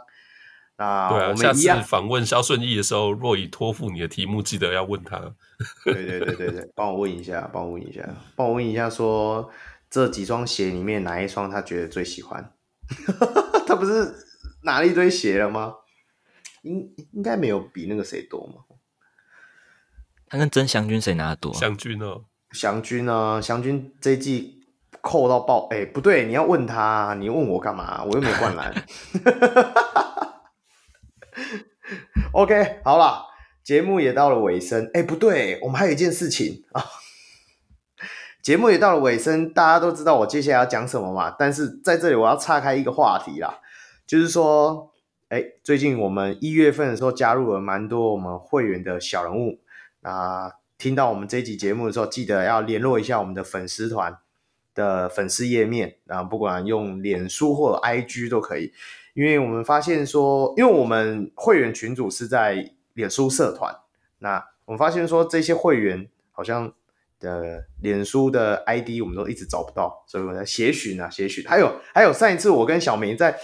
那我们、啊、下次访问肖顺义的时候，若以托付你的题目，记得要问他。对对对对对，帮我问一下，帮我问一下，帮我问一下说，说这几双鞋里面哪一双他觉得最喜欢？他不是拿了一堆鞋了吗？应应该没有比那个谁多吗？他跟曾祥军谁拿的多？祥军哦，祥军啊，祥军这一季扣到爆，哎，不对，你要问他，你问我干嘛？我又没灌篮。OK，好了。节目也到了尾声，哎，不对，我们还有一件事情啊。节目也到了尾声，大家都知道我接下来要讲什么嘛。但是在这里我要岔开一个话题啦，就是说，哎，最近我们一月份的时候加入了蛮多我们会员的小人物，那听到我们这一集节目的时候，记得要联络一下我们的粉丝团的粉丝页面，然后不管用脸书或者 IG 都可以，因为我们发现说，因为我们会员群组是在。脸书社团，那我们发现说这些会员好像的脸书的 ID 我们都一直找不到，所以我在协寻啊协寻。还有还有上一次我跟小明在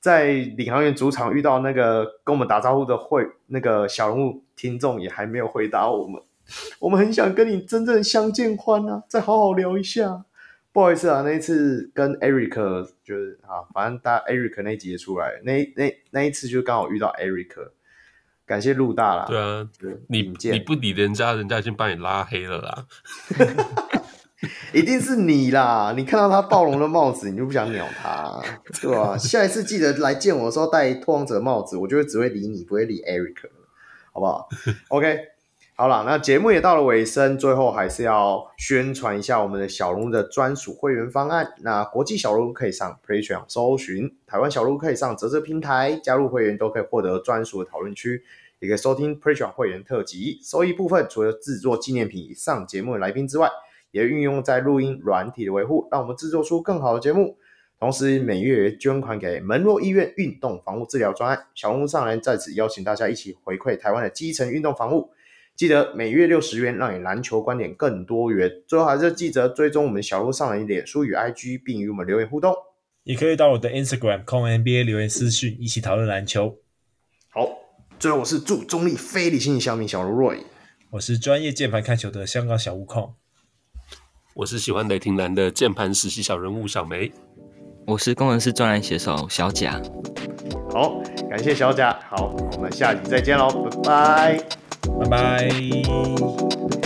在领航员主场遇到那个跟我们打招呼的会那个小人物听众也还没有回答我们，我们很想跟你真正相见欢啊，再好好聊一下。不好意思啊，那一次跟 Eric 就是啊，反正大家 Eric 那一集也出来，那那那一次就刚好遇到 Eric。感谢陆大啦。对啊，你你不理人家，人家已经把你拉黑了啦。一定是你啦！你看到他暴龙的帽子，你就不想鸟他，对吧、啊？下一次记得来见我的时候戴拓荒者帽子，我就会只会理你，不会理 Eric，好不好？OK，好了，那节目也到了尾声，最后还是要宣传一下我们的小龙的专属会员方案。那国际小龙可以上 Patreon 搜寻，台湾小龙可以上泽泽平台加入会员，都可以获得专属的讨论区。也可以收听 Patreon 会员特辑，收益部分除了制作纪念品以上节目的来宾之外，也运用在录音软体的维护，让我们制作出更好的节目。同时每月捐款给门洛医院运动防护治疗专案。小龙上篮在此邀请大家一起回馈台湾的基层运动防护。记得每月六十元，让你篮球观点更多元。最后还是记得追踪我们小人物上篮脸书与 IG，并与我们留言互动。也可以到我的 Instagram 空 NBA 留言私讯，一起讨论篮球。好。最后，我是祝中立非理性小米小卢 Roy，我是专业键盘看球的香港小悟空，我是喜欢雷霆蓝的键盘实习小人物小梅，我是工程师专栏写手小贾。好，感谢小贾。好，我们下集再见喽，拜拜，拜拜。